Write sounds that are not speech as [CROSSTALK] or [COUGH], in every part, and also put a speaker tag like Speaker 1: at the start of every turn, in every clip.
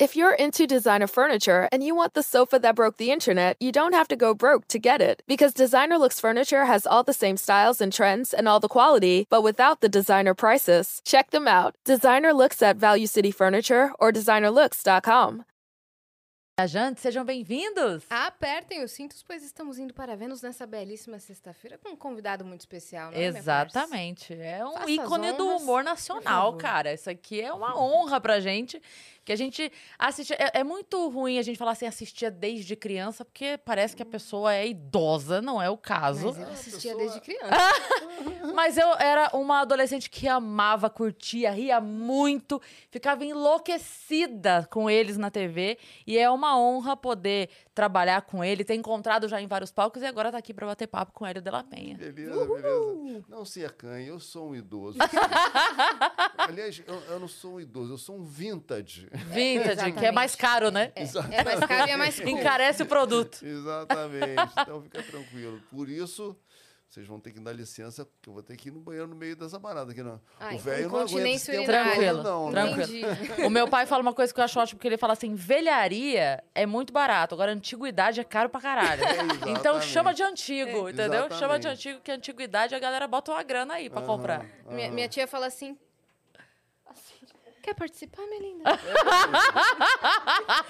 Speaker 1: If you're into designer furniture and you want the sofa that broke the internet, you don't have to go broke to get it. Because Designer Looks Furniture has all the same styles and trends and all the quality, but without the designer prices. Check them out. Designer Looks at Value City Furniture or designerlooks.com.
Speaker 2: Viajantes, sejam bem-vindos!
Speaker 3: Apertem os cintos, pois estamos indo para Vênus nessa belíssima sexta-feira com um convidado muito especial, não é, minha
Speaker 2: Exatamente. É um
Speaker 3: Faça
Speaker 2: ícone do humor nacional, cara. Isso aqui é uma honra pra gente. Que a gente assiste. É, é muito ruim a gente falar assim, assistia desde criança, porque parece que a pessoa é idosa, não é o caso.
Speaker 3: Mas eu assistia desde criança. [LAUGHS]
Speaker 2: Mas eu era uma adolescente que amava, curtia, ria muito, ficava enlouquecida com eles na TV. E é uma honra poder trabalhar com ele, ter encontrado já em vários palcos e agora tá aqui pra bater papo com o Hélio de la Penha.
Speaker 4: Beleza, beleza. Não se acanhe, eu sou um idoso. [LAUGHS] Aliás, eu, eu não sou um idoso, eu sou um vintage.
Speaker 2: Vintage, que é mais caro, né?
Speaker 3: É mais caro e é mais [LAUGHS] cool.
Speaker 2: Encarece o produto.
Speaker 4: Exatamente. [LAUGHS] Então fica tranquilo. Por isso, vocês vão ter que dar licença, porque eu vou ter que ir no banheiro no meio dessa parada aqui. Não.
Speaker 3: Ai,
Speaker 4: o velho não aguenta tempo
Speaker 2: Tranquilo,
Speaker 4: não, né?
Speaker 2: tranquilo.
Speaker 3: Entendi.
Speaker 2: O meu pai fala uma coisa que eu acho ótimo, porque ele fala assim: velharia é muito barato, agora antiguidade é caro pra caralho. [LAUGHS]
Speaker 4: É,
Speaker 2: então
Speaker 4: exatamente.
Speaker 2: chama de antigo, entendeu? Chama de
Speaker 4: Exatamente.
Speaker 2: antigo, que antiguidade a galera bota uma grana aí pra comprar.
Speaker 3: Minha, minha tia fala assim... Quer participar, minha linda?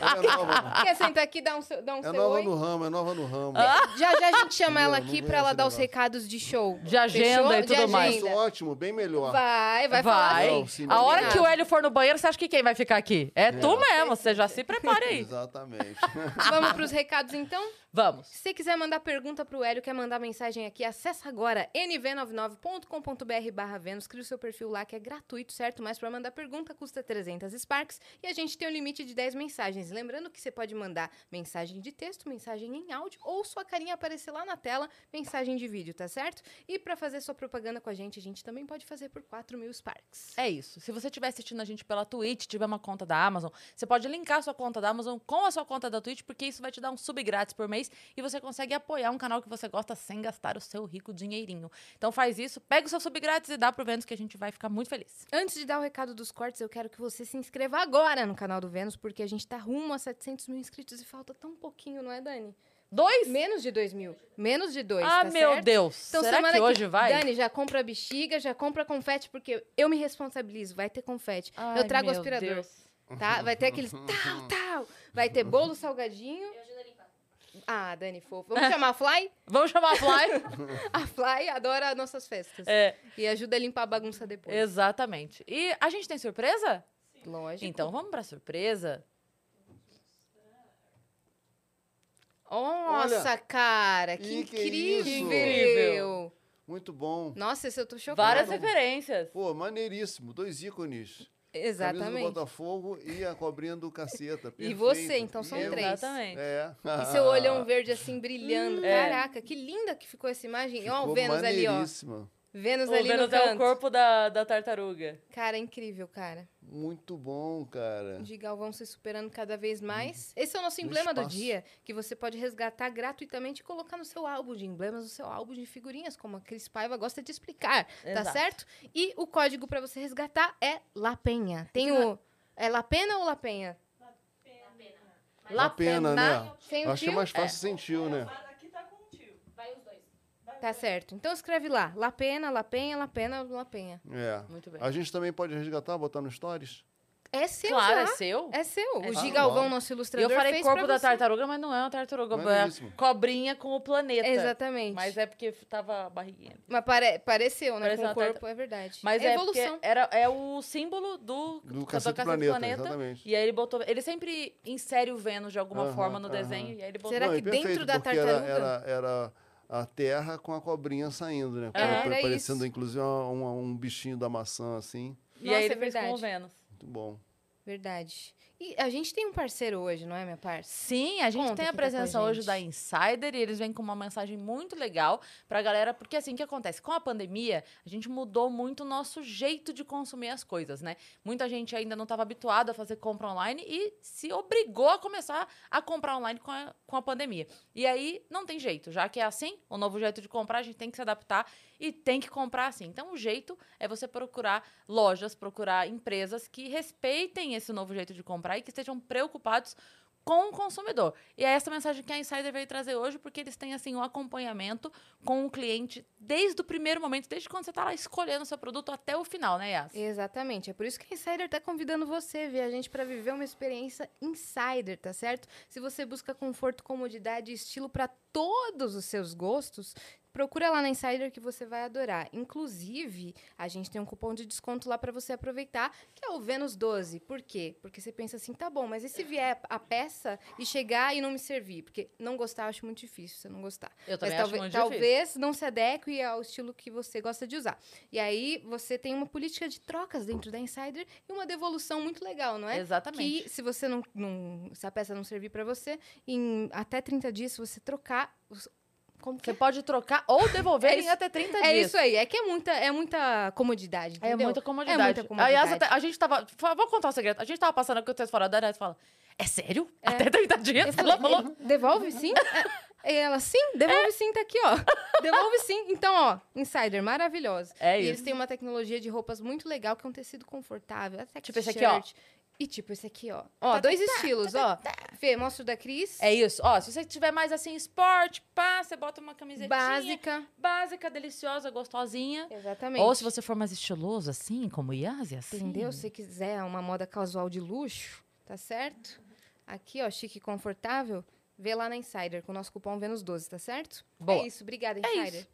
Speaker 4: Ela [LAUGHS] é nova,
Speaker 3: Quer sentar aqui e dar um, seu- dar um
Speaker 4: é
Speaker 3: seu
Speaker 4: nova
Speaker 3: oi?
Speaker 4: no ramo, é nova no ramo.
Speaker 3: Já já a gente chama ela
Speaker 4: Não,
Speaker 3: aqui pra ela dar os
Speaker 4: negócio.
Speaker 3: recados de show.
Speaker 2: De agenda
Speaker 3: Fechou?
Speaker 2: e tudo
Speaker 3: de
Speaker 2: mais.
Speaker 4: Isso,
Speaker 3: agenda.
Speaker 4: ótimo, bem melhor.
Speaker 3: Vai, vai, falar
Speaker 2: Vai.
Speaker 3: assim.
Speaker 4: Não, sim,
Speaker 2: a hora que o Hélio for no banheiro, você acha que quem vai ficar aqui? É, tu mesmo, você já se prepare aí. [LAUGHS]
Speaker 4: Exatamente.
Speaker 3: Vamos pros recados, então?
Speaker 2: Vamos.
Speaker 3: Se você quiser mandar pergunta pro Hélio, quer mandar mensagem aqui, acessa agora nv99.com.br barra Vênus, cria o seu perfil lá que é gratuito, certo? Mas para mandar pergunta custa 300 Sparks e a gente tem um limite de 10 mensagens. Lembrando que você pode mandar mensagem de texto, mensagem em áudio ou sua carinha aparecer lá na tela, mensagem de vídeo, tá certo? E para fazer sua propaganda com a gente, a gente também pode fazer por 4 mil Sparks.
Speaker 2: É isso. Se você estiver assistindo a gente pela Twitch, tiver uma conta da Amazon, você pode linkar sua conta da Amazon com a sua conta da Twitch, porque isso vai te dar um sub grátis por mês e você consegue apoiar um canal que você gosta sem gastar o seu rico dinheirinho. Então faz isso, pega o seu sub grátis e dá pro Vênus que a gente vai ficar muito feliz.
Speaker 3: Antes de dar o recado dos cortes, eu quero que você se inscreva agora no canal do Vênus, porque a gente tá rumo a 700 mil inscritos e falta tão pouquinho, não é, Dani?
Speaker 2: Dois?
Speaker 3: Menos de 2 mil. Menos de dois,
Speaker 2: ah,
Speaker 3: tá
Speaker 2: meu
Speaker 3: certo?
Speaker 2: Deus.
Speaker 3: Então,
Speaker 2: Será que hoje vai?
Speaker 3: Dani, já compra bexiga, já compra confete, porque eu me responsabilizo, vai ter confete.
Speaker 2: Ai,
Speaker 3: eu trago aspirador,
Speaker 2: Deus.
Speaker 3: tá? Vai ter aqueles tal, tal. Vai ter bolo salgadinho. [LAUGHS] Ah, Dani, fofo. Vamos chamar a Fly? [LAUGHS]
Speaker 2: Vamos chamar a Fly? [LAUGHS]
Speaker 3: A Fly adora nossas festas.
Speaker 2: é,
Speaker 3: E ajuda a limpar a bagunça depois.
Speaker 2: exatamente. E a gente tem surpresa?
Speaker 3: Lógico.
Speaker 2: Então vamos pra surpresa?
Speaker 3: Nossa, cara, que
Speaker 4: que
Speaker 3: incrível.
Speaker 4: isso?
Speaker 2: Incrível.
Speaker 4: Muito bom.
Speaker 3: Nossa, esse eu tô chocada.
Speaker 2: Várias referências.
Speaker 4: Pô, maneiríssimo. Dois ícones. Camisa do
Speaker 3: Exatamente.
Speaker 4: Botafogo e a cobrinha do caceta.
Speaker 3: E
Speaker 4: Perfeito.
Speaker 3: você, então são
Speaker 4: E eu-
Speaker 3: três.
Speaker 2: Exatamente.
Speaker 4: É.
Speaker 3: E [LAUGHS] seu olhão verde assim brilhando.
Speaker 2: É.
Speaker 3: Caraca, que linda que ficou essa imagem. Ó, o
Speaker 4: Ficou
Speaker 3: Vênus ali, ó. Vênus
Speaker 2: O
Speaker 3: ali
Speaker 2: Vênus
Speaker 3: no
Speaker 2: é o
Speaker 3: canto.
Speaker 2: corpo da, da tartaruga.
Speaker 3: Cara, é incrível, cara.
Speaker 4: Muito bom, cara.
Speaker 3: De Galvão se superando cada vez mais. Esse é o nosso
Speaker 4: No
Speaker 3: emblema do dia, que você pode resgatar gratuitamente e colocar no seu álbum de emblemas, no seu álbum de figurinhas, como a Cris Paiva gosta de explicar, tá
Speaker 2: Exato.
Speaker 3: certo? E o código pra você resgatar é Lapenha. Tem o... É Lapena ou Lapenha?
Speaker 4: Uma pena, né?
Speaker 3: Sem o
Speaker 4: Acho que é mais fácil sem tio, né?
Speaker 3: Tá certo. Então escreve lá. Lapena, Lapenha, Lapena, Lapenha.
Speaker 4: É.
Speaker 2: Muito bem.
Speaker 4: A gente também pode resgatar, botar no Stories?
Speaker 3: É seu
Speaker 2: Claro,
Speaker 3: já.
Speaker 2: é seu.
Speaker 3: É seu.
Speaker 2: É
Speaker 3: o. Gigalvão, nosso ilustrador,
Speaker 2: eu falei
Speaker 3: fez
Speaker 2: corpo
Speaker 3: pra
Speaker 2: da
Speaker 3: você.
Speaker 2: tartaruga, mas não é uma tartaruga. É
Speaker 4: Maneiríssimo.
Speaker 2: cobrinha com o planeta.
Speaker 3: Exatamente.
Speaker 2: Mas é porque tava a barriguinha.
Speaker 3: Mas pare- pareceu, né?
Speaker 2: Parece
Speaker 3: com o
Speaker 2: uma
Speaker 3: corpo,
Speaker 2: tarta-
Speaker 3: é verdade.
Speaker 2: Mas
Speaker 3: é
Speaker 2: é,
Speaker 3: evolução.
Speaker 2: porque era, é o símbolo do,
Speaker 4: Do Cacete Planeta, exatamente.
Speaker 2: E aí ele botou. Ele sempre insere o Vênus de alguma
Speaker 4: Aham,
Speaker 2: forma no
Speaker 4: aham.
Speaker 2: desenho. E aí ele botou.
Speaker 3: Será
Speaker 4: Não,
Speaker 3: que
Speaker 4: e
Speaker 3: dentro da
Speaker 4: porque era-
Speaker 3: tartaruga-
Speaker 4: Era, era a terra com a cobrinha saindo, né?
Speaker 3: É, era
Speaker 4: Parecendo,
Speaker 3: isso.
Speaker 4: inclusive, uma- um bichinho da maçã, assim.
Speaker 2: E
Speaker 3: Nossa,
Speaker 2: aí
Speaker 3: é
Speaker 2: ele fez com o
Speaker 3: verdade.
Speaker 2: Vênus.
Speaker 4: Muito bom.
Speaker 3: Verdade. E a gente tem um parceiro hoje, não é, minha parça?
Speaker 2: Sim, a gente
Speaker 3: Conta
Speaker 2: tem a presença hoje da Insider e eles vêm com uma mensagem muito legal pra galera, porque assim, o que acontece? Com a pandemia, a gente mudou muito o nosso jeito de consumir as coisas, né? Muita gente ainda não estava habituada a fazer compra online e se obrigou a começar a comprar online com a, com a pandemia. E aí, não tem jeito, já que é assim, o novo jeito de comprar, a gente tem que se adaptar. e tem que comprar assim. Então, o jeito é você procurar lojas, procurar empresas que respeitem esse novo jeito de comprar e que estejam preocupados com o consumidor. E é essa mensagem que a Insider veio trazer hoje, porque eles têm assim um acompanhamento com o cliente desde o primeiro momento, desde quando você está lá escolhendo o seu produto até o final, né, Yas?
Speaker 3: Exatamente. É por isso que a Insider está convidando você, ver a gente, para viver uma experiência Insider, tá certo? Se você busca conforto, comodidade e estilo para todos os seus gostos, Procura lá na Insider que você vai adorar. Inclusive, a gente tem um cupom de desconto lá para você aproveitar, que é o Vênus 12. Por quê? Porque você pensa assim, tá bom, mas e se vier a peça e chegar e não me servir? Porque não gostar, eu acho muito difícil você não gostar.
Speaker 2: Eu também
Speaker 3: mas
Speaker 2: acho
Speaker 3: talvez, talvez não se adeque ao estilo que você gosta de usar. E aí, você tem uma política de trocas dentro da Insider e uma devolução muito legal, não é?
Speaker 2: Exatamente.
Speaker 3: Que se você não, não se a peça não servir para você, em até 30 dias, se você trocar os- como que
Speaker 2: Você
Speaker 3: é?
Speaker 2: pode trocar ou [LAUGHS] devolver
Speaker 3: É
Speaker 2: em
Speaker 3: isso-
Speaker 2: até 30
Speaker 3: É
Speaker 2: dias.
Speaker 3: isso aí, é que é muita, é muita comodidade,
Speaker 2: É
Speaker 3: entendeu?
Speaker 2: muita comodidade.
Speaker 3: É muita
Speaker 2: A,
Speaker 3: comodidade.
Speaker 2: Yas até- a gente tava. Vou contar um segredo. A gente tava passando aqui vocês fora da Yas fala. É sério?
Speaker 3: É.
Speaker 2: Até 30 dias?
Speaker 3: Eu [LAUGHS] falei,
Speaker 2: Ela falou.
Speaker 3: "Eh, devolve sim? É, [LAUGHS] e ela, sim, devolve sim, tá aqui, ó. Devolve sim. Então, ó, Insider, maravilhosa.
Speaker 2: É
Speaker 3: e
Speaker 2: isso.
Speaker 3: eles têm uma tecnologia de roupas muito legal, que é um tecido confortável. Até
Speaker 2: Tipo esse aqui, ó.
Speaker 3: E tipo esse aqui, ó. Ó, dois estilos, ó. Fê, mostra o da Cris.
Speaker 2: É isso. Ó, se você tiver mais assim, esporte, pá, você bota uma camisetinha.
Speaker 3: básica.
Speaker 2: Básica, deliciosa, gostosinha.
Speaker 3: Exatamente.
Speaker 2: Ou se você for mais estiloso, assim, como Yas e assim.
Speaker 3: Entendeu? Se quiser uma moda casual de luxo, tá certo? Aqui, ó, chique e confortável. Vê lá na Insider com o nosso cupom Vênus12, tá certo?
Speaker 2: Boa.
Speaker 3: É isso, obrigada,
Speaker 2: É
Speaker 3: Insider.
Speaker 2: isso.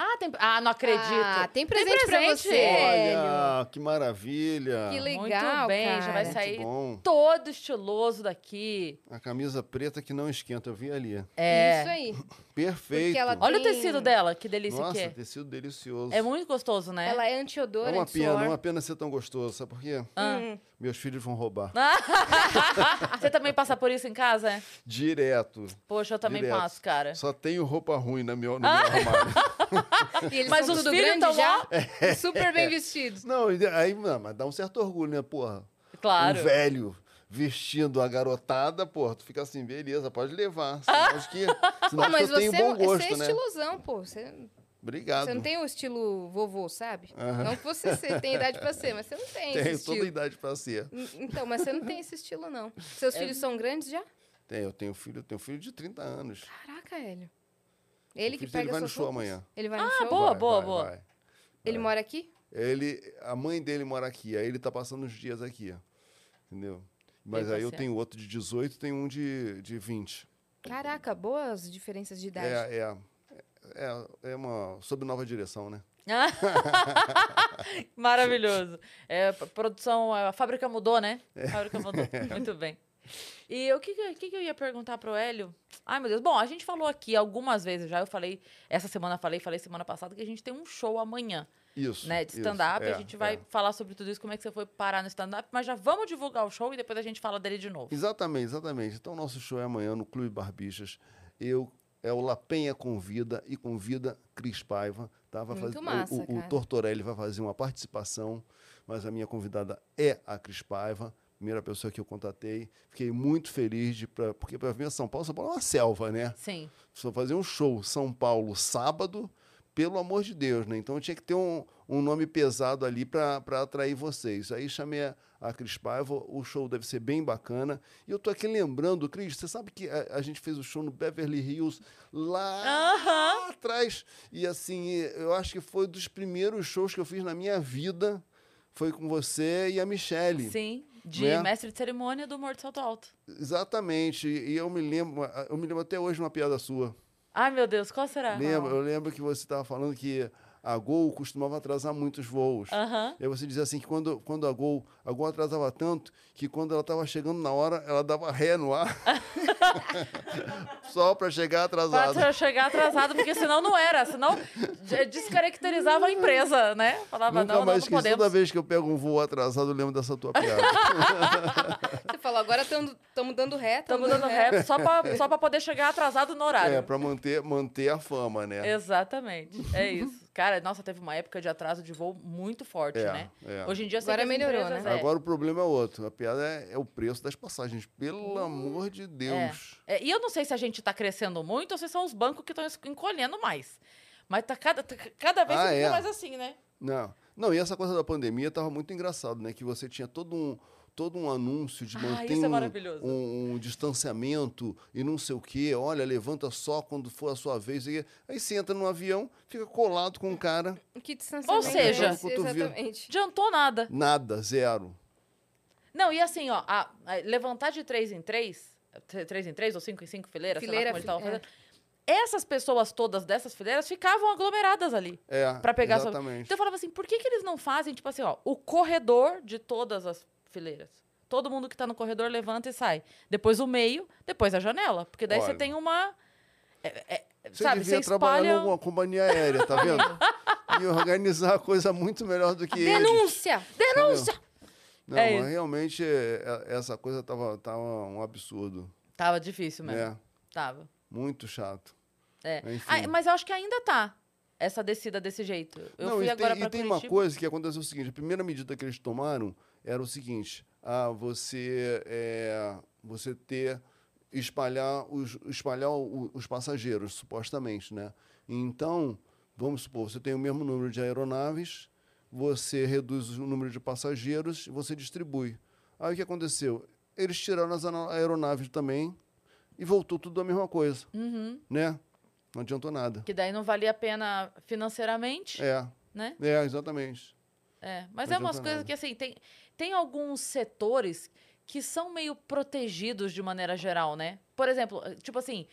Speaker 2: Ah, tem... ah, não acredito.
Speaker 3: Ah, tem presente, pra
Speaker 2: presente.
Speaker 3: você, Hélio.
Speaker 4: Olha, que maravilha.
Speaker 3: Que legal,
Speaker 2: Muito bem, já vai
Speaker 3: cara.
Speaker 2: sair
Speaker 4: Muito bom.
Speaker 2: todo estiloso daqui.
Speaker 4: A camisa preta que não esquenta, eu vi ali.
Speaker 2: É.
Speaker 3: Isso aí. [LAUGHS]
Speaker 4: Perfeito.
Speaker 3: Ela
Speaker 2: Olha o
Speaker 3: Tem-
Speaker 2: tecido dela, que delícia
Speaker 4: Nossa,
Speaker 2: que é.
Speaker 4: tecido delicioso.
Speaker 2: É muito gostoso, né?
Speaker 3: Ela é antiodor,
Speaker 4: É uma pena, é uma pena ser tão gostoso, sabe por quê?
Speaker 2: Ah.
Speaker 3: Hum.
Speaker 4: Meus filhos vão roubar. [LAUGHS]
Speaker 2: Você também passa por isso em casa, é?
Speaker 4: Direto.
Speaker 2: Poxa, eu também
Speaker 4: Direto.
Speaker 2: passo, cara.
Speaker 4: Só tenho roupa ruim no meu, no meu [LAUGHS] armário.
Speaker 3: E eles
Speaker 2: Mas
Speaker 3: são
Speaker 2: os
Speaker 3: tudo
Speaker 2: filhos
Speaker 3: grande
Speaker 2: tão
Speaker 3: já,
Speaker 2: lá?
Speaker 3: super bem vestidos.
Speaker 4: Não, aí, não, mas dá um certo orgulho, né, porra?
Speaker 2: Claro.
Speaker 4: Um velho vestindo a garotada, porra, tu fica assim, beleza, pode levar. Senão [LAUGHS] acho que, senão acho
Speaker 3: mas
Speaker 4: que eu tenho
Speaker 3: você,
Speaker 4: bom
Speaker 3: você
Speaker 4: gosto,
Speaker 3: é
Speaker 4: né?
Speaker 3: estilosão, pô. Você,
Speaker 4: Obrigado.
Speaker 3: você não tem o estilo vovô, sabe?
Speaker 4: Aham.
Speaker 3: Não que você tem idade pra ser, mas você não [LAUGHS] tem esse
Speaker 4: Tenho
Speaker 3: estilo.
Speaker 4: toda a idade pra ser.
Speaker 3: Então, mas você não tem esse estilo, não. Seus
Speaker 2: É.
Speaker 3: filhos são grandes já?
Speaker 4: Tenho, eu tenho filho, eu tenho filho de 30 anos.
Speaker 3: Caraca, Hélio. Ele
Speaker 4: O
Speaker 3: que pega
Speaker 4: vai no show
Speaker 3: roupas?
Speaker 4: amanhã.
Speaker 3: Ele vai no
Speaker 2: Ah,
Speaker 3: show?
Speaker 2: boa,
Speaker 4: Vai,
Speaker 2: boa,
Speaker 4: vai,
Speaker 2: boa.
Speaker 4: vai.
Speaker 3: Ele mora aqui?
Speaker 4: Ele, a mãe dele mora aqui, aí ele tá passando os dias aqui, entendeu? Mas
Speaker 2: Bem
Speaker 4: aí eu tenho outro de 18 e tenho um de, de 20.
Speaker 3: Caraca, boas diferenças de idade.
Speaker 4: É, é, é, é uma sob nova direção, né? [LAUGHS]
Speaker 2: Maravilhoso. É, produção, a fábrica mudou, né?
Speaker 4: É.
Speaker 2: A fábrica mudou. [LAUGHS] Muito bem. E o que, que, que eu ia perguntar pro Hélio? Ai, meu Deus. Bom, a gente falou aqui algumas vezes já. Eu falei, essa semana falei, falei semana passada que a gente tem um show amanhã,
Speaker 4: Isso.
Speaker 2: né? De stand-up.
Speaker 4: é,
Speaker 2: a gente vai
Speaker 4: é.
Speaker 2: falar sobre tudo isso, como é que você foi parar no stand-up. Mas já vamos divulgar o show e depois a gente fala dele de novo.
Speaker 4: Exatamente, exatamente. Então, nosso show é amanhã no Clube Barbixas. Eu, é o Lapenha convida e convida Cris Paiva. Tá? Vai
Speaker 3: Muito
Speaker 4: fazer,
Speaker 3: massa,
Speaker 4: o, o,
Speaker 3: cara.
Speaker 4: o Tortorelli vai fazer uma participação, mas a minha convidada é a Cris Paiva, primeira pessoa que eu contatei. Fiquei muito feliz, de, pra, porque para vir a São Paulo, São Paulo é uma selva, né?
Speaker 2: Sim.
Speaker 4: Só fazer um show São Paulo sábado, pelo amor de Deus, né? Então tinha que ter um, um nome pesado ali para atrair vocês. Aí chamei a, a Cris Paiva, o show deve ser bem bacana. E eu tô aqui lembrando, Cris, você sabe que a, a gente fez o show no Beverly Hills lá
Speaker 2: Aham.
Speaker 4: atrás. E assim, eu acho que foi dos primeiros shows que eu fiz na minha vida. Foi com você e a Michelle.
Speaker 2: Sim. De
Speaker 4: Né?
Speaker 2: mestre de cerimônia do Morto Salto Alto.
Speaker 4: Exatamente. E eu me lembro, eu me lembro até hoje uma piada sua.
Speaker 2: Ai, meu Deus, qual será?
Speaker 4: Lembro, eu lembro que você estava falando que a Gol costumava atrasar muitos voos.
Speaker 2: Aham.
Speaker 4: E aí você dizia assim que quando, quando a, Gol, a Gol atrasava tanto que quando ela estava chegando na hora, ela dava ré no ar. [LAUGHS] [LAUGHS] Só para chegar
Speaker 2: Pra
Speaker 4: atrasado.
Speaker 2: eu chegar atrasado, porque senão não era. Senão de- descaracterizava a empresa, né? Falava,
Speaker 4: Nunca
Speaker 2: não, não,
Speaker 4: mais
Speaker 2: não
Speaker 4: esqueci.
Speaker 2: podemos.
Speaker 4: Toda vez que eu pego um voo atrasado, eu lembro dessa tua piada. [LAUGHS]
Speaker 3: Você falou, agora estamos dando ré. tamo
Speaker 2: Estamos dando rap só pra, [LAUGHS] só pra poder chegar atrasado no horário.
Speaker 4: é, para manter, manter a fama, né?
Speaker 2: Exatamente. É isso. Cara, nossa, teve uma época de atraso de voo muito forte,
Speaker 4: É,
Speaker 2: né?
Speaker 4: é.
Speaker 2: Hoje em dia,
Speaker 3: Agora melhorou,
Speaker 2: empresas,
Speaker 3: né?
Speaker 2: é.
Speaker 4: Agora o problema é outro. A piada é, é o preço das passagens. Pelo amor de Deus.
Speaker 2: É, e eu não sei se a gente tá crescendo muito ou se são os bancos que estão encolhendo mais. Mas tá cada, tá- cada vez
Speaker 4: Ah,
Speaker 2: você fica
Speaker 4: é.
Speaker 2: mais assim, né?
Speaker 4: Não. Não, e essa coisa da pandemia tava muito engraçado, né? Que você tinha todo um, todo um anúncio de
Speaker 2: Ah,
Speaker 4: manter
Speaker 2: é
Speaker 4: um, um- um distanciamento e não sei o quê. Olha, levanta só quando for a sua vez. E Aí você entra no avião, fica colado com um cara,
Speaker 3: Que distanciamento
Speaker 2: Ou seja-?
Speaker 3: Exatamente.
Speaker 2: Adiantou nada.
Speaker 4: nada, zero.
Speaker 2: Não, e assim, ó, a- a- levantar de três em três, três em três ou cinco em cinco fileiras,
Speaker 3: Fileira,
Speaker 2: sei lá como ele tava
Speaker 3: fi- é.
Speaker 2: fazendo. Essas pessoas todas dessas fileiras ficavam aglomeradas ali.
Speaker 4: É,
Speaker 2: Pra pegar sua-
Speaker 4: exatamente.
Speaker 2: Então eu falava assim, por que, que eles não fazem, tipo assim, ó, o corredor de todas as fileiras? Todo mundo que tá no corredor levanta e sai. Depois o meio, depois a janela. Porque daí você
Speaker 4: Olha.
Speaker 2: tem uma. é- é-
Speaker 4: Você
Speaker 2: sabe,
Speaker 4: devia
Speaker 2: você
Speaker 4: trabalhar
Speaker 2: espalha.
Speaker 4: numa companhia aérea, tá vendo? [LAUGHS] e organizar a coisa muito melhor do que eles.
Speaker 3: Denúncia!
Speaker 4: Não,
Speaker 2: É
Speaker 4: mas
Speaker 2: isso.
Speaker 4: realmente é, é, essa coisa tava, tava um absurdo.
Speaker 2: Tava difícil mesmo.
Speaker 4: É,
Speaker 2: Tava.
Speaker 4: muito chato.
Speaker 2: É. Ah, mas eu acho que ainda tá. Essa descida desse jeito. Eu
Speaker 4: Não,
Speaker 2: fui
Speaker 4: e
Speaker 2: agora
Speaker 4: tem, e tem
Speaker 2: Curitiba.
Speaker 4: uma coisa que aconteceu o seguinte: a primeira medida que eles tomaram era o seguinte: ah, você, é, você ter espalhar os, espalhar os passageiros, supostamente, né? Então, vamos supor, você tem o mesmo número de aeronaves, você reduz o número de passageiros e você distribui. Aí o que aconteceu? Eles tiraram as aeronaves também e voltou tudo a mesma coisa,
Speaker 2: Uhum.
Speaker 4: né? Não adiantou nada.
Speaker 2: Que daí não valia a pena financeiramente,
Speaker 4: É,
Speaker 2: né?
Speaker 4: é, exatamente.
Speaker 2: É, mas
Speaker 4: Não
Speaker 2: é umas coisas que, assim, tem, tem alguns setores que são meio protegidos de maneira geral, né? Por exemplo, tipo assim,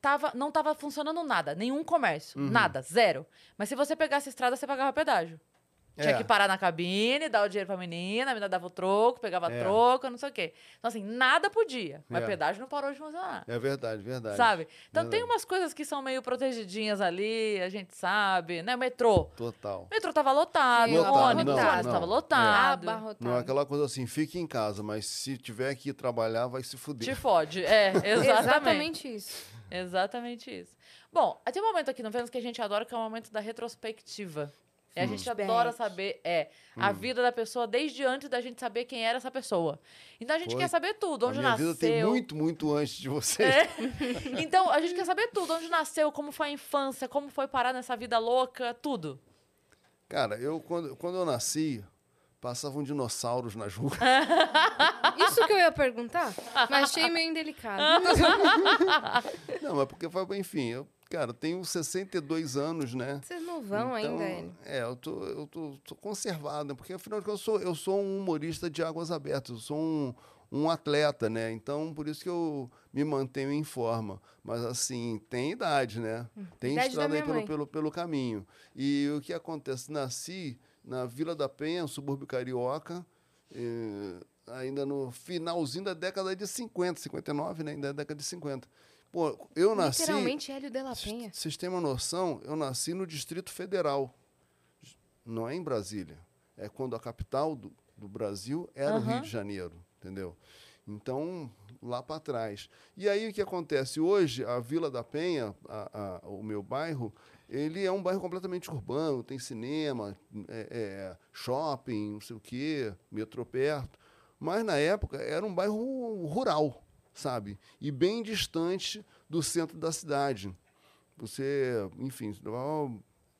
Speaker 2: tava, não tava funcionando nada, nenhum comércio,
Speaker 4: Uhum.
Speaker 2: nada, zero. Mas se você pegasse a estrada, você pagava pedágio. Tinha
Speaker 4: É.
Speaker 2: que parar na cabine, dar o dinheiro pra menina, a menina dava o troco, pegava
Speaker 4: É.
Speaker 2: troco, não sei o quê. Então, assim, nada podia. Mas
Speaker 4: É.
Speaker 2: pedágio não parou de funcionar.
Speaker 4: É verdade, verdade.
Speaker 2: Sabe? Então tem
Speaker 4: Verdade.
Speaker 2: umas coisas que são meio protegidinhas ali, a gente sabe, né? O metrô.
Speaker 4: Total.
Speaker 2: O metrô tava lotado,
Speaker 3: lotado,
Speaker 2: ônibus,
Speaker 3: não,
Speaker 2: ônibus
Speaker 4: não.
Speaker 2: tava
Speaker 4: É.
Speaker 2: lotado.
Speaker 3: Abarrotado.
Speaker 4: Não é aquela coisa assim, fique em casa, mas se tiver que ir trabalhar, vai se fuder.
Speaker 2: Te fode. É, [LAUGHS] exatamente.
Speaker 3: Exatamente isso.
Speaker 2: Exatamente isso. Bom, tem um momento aqui no Vênus que a gente adora, que é o momento da retrospectiva. E a gente
Speaker 3: Flashback.
Speaker 2: adora saber é, a
Speaker 4: Hum.
Speaker 2: vida da pessoa desde antes da gente saber quem era essa pessoa. Então a gente
Speaker 4: Foi.
Speaker 2: quer saber tudo,
Speaker 4: A
Speaker 2: onde
Speaker 4: minha
Speaker 2: nasceu.
Speaker 4: vida tem muito, muito antes de você.
Speaker 2: É. [LAUGHS] Então a gente quer saber tudo, onde nasceu, como foi a infância, como foi parar nessa vida louca, tudo.
Speaker 4: Cara, eu quando, quando eu nasci, passavam dinossauros nas [LAUGHS] ruas.
Speaker 3: Isso que eu ia perguntar, mas achei meio indelicado. [LAUGHS]
Speaker 4: Não, mas porque foi, enfim, eu, cara, tenho 62 anos, né?
Speaker 3: Vocês não vão
Speaker 4: Então,
Speaker 3: ainda.
Speaker 4: É, eu tô, eu tô, tô conservado, né? Porque afinal de contas eu sou, eu sou um humorista de águas abertas, eu sou um, um atleta, né? Então, por isso que eu me mantenho em forma. Mas assim, tem idade, né? Tem
Speaker 3: Idade da
Speaker 4: estrada aí pelo, pelo, pelo caminho. E o que acontece? Nasci na Vila da Penha, subúrbio carioca, eh, ainda no finalzinho da década de 50, 59, né? Ainda da década de 50. Pô, eu nasci.
Speaker 3: Literalmente Hélio de la Penha.
Speaker 4: Vocês têm uma noção? Eu nasci no Distrito Federal. Não é em Brasília. É quando a capital do, do Brasil era o Rio de Janeiro, entendeu? Então, lá para trás. E aí o que acontece? Hoje, a Vila da Penha, a- a- o meu bairro, ele é um bairro completamente urbano, tem cinema, é- é, shopping, não sei o quê, metrô perto. Mas na época era um bairro rural, sabe? E bem distante do centro da cidade. Você, enfim, levava,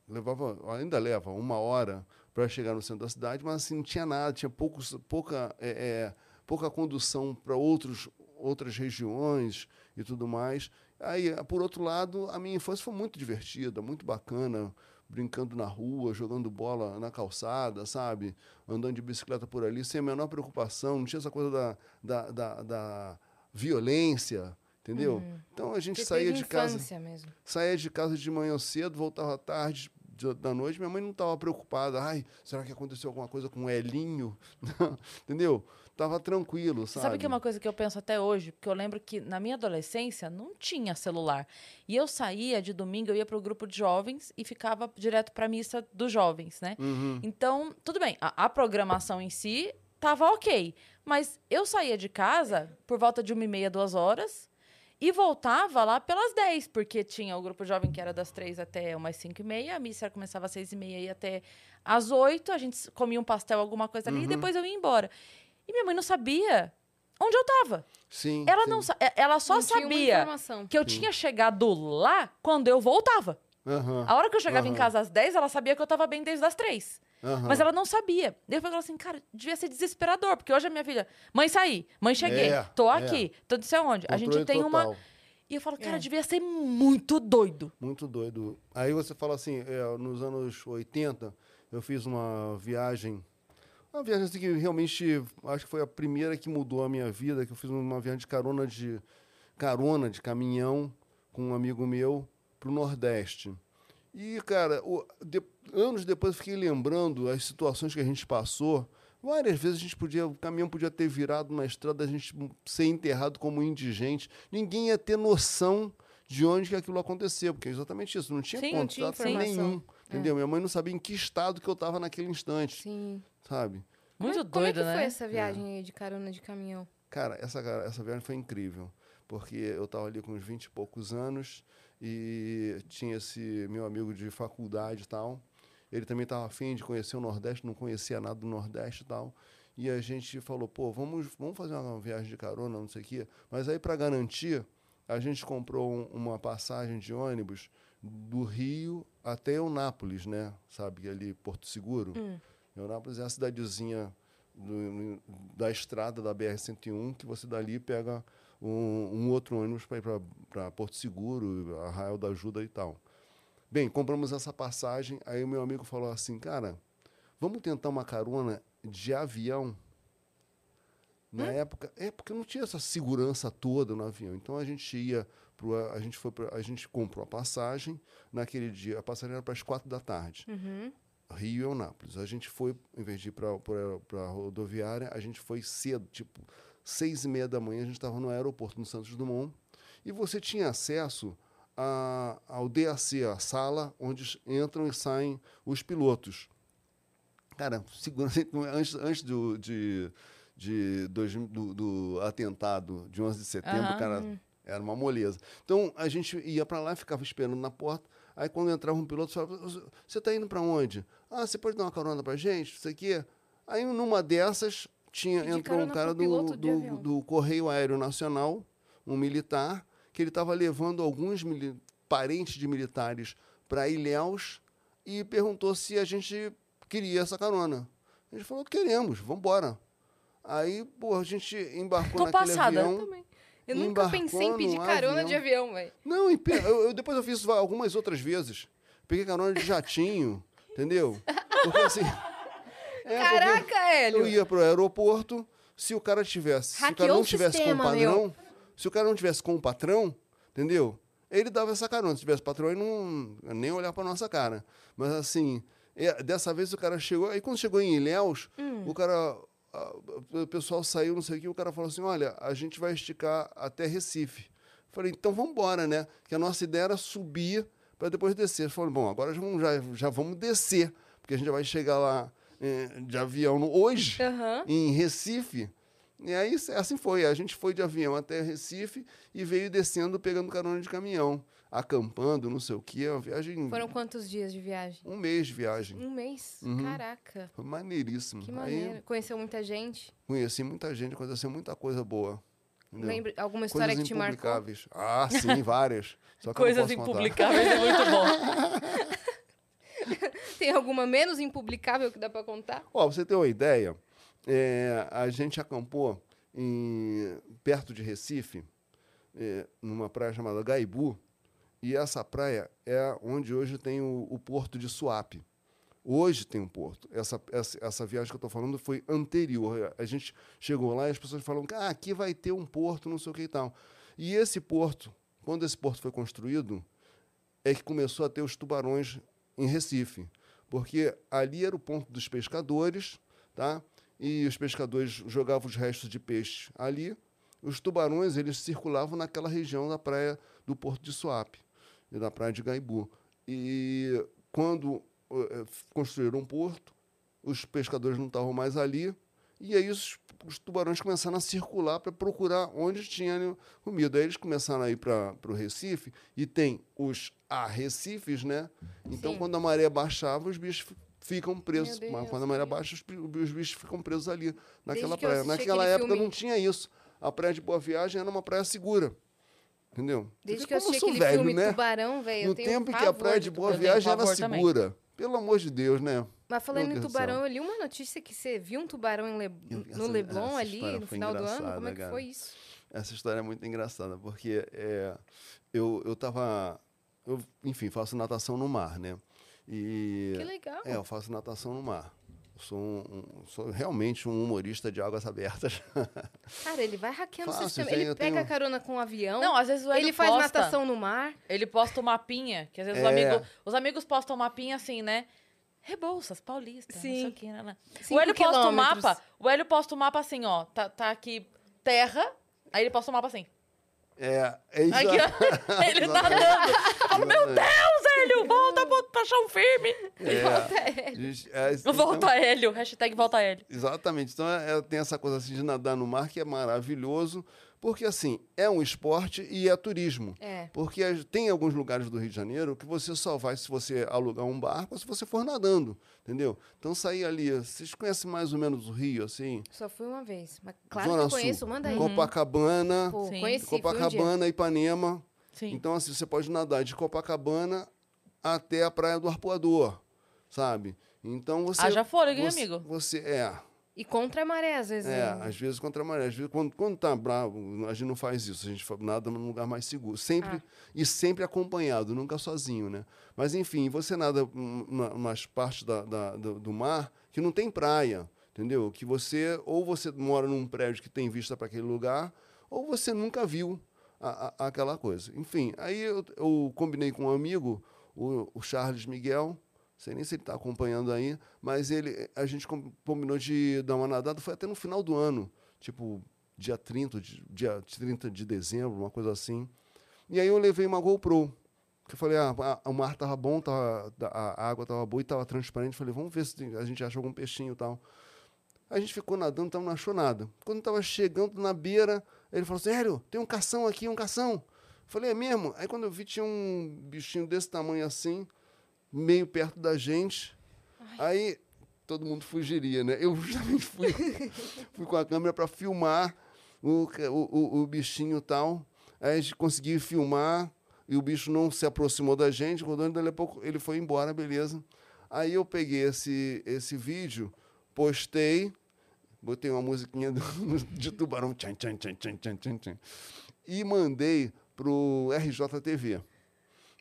Speaker 4: levava- ainda leva uma hora para chegar no centro da cidade, mas assim, não tinha nada, tinha poucos, pouca, é, é, pouca condução para outros outras regiões e tudo mais. Aí, por outro lado, a minha infância foi muito divertida, muito bacana, brincando na rua, jogando bola na calçada, sabe? Andando de bicicleta por ali, sem a menor preocupação, não tinha essa coisa da, da, da, da violência, entendeu? Então a gente saía de casa
Speaker 3: mesmo.
Speaker 4: saía de casa de manhã cedo, voltava à tarde de- da noite, minha mãe não estava preocupada. Ai, será que aconteceu alguma coisa com o Elinho? [LAUGHS] Entendeu? Tava tranquilo, sabe?
Speaker 2: sabe que é uma coisa que eu penso até hoje? Porque eu lembro que na minha adolescência não tinha celular. E eu saía de domingo, eu ia pro grupo de jovens e ficava direto pra missa dos jovens, né?
Speaker 4: Uhum.
Speaker 2: Então, tudo bem, a, a programação em si tava ok. Mas eu saía de casa por volta de uma e meia, duas horas, e voltava lá pelas 10, porque tinha o grupo jovem que era das três até umas cinco e meia, a missa começava às seis e meia e ia até às oito, a gente comia um pastel, alguma coisa ali, e
Speaker 4: Uhum.
Speaker 2: depois eu ia embora. E minha mãe não sabia onde eu tava.
Speaker 4: Sim.
Speaker 2: Ela
Speaker 4: sim.
Speaker 2: não é- ela só
Speaker 3: Não
Speaker 2: sabia que eu tinha chegado lá quando eu voltava.
Speaker 4: Aham,
Speaker 2: A hora que eu chegava em
Speaker 4: aham,
Speaker 2: casa às 10, ela sabia que eu tava bem desde as 3.
Speaker 4: Aham.
Speaker 2: Mas ela não sabia. Daí eu falei assim, cara, devia ser desesperador, porque hoje a minha filha, mãe, saí, mãe, cheguei,
Speaker 4: É,
Speaker 2: tô
Speaker 4: é.
Speaker 2: aqui, tô não sei onde. A gente tem uma.
Speaker 4: total.
Speaker 2: E eu falo, cara,
Speaker 3: É.
Speaker 2: devia ser muito doido.
Speaker 4: Muito doido. Aí você fala assim, é, nos anos 80, eu fiz uma viagem, uma viagem assim que realmente, acho que foi a primeira que mudou a minha vida, que eu fiz uma viagem de carona de, carona de caminhão com um amigo meu pro Nordeste. E, cara, o- de- anos depois eu fiquei lembrando as situações que a gente passou. Várias vezes a gente podia, o caminhão podia ter virado na estrada, a gente ser enterrado como indigente. Ninguém ia ter noção de onde que aquilo aconteceu, porque é exatamente isso, não tinha
Speaker 2: Sim, não
Speaker 3: tinha
Speaker 4: nenhum. Entendeu? Minha mãe não sabia em que estado que eu estava naquele instante,
Speaker 3: Sim.
Speaker 4: sabe?
Speaker 3: Como é-
Speaker 2: Muito
Speaker 3: como é
Speaker 2: doido,
Speaker 3: que foi
Speaker 2: né?
Speaker 3: essa viagem aí de carona de caminhão?
Speaker 4: Cara, essa, essa viagem foi incrível, porque eu estava ali com uns 20 e poucos anos e tinha esse meu amigo de faculdade e tal. Ele também estava afim de conhecer o Nordeste, não conhecia nada do Nordeste e tal. E a gente falou, pô, vamos, vamos fazer uma viagem de carona, não sei o quê. Mas aí, para garantir, a gente comprou um- uma passagem de ônibus do Rio até Eunápolis, né? Sabe, ali, Porto Seguro. Eunápolis é a cidadezinha do- da estrada da BR-101, que você dali pega um, um outro ônibus para ir para Porto Seguro, Arraial da Ajuda e tal. Bem, compramos essa passagem, aí o meu amigo falou assim, cara, vamos tentar uma carona de avião? Na época, é porque não tinha essa segurança toda no avião. Então a gente ia pro, a gente foi pro, a gente comprou a passagem naquele dia, a passagem era para as quatro da tarde.
Speaker 3: Uhum.
Speaker 4: Rio e Eunápolis. A gente foi, em vez de ir para a rodoviária, a gente foi cedo, tipo, seis e meia da manhã, a gente estava no aeroporto, no Santos Dumont, e você tinha acesso a, ao DAC, a sala onde entram e saem os pilotos. Cara, segurança, antes, antes do, de, de do, do atentado de 11 de setembro,
Speaker 2: Aham.
Speaker 4: cara, era uma moleza. Então, a gente ia para lá, ficava esperando na porta, Aí quando entrava um piloto, falava, você está indo para onde? Ah, você pode dar uma carona para gente? Isso aqui. Aí numa dessas tinha, entrou um cara do, do, do Correio Aéreo Nacional, um militar, que ele estava levando alguns parentes de militares para Ilhéus e perguntou se a gente queria essa carona. A gente falou, queremos, vamos embora. Aí, pô, a gente embarcou
Speaker 2: Tô
Speaker 4: naquele
Speaker 2: passada.
Speaker 4: avião.
Speaker 3: Também. Eu nunca pensei em pedir carona
Speaker 4: avião.
Speaker 3: de avião, velho.
Speaker 4: Não, eu, eu- depois eu fiz isso algumas outras vezes. Peguei carona de jatinho, entendeu? Porque assim. [LAUGHS] é, porque
Speaker 3: Caraca, Hélio.
Speaker 4: Eu ia pro aeroporto, se o cara tivesse. Se o cara
Speaker 3: Hackeou
Speaker 4: não tivesse
Speaker 3: sistema,
Speaker 4: com o patrão, se o cara não tivesse com o patrão, entendeu? Ele dava essa carona. Se tivesse patrão, ele não nem olhar pra nossa cara. Mas assim, é, dessa vez o cara chegou. Aí quando chegou em Ilhéus,
Speaker 3: Hum.
Speaker 4: o cara. a- o pessoal saiu, não sei o que, o cara falou assim: olha, a gente vai esticar até Recife. Falei, então vamos embora, né? Que a nossa ideia era subir para depois descer. Falei, bom, agora já vamos, já, já vamos descer, porque a gente já vai chegar lá de avião no- hoje,
Speaker 3: Aham.
Speaker 4: em Recife. E aí, assim foi. A gente foi de avião até Recife e veio descendo, pegando carona de caminhão, acampando, não sei o quê. Uma viagem.
Speaker 3: Foram quantos dias de viagem?
Speaker 4: Um mês de viagem.
Speaker 3: Um mês.
Speaker 4: Uhum.
Speaker 3: Caraca.
Speaker 4: Foi maneiríssimo.
Speaker 3: Que
Speaker 4: Aí
Speaker 3: maneiro. Conheceu muita gente?
Speaker 4: conheci muita gente, aconteceu muita coisa boa. entendeu?
Speaker 3: Lembra alguma história
Speaker 4: Coisas
Speaker 3: que te marcou?
Speaker 4: impublicáveis. Ah, sim, várias. Só que eu não
Speaker 2: Coisas impublicáveis é muito bom. [LAUGHS] [LAUGHS]
Speaker 3: Tem alguma menos impublicável que dá pra contar?
Speaker 4: Ó, você ter uma ideia, é, a gente acampou em, perto de Recife, é, numa praia chamada Gaibu, e essa praia é onde hoje tem o, o porto de Suape. Hoje tem um porto. Essa, essa, essa viagem que eu estou falando foi anterior. A gente chegou lá e as pessoas falaram que ah, aqui vai ter um porto, não sei o que e tal. E esse porto, quando esse porto foi construído, é que começou a ter os tubarões em Recife. Porque ali era o ponto dos pescadores, tá? E os pescadores jogavam os restos de peixe ali. Os tubarões, eles circulavam naquela região da praia do Porto de Suape, e da praia de Gaibu. E quando eh, construíram um porto, os pescadores não estavam mais ali, e aí os, os tubarões começaram a circular para procurar onde tinha comida. Aí eles começaram a ir para o Recife, e tem os arrecifes, né? Então,
Speaker 3: Sim.
Speaker 4: quando a maré baixava, os bichos fi- ficam presos.
Speaker 3: Meu
Speaker 4: Mas
Speaker 3: Deus,
Speaker 4: quando a maré baixa, os, os bichos ficam presos ali, naquela praia. Naquela época
Speaker 3: filme-
Speaker 4: não tinha isso. A praia de Boa Viagem era uma praia segura. Entendeu?
Speaker 3: Desde que eu assisti aquele
Speaker 4: velho,
Speaker 3: filme
Speaker 4: né?
Speaker 3: Tubarão, velho,
Speaker 4: No tempo que a praia
Speaker 3: de
Speaker 4: Boa Viagem era
Speaker 2: pavor também.
Speaker 4: segura. Pelo amor de Deus, né?
Speaker 3: Mas falando em tubarão, eu li uma notícia que você viu um tubarão em Le- no Leblon ali no final do ano. Como é que
Speaker 4: cara.
Speaker 3: foi isso?
Speaker 4: Essa história é muito engraçada, porque é, eu, eu tava. Eu, enfim, faço natação no mar, né? E.
Speaker 3: Que legal.
Speaker 4: É, eu faço natação no mar. Sou, um- um- sou realmente um humorista de águas abertas. [LAUGHS]
Speaker 3: Cara, ele vai hackeando o
Speaker 4: Fácil,
Speaker 3: sistema.
Speaker 4: tem-
Speaker 3: Ele pega
Speaker 4: tenho-
Speaker 3: carona com o avião.
Speaker 2: Não, às vezes o
Speaker 3: ele faz
Speaker 2: posta,
Speaker 3: natação no mar.
Speaker 2: Ele posta o mapinha, que às vezes os,
Speaker 4: É.
Speaker 2: amigos, os amigos postam o mapinha assim, né? Rebouças, Paulista, não sei
Speaker 3: Sim.
Speaker 2: o que, né, né. O Hélio posta o mapa, o Hélio posta o mapa assim, ó, tá, tá aqui terra, aí ele posta o mapa assim.
Speaker 4: É, é isso.
Speaker 2: Aqui, ó, [LAUGHS] ele nadando. Eu falo, meu Deus, Hélio, volta pra chão firme.
Speaker 4: É, [LAUGHS] gente, é, então-
Speaker 2: Volta Hélio, hashtag volta Hélio.
Speaker 4: Exatamente. Então, é, tem essa coisa assim de nadar no mar que é maravilhoso, porque, assim, é um esporte e é turismo.
Speaker 3: É.
Speaker 4: Porque tem alguns lugares do Rio de Janeiro que você só vai se você alugar um barco ou se você for nadando, entendeu? Então, sair ali... Vocês conhecem mais ou menos o Rio, assim?
Speaker 3: Só fui uma vez. Mas claro
Speaker 4: Zona
Speaker 3: que eu conheço,
Speaker 4: Sul.
Speaker 3: manda aí.
Speaker 4: Copacabana,
Speaker 3: Pô, conheci, fui um.
Speaker 4: Copacabana, Ipanema.
Speaker 2: Sim.
Speaker 4: Então, assim, você pode nadar de Copacabana até a Praia do Arpoador, sabe? Então, você...
Speaker 2: Haja fôlego, hein,
Speaker 4: você,
Speaker 2: amigo?
Speaker 4: Você, é...
Speaker 3: E contra a maré, às vezes.
Speaker 4: É,
Speaker 3: né?
Speaker 4: às vezes contra a maré. Às vezes, quando, quando tá bravo, a gente não faz isso. A gente nada num lugar mais seguro. Sempre,
Speaker 3: Ah.
Speaker 4: E sempre acompanhado, nunca sozinho, né? Mas, enfim, você nada hum, na- nas partes da, da- do, do mar que não tem praia, entendeu? Que você, ou você mora num prédio que tem vista para aquele lugar, ou você nunca viu a- a- aquela coisa. Enfim, aí eu, eu combinei com um amigo, o, o Charles Miguel, sei nem se ele está acompanhando aí, mas ele, a gente com- combinou de dar uma nadada, foi até no final do ano, tipo dia 30, de, dia 30 de dezembro, uma coisa assim. E aí eu levei uma GoPro. Que eu falei, ah, o mar tava bom, tava, a água tava boa e tava transparente. Falei, vamos ver se a gente acha algum peixinho e tal. A gente ficou nadando, então não achou nada. Quando tava chegando na beira, ele falou Hélio, tem um cação aqui, um cação. Falei, é mesmo? Aí quando eu vi, tinha um bichinho desse tamanho assim, meio perto da gente. Aí todo mundo fugiria, né? Eu justamente fui, fui com a câmera para filmar o, o, o, o bichinho e tal. Aí a gente conseguiu filmar e o bicho não se aproximou da gente. Rodando, dali a pouco ele foi embora, beleza. Aí eu peguei esse, esse vídeo, postei, botei uma musiquinha do- de tubarão, tchan, tchan, tchan, tchan, tchan, tchan, e mandei pro RJTV.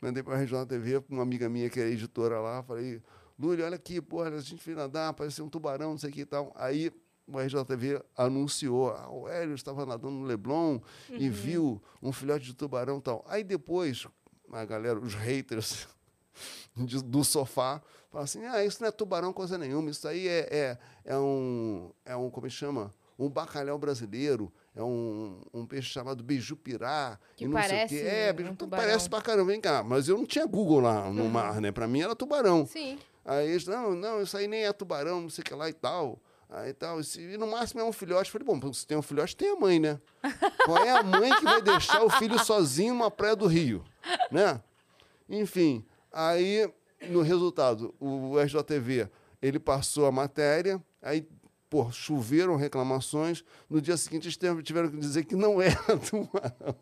Speaker 4: Mandei para a RJTV, para uma amiga minha que é editora lá, falei, Lúlio, olha aqui, porra, a gente foi nadar, parecia um tubarão, não sei o que e tal. Aí o RJTV anunciou, ah, o Hélio estava nadando no Leblon e viu um filhote de tubarão e tal. Aí depois, a galera, os haters [LAUGHS] de- do sofá, falam assim, ah, isso não é tubarão coisa nenhuma, isso aí é, é, é um, é um, como é que chama? Um bacalhau brasileiro, é um, um peixe chamado beijupirá,
Speaker 3: Que
Speaker 4: e não sei o
Speaker 3: parece.
Speaker 4: É,
Speaker 3: um
Speaker 4: beijo-
Speaker 3: tubarão.
Speaker 4: parece pra caramba, vem cá. Mas eu não tinha Google lá no mar, né? Pra mim era tubarão.
Speaker 3: Sim.
Speaker 4: Aí eles, não, não, isso aí nem é tubarão, não sei o que lá e tal. Aí tal, e no máximo é um filhote. Falei, bom, se tem um filhote, tem a mãe, né? [LAUGHS] Qual é a mãe que vai deixar o filho sozinho numa praia do Rio, né? Enfim, aí, no resultado, o RJTV, ele passou a matéria, aí, pô, choveram reclamações. No dia seguinte, eles tiveram- que dizer que não [LAUGHS] era tubarão.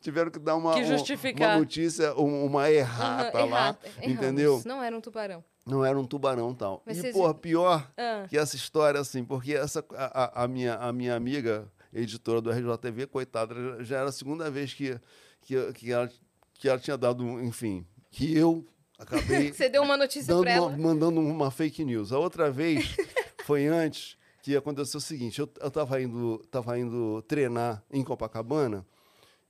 Speaker 4: Tiveram que dar uma,
Speaker 2: Que
Speaker 4: um- uma notícia, um- uma errata
Speaker 3: Aham,
Speaker 4: lá,
Speaker 3: errata,
Speaker 4: entendeu?
Speaker 3: Não era um tubarão.
Speaker 4: Não era um tubarão tal.
Speaker 3: Mas
Speaker 4: e,
Speaker 3: vocês-
Speaker 4: porra, pior
Speaker 3: Ah.
Speaker 4: que essa história, assim, porque essa, a, a- minha, a minha amiga, editora do RJTV, coitada, já- era a segunda vez que, que, que, ela, que ela tinha dado, enfim, que eu acabei [LAUGHS]
Speaker 3: Você deu uma notícia
Speaker 4: dando
Speaker 3: pra ela.
Speaker 4: mandando uma fake news. A outra vez [LAUGHS] foi antes que aconteceu o seguinte: eu, eu tava, indo, tava indo treinar em Copacabana.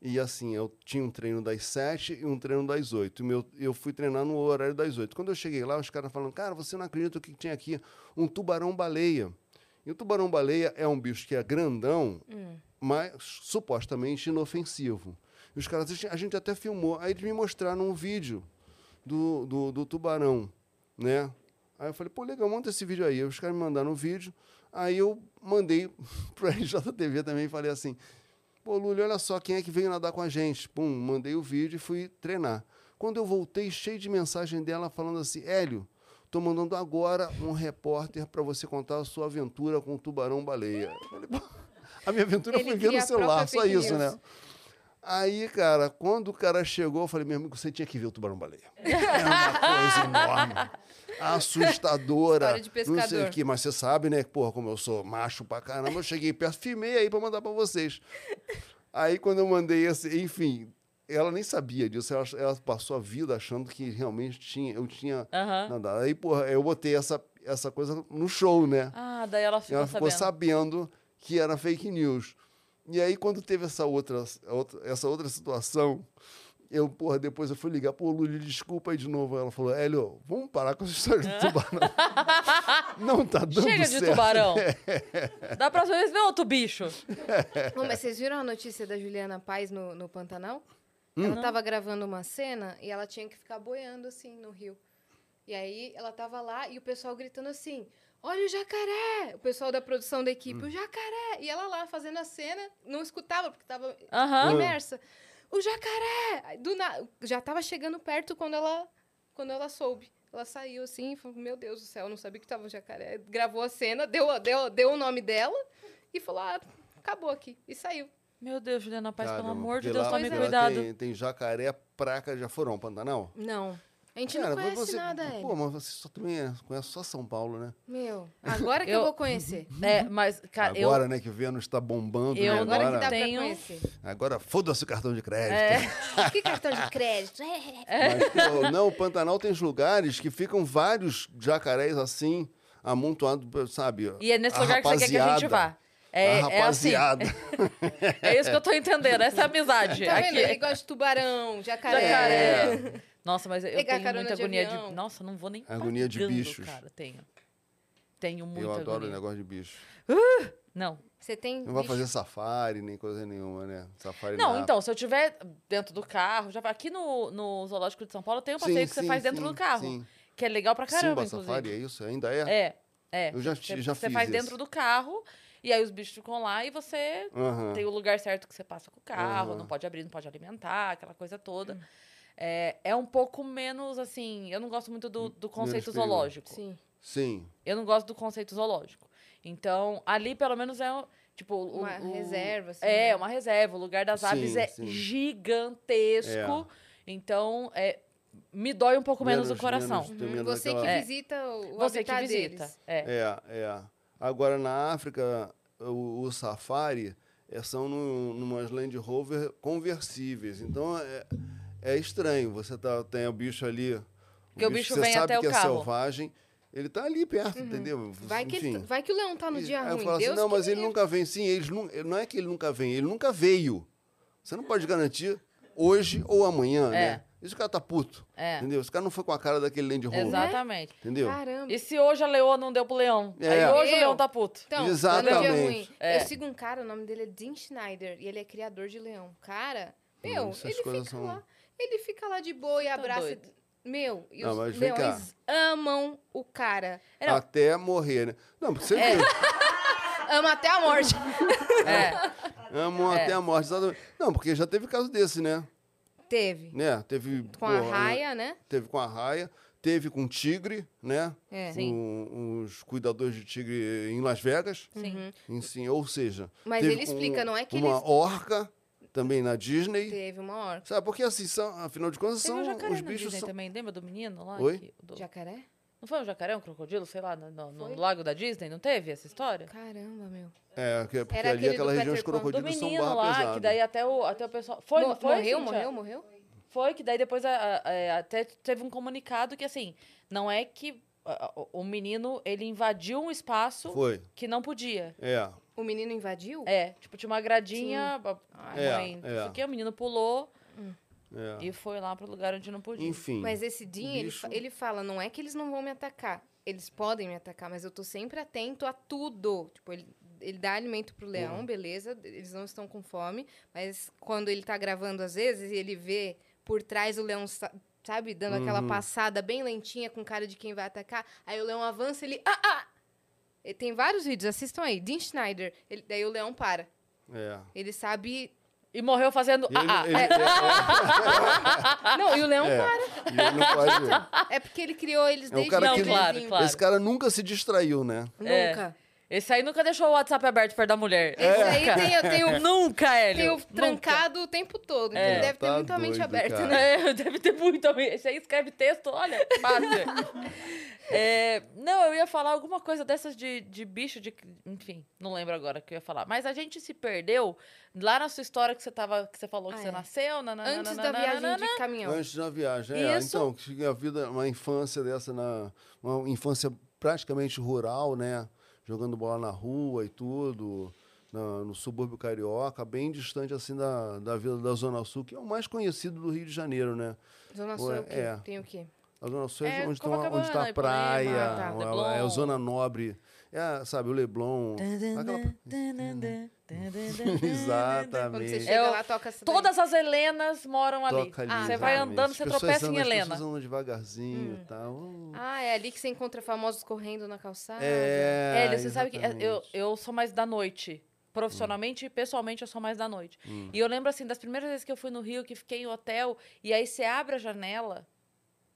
Speaker 4: E assim, eu tinha um treino das sete e um treino das oito. O Meu, eu fui treinar no horário das oito. Quando eu cheguei lá, os caras falando, cara, você não acredita o que tinha aqui? Um tubarão-baleia. E o tubarão-baleia é um bicho que é grandão, mas supostamente inofensivo. E os caras, a gente até filmou. Aí eles me mostraram um vídeo do, do, do tubarão, né? Aí eu falei, pô, legal, monta esse vídeo aí. Os caras me mandaram o vídeo. Aí eu mandei [LAUGHS] pro RJTV também e falei assim, pô, Lúlio, olha só quem é que veio nadar com a gente. Pum, mandei o vídeo e fui treinar. Quando eu voltei, cheio de mensagem dela falando assim, Hélio, tô mandando agora um repórter para você contar a sua aventura com o tubarão-baleia. Eu falei, pô, a minha aventura
Speaker 3: Ele
Speaker 4: foi ver no
Speaker 3: a
Speaker 4: celular, só isso,
Speaker 3: news.
Speaker 4: né? Aí, cara, quando o cara chegou, eu falei, meu amigo, você tinha que ver o tubarão-baleia. [LAUGHS] É uma coisa enorme. Assustadora.
Speaker 3: História de
Speaker 4: Não sei o que, mas você sabe, né? Porra, como eu sou macho pra caramba, eu cheguei perto, filmei aí pra mandar pra vocês. Aí, quando eu mandei esse, enfim, ela nem sabia disso. Ela, ela passou a vida achando que realmente tinha, eu tinha
Speaker 2: Aham.
Speaker 4: nadado. Aí, porra, eu botei essa, essa coisa no show, né?
Speaker 2: Ah, daí ela ficou
Speaker 4: ela ficou
Speaker 2: sabendo.
Speaker 4: sabendo que era fake news. E aí, quando teve essa outra, outra- essa outra situação, eu, porra, depois eu fui ligar, pô, Luli, desculpa aí de novo. Ela falou, Hélio, vamos parar com essa história de tubarão. [LAUGHS] Não tá dando
Speaker 2: Chega de
Speaker 4: certo.
Speaker 2: tubarão. [LAUGHS] Da próxima vez vê outro bicho.
Speaker 3: Bom, mas vocês viram a notícia da Juliana Paz no, no Pantanal?
Speaker 4: Hum.
Speaker 3: Ela tava gravando uma cena e ela tinha que ficar boiando assim no rio. E aí ela tava lá e o pessoal gritando assim: Olha o jacaré! O pessoal da produção da equipe,
Speaker 4: Hum.
Speaker 3: o jacaré! E ela lá fazendo a cena, não escutava, porque tava
Speaker 2: Aham.
Speaker 3: imersa. O jacaré! Do na... Já tava chegando perto quando ela, quando ela soube. Ela saiu assim e falou: Meu Deus do céu, não sabia que tava o jacaré. Gravou a cena, deu, deu, deu o nome dela e falou: Ah, acabou aqui. E saiu.
Speaker 2: Meu Deus, Juliana Paz, pelo amor de Deus,
Speaker 4: lá-
Speaker 2: tome cuidado.
Speaker 4: Tem, tem jacaré, praca, já foram Pantanal?
Speaker 3: Não. A gente
Speaker 4: Cara,
Speaker 3: não conhece
Speaker 4: você,
Speaker 3: nada, Hélio.
Speaker 4: Pô, mas você só também é- conhece só São Paulo, né?
Speaker 3: Meu, agora [LAUGHS] que eu,
Speaker 2: Eu-
Speaker 3: vou conhecer. [LAUGHS]
Speaker 2: É, mas, cara, eu.
Speaker 4: agora, né, que o Vênus tá bombando,
Speaker 2: eu-
Speaker 4: né?
Speaker 3: Agora
Speaker 4: Agora,
Speaker 3: que dá
Speaker 2: tenho-
Speaker 3: pra conhecer.
Speaker 4: agora foda-se o cartão de crédito.
Speaker 2: É, [LAUGHS]
Speaker 3: que cartão de crédito? É.
Speaker 4: Mas, pô, não, o Pantanal tem lugares que ficam vários jacarés assim, amontoados, sabe?
Speaker 2: e é nesse lugar que você quer que a gente vá. É, é assim.
Speaker 4: rapaziada.
Speaker 2: É isso que eu tô entendendo. Essa é amizade.
Speaker 3: Tá vendo?
Speaker 2: Aqui.
Speaker 3: Ele gosta de tubarão, jacaré.
Speaker 2: Jacaré. Nossa, mas eu
Speaker 3: Pegar
Speaker 2: tenho muita
Speaker 3: de
Speaker 2: agonia
Speaker 3: avião.
Speaker 2: de. Nossa, não vou nem.
Speaker 4: Agonia de
Speaker 2: pagando,
Speaker 4: bichos.
Speaker 2: Cara, tenho. Tenho muita
Speaker 4: Eu adoro o
Speaker 2: agonia.
Speaker 4: negócio de bicho.
Speaker 2: Não.
Speaker 3: Você tem
Speaker 4: Não vai fazer safari, nem coisa nenhuma, né? Safari
Speaker 2: Não, então, se eu tiver dentro do carro, já vai- aqui no, no Zoológico de São Paulo tem um passeio
Speaker 4: Sim,
Speaker 2: que você
Speaker 4: sim,
Speaker 2: faz dentro
Speaker 4: sim,
Speaker 2: do carro.
Speaker 4: Sim.
Speaker 2: Que é legal pra caramba,
Speaker 4: Simba
Speaker 2: inclusive.
Speaker 4: Safari, é isso? Ainda é?
Speaker 2: É, é.
Speaker 4: Eu já,
Speaker 2: Você,
Speaker 4: ti- já
Speaker 2: você
Speaker 4: fiz
Speaker 2: faz
Speaker 4: esse.
Speaker 2: dentro do carro, e aí os bichos ficam lá e você
Speaker 4: Aham.
Speaker 2: tem o lugar certo que você passa com o carro,
Speaker 4: Aham.
Speaker 2: não pode abrir, não pode alimentar, aquela coisa toda. É, é um pouco menos assim. Eu não gosto muito do, do conceito
Speaker 4: exterior.
Speaker 2: zoológico.
Speaker 3: Sim.
Speaker 4: Sim.
Speaker 2: Eu não gosto do conceito zoológico. Então, ali pelo menos é tipo
Speaker 3: Uma
Speaker 2: o-
Speaker 3: reserva, assim,
Speaker 2: É,
Speaker 3: né?
Speaker 2: uma reserva. O lugar das aves
Speaker 4: Sim,
Speaker 2: é
Speaker 4: sim.
Speaker 2: gigantesco. Então, é, me dói um pouco menos, o coração.
Speaker 4: menos- menos
Speaker 3: Você
Speaker 4: aquela-
Speaker 3: que
Speaker 2: É.
Speaker 3: visita o, o
Speaker 2: Você que visita.
Speaker 3: deles.
Speaker 2: É.
Speaker 4: É, é. Agora, na África, o, o safari é, são no, numas Land Rover conversíveis. Então, é, é estranho. Você tá, tem o bicho ali...
Speaker 2: Porque o bicho
Speaker 4: você
Speaker 2: vem
Speaker 4: sabe
Speaker 2: até o
Speaker 4: que é
Speaker 2: carro.
Speaker 4: selvagem. Ele tá ali perto, entendeu?
Speaker 3: Uhum. Vai que,
Speaker 4: Enfim.
Speaker 3: ele- vai que o leão tá no
Speaker 4: E-
Speaker 3: dia
Speaker 4: aí eu
Speaker 3: ruim.
Speaker 4: falo assim,
Speaker 3: Deus
Speaker 4: não, mas ele
Speaker 3: me-
Speaker 4: nunca vem. Sim, eles não, não é que ele nunca vem, ele nunca veio. Você não pode garantir hoje ou amanhã,
Speaker 2: É.
Speaker 4: né? Esse cara tá puto,
Speaker 2: É.
Speaker 4: entendeu? Esse cara não foi com a cara daquele Land Rover,
Speaker 2: Exatamente.
Speaker 4: entendeu?
Speaker 3: Caramba.
Speaker 2: E se hoje a leoa não deu pro leão?
Speaker 4: É.
Speaker 2: Aí hoje o
Speaker 3: Eu?
Speaker 2: leão tá puto.
Speaker 3: Então, tá
Speaker 4: Exatamente.
Speaker 2: É.
Speaker 3: Eu sigo um cara, o nome dele é Dean Schneider, e ele é criador de leão. Cara, meu,
Speaker 4: essas
Speaker 3: ele fica
Speaker 4: são-
Speaker 3: lá. Ele fica lá de boa e
Speaker 2: Tá
Speaker 3: abraça.
Speaker 2: doido.
Speaker 3: Meu, e
Speaker 4: Não,
Speaker 3: os
Speaker 4: cá.
Speaker 3: leões amam o cara.
Speaker 2: É, não.
Speaker 4: Até morrer, né? Não, porque você
Speaker 2: É. [LAUGHS]
Speaker 3: Ama até a morte. [LAUGHS]
Speaker 2: É.
Speaker 4: amam
Speaker 2: É.
Speaker 4: até a morte. exatamente. Não, porque já teve caso desse, né?
Speaker 3: Teve.
Speaker 4: né? Teve
Speaker 3: Com a raia, né?
Speaker 4: Teve com a raia, teve com tigre, né?
Speaker 3: É.
Speaker 2: Sim.
Speaker 4: Com os cuidadores de tigre em Las Vegas.
Speaker 2: Sim.
Speaker 4: Em si, ou seja,
Speaker 3: Mas
Speaker 4: teve
Speaker 3: ele
Speaker 4: com
Speaker 3: explica, não é que
Speaker 4: uma
Speaker 3: eles-
Speaker 4: orca também na Disney.
Speaker 3: Teve uma orca.
Speaker 4: Sabe, porque assim, são, afinal de contas,
Speaker 2: Teve um
Speaker 4: são
Speaker 2: jacaré
Speaker 4: os
Speaker 2: na
Speaker 4: bichos
Speaker 2: Disney
Speaker 4: são...
Speaker 2: também, lembra do menino lá?
Speaker 4: Oi?
Speaker 2: que- do-
Speaker 3: Jacaré?
Speaker 2: Não foi um jacaré, um crocodilo, sei lá, no, no- lago da Disney? Não teve essa história?
Speaker 3: Caramba, meu.
Speaker 4: É, que- porque
Speaker 3: Era
Speaker 4: ali aquela região os
Speaker 3: Peter.
Speaker 2: Do
Speaker 4: crocodilos são
Speaker 2: menino
Speaker 4: barra
Speaker 2: lá,
Speaker 4: pesada.
Speaker 2: que daí até o, até o pessoal... Foi, não foi,
Speaker 3: morreu,
Speaker 2: Cíntia?
Speaker 3: morreu, morreu?
Speaker 2: Foi, que daí depois a- a- a- até teve um comunicado que, assim, não é que o menino, ele invadiu um espaço
Speaker 4: Foi,
Speaker 2: que não podia.
Speaker 4: é.
Speaker 3: O menino invadiu?
Speaker 2: É, tipo, tinha uma gradinha, a- a
Speaker 4: É,
Speaker 2: mãe, não sei
Speaker 4: é.
Speaker 2: o menino pulou
Speaker 4: é.
Speaker 2: e foi lá pro lugar onde não podia.
Speaker 4: Enfim,
Speaker 3: Mas esse Dean, ele,
Speaker 4: bicho-
Speaker 3: fa- ele fala, não é que eles não vão me atacar. Eles podem me atacar, mas eu tô sempre atento a tudo. Tipo, ele, ele dá alimento pro leão,
Speaker 4: Uhum.
Speaker 3: beleza, eles não estão com fome. Mas quando ele tá gravando, às vezes, e ele vê por trás o leão, sa- sabe, dando aquela
Speaker 4: Uhum.
Speaker 3: passada bem lentinha com cara de quem vai atacar. Aí o leão avança, ele... Ah, ah! Tem vários vídeos, assistam aí. Dean Schneider. Ele- daí o leão para.
Speaker 4: é.
Speaker 3: Ele sabe...
Speaker 2: E morreu fazendo...
Speaker 4: Ele,
Speaker 2: ah, ah,
Speaker 4: ele-
Speaker 2: é.
Speaker 4: é- [LAUGHS]
Speaker 3: Não, e o leão
Speaker 4: é,
Speaker 3: para.
Speaker 4: e ele não pode-
Speaker 3: É porque ele criou eles
Speaker 4: É um
Speaker 3: desde
Speaker 4: cara
Speaker 2: Não, claro, claro.
Speaker 4: Esse cara nunca se distraiu, né?
Speaker 2: É.
Speaker 3: Nunca.
Speaker 2: Esse aí nunca deixou o WhatsApp aberto perto da mulher.
Speaker 3: Esse aí tem, tem o, [LAUGHS]
Speaker 2: Nunca, Hélio.
Speaker 3: tem o
Speaker 2: Nunca.
Speaker 3: trancado o tempo todo. então
Speaker 2: É.
Speaker 3: ele deve ter
Speaker 4: Tá
Speaker 3: muita mente
Speaker 4: doido,
Speaker 3: aberta,
Speaker 4: cara.
Speaker 3: né?
Speaker 2: É, [LAUGHS] deve ter muito. Esse aí escreve texto, olha, fácil. [LAUGHS] É, não, eu ia falar alguma coisa dessas de, de bicho, de. Enfim, não lembro agora o que eu ia falar. Mas a gente se perdeu lá na sua história que você tava. Que você falou que
Speaker 3: Ah,
Speaker 2: você
Speaker 3: é.
Speaker 2: nasceu. nananana,
Speaker 3: Antes da viagem de caminhão.
Speaker 4: Antes da viagem, é.
Speaker 2: Isso.
Speaker 4: Então, que a vida, uma infância dessa, na, uma infância praticamente rural, né? Jogando bola na rua e tudo, na- no subúrbio carioca, bem distante assim da, da Vila da Zona Sul, que é o mais conhecido do Rio de Janeiro, né?
Speaker 3: Zona Sul é?
Speaker 4: É.
Speaker 3: Tem o quê?
Speaker 4: A Zona Sul é,
Speaker 2: É,
Speaker 4: onde, está a
Speaker 2: Ipanema,
Speaker 4: praia,
Speaker 3: tá.
Speaker 4: é- a Zona Nobre, é, sabe, o Leblon. aquela- [LAUGHS]
Speaker 3: Quando você
Speaker 4: Exatamente.
Speaker 3: chega
Speaker 2: É
Speaker 3: lá.
Speaker 2: Todas as Helenas moram ali.
Speaker 4: Toca ali,
Speaker 3: Ah,
Speaker 2: você vai andando,
Speaker 4: As
Speaker 2: você tropeça em
Speaker 4: andam- as
Speaker 2: Helena.
Speaker 4: pessoas andam devagarzinho e tal. Hum.
Speaker 3: Ah, é ali que você encontra famosos correndo na calçada.
Speaker 4: É,
Speaker 2: Hélio, você sabe que eu, eu sou mais da noite. Profissionalmente e pessoalmente eu sou mais da noite.
Speaker 4: Hum.
Speaker 2: E eu lembro assim, das primeiras vezes que eu fui no Rio, que fiquei em hotel, e aí você abre a janela,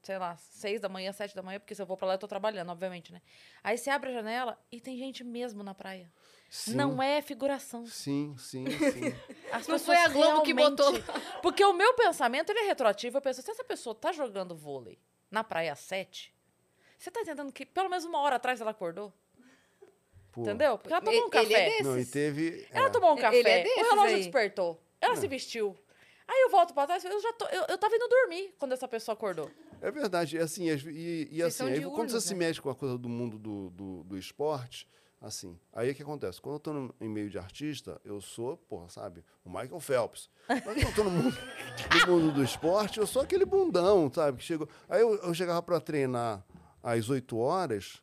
Speaker 2: sei lá, seis da manhã, sete da manhã, porque se eu vou pra lá eu tô trabalhando, obviamente, né? Aí você abre a janela e tem gente mesmo na praia.
Speaker 4: Sim,
Speaker 2: Não é figuração.
Speaker 4: Sim, sim, [LAUGHS] sim.
Speaker 2: As
Speaker 3: Não
Speaker 2: pessoas
Speaker 3: foi a Globo que
Speaker 2: realmente-
Speaker 3: botou.
Speaker 2: Porque o meu pensamento, ele é retroativo. Eu penso, se essa pessoa tá jogando vôlei na praia às sete, você tá entendendo que pelo menos uma hora atrás ela acordou?
Speaker 4: Pô.
Speaker 2: Entendeu? Porque ela tomou um
Speaker 3: Ele- ele é
Speaker 2: café.
Speaker 3: desse.
Speaker 4: Não, e teve.
Speaker 2: Ela
Speaker 4: é.
Speaker 2: tomou um
Speaker 3: Ele
Speaker 2: café,
Speaker 3: é desses
Speaker 2: o relógio
Speaker 3: aí.
Speaker 2: despertou. Ela se vestiu. Aí eu volto pra trás, eu já tô, eu, eu tava indo dormir quando essa pessoa acordou.
Speaker 4: É verdade, é assim, as- e, e assim, aí,
Speaker 3: diurnos,
Speaker 4: quando você se
Speaker 3: né?
Speaker 4: mexe com a coisa do mundo do, do, do esporte, assim, aí o que acontece? Quando eu tô no, em meio de artista, eu sou, porra, sabe, o Michael Phelps. Mas quando eu tô no mundo, [LAUGHS] no mundo do esporte, eu sou aquele bundão, sabe, que chegou... Aí eu, eu chegava para treinar às 8 horas,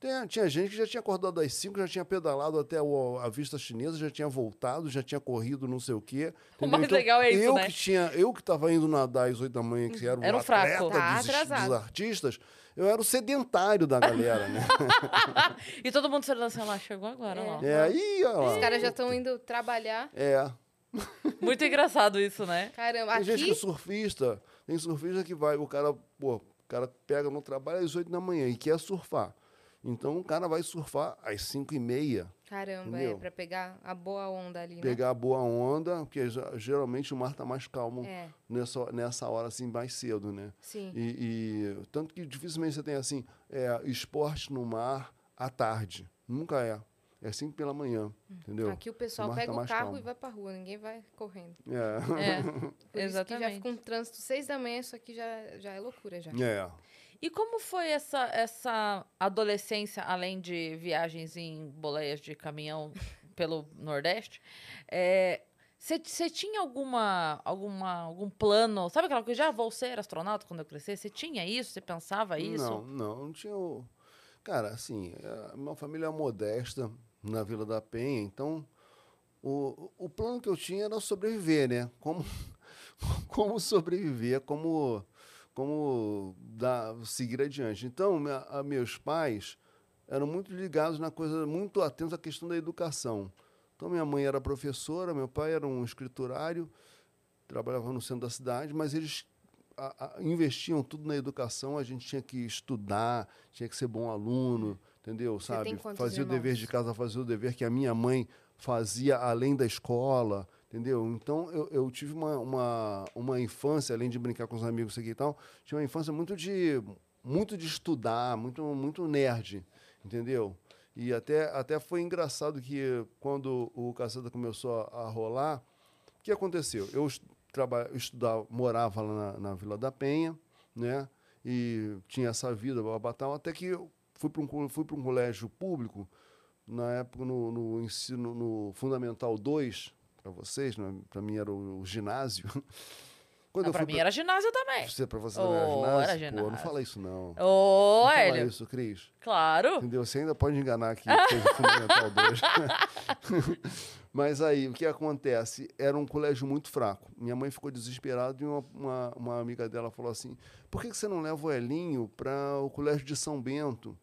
Speaker 4: tinha, tinha gente que já tinha acordado às 5, já tinha pedalado até o- a vista chinesa, já tinha voltado, já tinha corrido não sei o quê.
Speaker 2: O
Speaker 4: entendeu?
Speaker 2: mais legal é isso,
Speaker 4: eu
Speaker 2: né?
Speaker 4: Que tinha, eu que estava indo nadar às 8 da manhã, que era um,
Speaker 2: Era um fraco.
Speaker 3: Tá
Speaker 4: dos, dos artistas, eu era o sedentário da galera, né? [LAUGHS]
Speaker 2: E todo mundo se assim, lá, chegou agora, ó.
Speaker 4: é, aí, ó.
Speaker 3: Os caras já estão indo trabalhar.
Speaker 4: É.
Speaker 2: Muito engraçado isso, né?
Speaker 3: Caramba,
Speaker 4: Tem gente que é surfista, tem surfista que vai, o cara, pô, o cara pega no trabalho às 8 da manhã e quer surfar. Então o cara vai surfar às 5 e meia,
Speaker 3: Caramba, é,
Speaker 4: Entendeu?
Speaker 3: pra pegar a boa onda ali, né?
Speaker 4: pegar a boa onda, porque geralmente o mar tá mais calmo
Speaker 3: É,
Speaker 4: nessa, nessa hora, assim, mais cedo, né?
Speaker 3: sim.
Speaker 4: E, e tanto que dificilmente você tem assim, é, esporte no mar à tarde. Nunca é. É sempre pela manhã, entendeu?
Speaker 3: Aqui o pessoal
Speaker 4: O
Speaker 3: pega
Speaker 4: tá
Speaker 3: o carro
Speaker 4: calmo.
Speaker 3: e vai pra rua, ninguém vai correndo.
Speaker 4: É.
Speaker 2: É, [LAUGHS]
Speaker 3: Por isso que já
Speaker 2: exatamente.
Speaker 3: fica um trânsito seis da manhã, isso aqui já, já é loucura já.
Speaker 4: É.
Speaker 2: E como foi essa, essa adolescência, além de viagens em boleias de caminhão pelo Nordeste? Você tinha alguma, alguma, algum plano? Sabe aquela coisa? Já vou ser astronauta quando eu crescer? Você tinha isso? Você pensava isso?
Speaker 4: Não, não, não tinha. O... Cara, assim, a minha família é modesta na Vila da Penha, então o, o plano que eu tinha era sobreviver, né? Como, [LAUGHS] como sobreviver, como, como dar, seguir adiante. Então, minha, a, meus pais eram muito ligados na coisa, muito atentos à questão da educação. Então, minha mãe era professora, meu pai era um escriturário, trabalhava no centro da cidade, mas eles a- a- investiam tudo na educação, a gente tinha que estudar, tinha que ser bom aluno, entendeu?
Speaker 3: Você
Speaker 4: Sabe? Fazia o dever
Speaker 3: irmãos?
Speaker 4: de casa, fazia o dever que a minha mãe fazia além da escola, entendeu? Então eu, eu tive uma, uma, uma infância, além de brincar com os amigos aqui e tal, tinha uma infância muito de muito de estudar, muito muito nerd, entendeu? E até, até foi engraçado que quando o Caceta começou a, rolar, o que aconteceu? Eu est- traba- estudava, morava lá na, na Vila da Penha, né? E tinha essa vida, batal, até que eu fui para um, fui um colégio público, na época no, no ensino no Fundamental 2, para vocês, para mim era o, ginásio. [LAUGHS] Quando
Speaker 2: Não, pra mim era ginásio também.
Speaker 4: Você, para você
Speaker 2: Oh,
Speaker 4: era ginásio?
Speaker 2: era
Speaker 4: Pô, não
Speaker 2: ginásio.
Speaker 4: fala isso não.
Speaker 2: Ô,
Speaker 4: não fala
Speaker 2: Hélio.
Speaker 4: isso, Cris.
Speaker 2: Claro.
Speaker 4: Entendeu? Você ainda pode enganar aqui, que fez o Fundamental 2. [LAUGHS] Mas aí, o que acontece? Era um colégio muito fraco. Minha mãe ficou desesperada e uma, uma, uma amiga dela falou assim: por que, que você não leva o Elinho para o colégio de São Bento?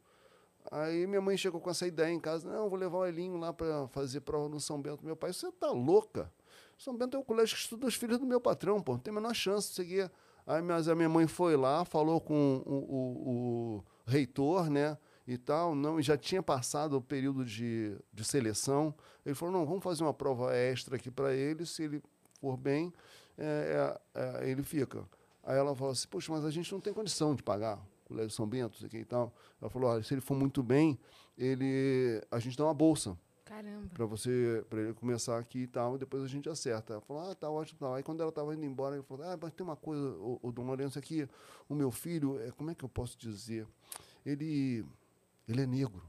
Speaker 4: Aí minha mãe chegou com essa ideia em casa: não, vou levar o Elinho lá para fazer prova no São Bento. Meu pai, você tá louca? São Bento é o colégio que estuda os filhos do meu patrão, pô, não tem a menor chance de seguir. Aí mas a minha mãe foi lá, falou com o, o- o reitor, né? e tal. Não, já tinha passado o período de, de seleção. Ele falou, não, vamos fazer uma prova extra aqui para ele, se ele for bem, é, é, é, ele fica. Aí ela falou assim, poxa, mas a gente não tem condição de pagar Colégio São Bento, aqui e tal. Ela falou, olha, se ele for muito bem, ele, a gente dá uma bolsa
Speaker 3: Caramba.
Speaker 4: para você para ele começar aqui e tal, e depois a gente acerta. Ela falou, ah, tá ótimo, tá. Aí quando ela estava indo embora, ele falou, ah, mas tem uma coisa, o, o Dom Lourenço aqui, o meu filho, é, como é que eu posso dizer? Ele, ele é negro.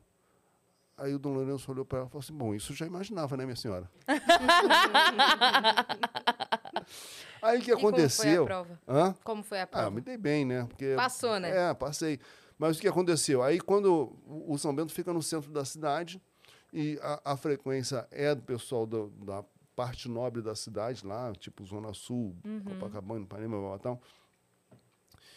Speaker 4: Aí o Dom Lourenço olhou para ela e falou assim, bom, isso eu já imaginava, né, minha senhora? [LAUGHS] [LAUGHS] Aí o que
Speaker 3: E como foi a
Speaker 4: aconteceu?
Speaker 3: prova?
Speaker 4: Hã?
Speaker 3: Como foi a
Speaker 4: Ah,
Speaker 3: prova?
Speaker 4: me dei bem, né? Porque
Speaker 3: Passou, né?
Speaker 4: é, passei. Mas o que aconteceu? Aí, quando o São Bento fica no centro da cidade e a, a frequência é do pessoal do- da parte nobre da cidade, lá, tipo Zona Sul, Copacabana, Ipanema, Babatão.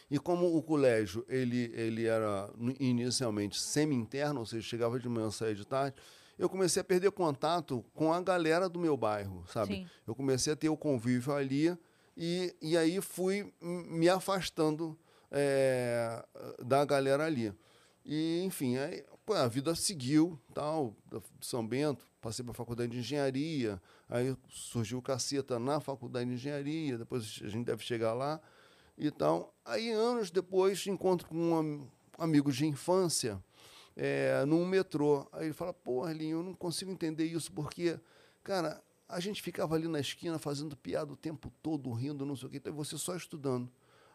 Speaker 4: E como o colégio ele, ele era inicialmente semi-interno, ou seja, chegava de manhã, saía de tarde, eu comecei a perder contato com a galera do meu bairro, sabe?
Speaker 2: Sim.
Speaker 4: Eu comecei a ter o convívio ali e, e aí fui me afastando é, da galera ali. E, enfim, aí, a vida seguiu, tal, São Bento, passei para a faculdade de engenharia, aí surgiu o caceta na faculdade de engenharia, depois a gente deve chegar lá e tal. Aí, anos depois, encontro com um am- amigo de infância é, num metrô. Aí ele fala, pô, Arlinho, eu não consigo entender isso, porque, cara, a gente ficava ali na esquina fazendo piada o tempo todo, rindo, não sei o quê, e você só estudando.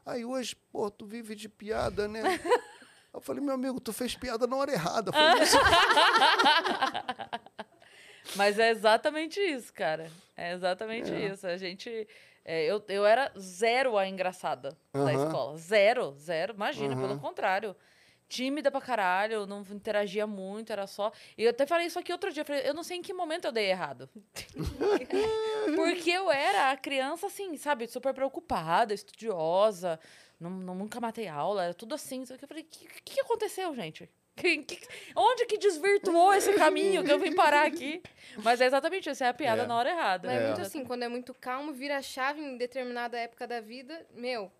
Speaker 4: Aí hoje, pô, tu vive de piada, né? Eu falei, meu amigo, tu fez piada na hora errada. Foi isso. [LAUGHS]
Speaker 2: Mas é exatamente isso, cara. É exatamente
Speaker 4: É.
Speaker 2: isso. A gente. é, eu, eu era zero a engraçada da escola. Zero, zero. Imagina, pelo contrário. Tímida pra caralho, não interagia muito, era só. E eu até falei isso aqui outro dia. Eu, falei, eu não sei em que momento eu dei errado. [LAUGHS] Porque eu era a criança, assim, sabe, super preocupada, estudiosa, não, não- nunca matei aula, era tudo assim. Só que eu falei, o que, que aconteceu, gente? Que- que- onde que desvirtuou esse caminho que eu vim parar aqui? Mas é exatamente isso, é a piada
Speaker 4: É.
Speaker 2: na hora errada.
Speaker 3: Mas é
Speaker 4: É.
Speaker 3: muito assim, quando é muito calmo, vira a chave em determinada época da vida. Meu,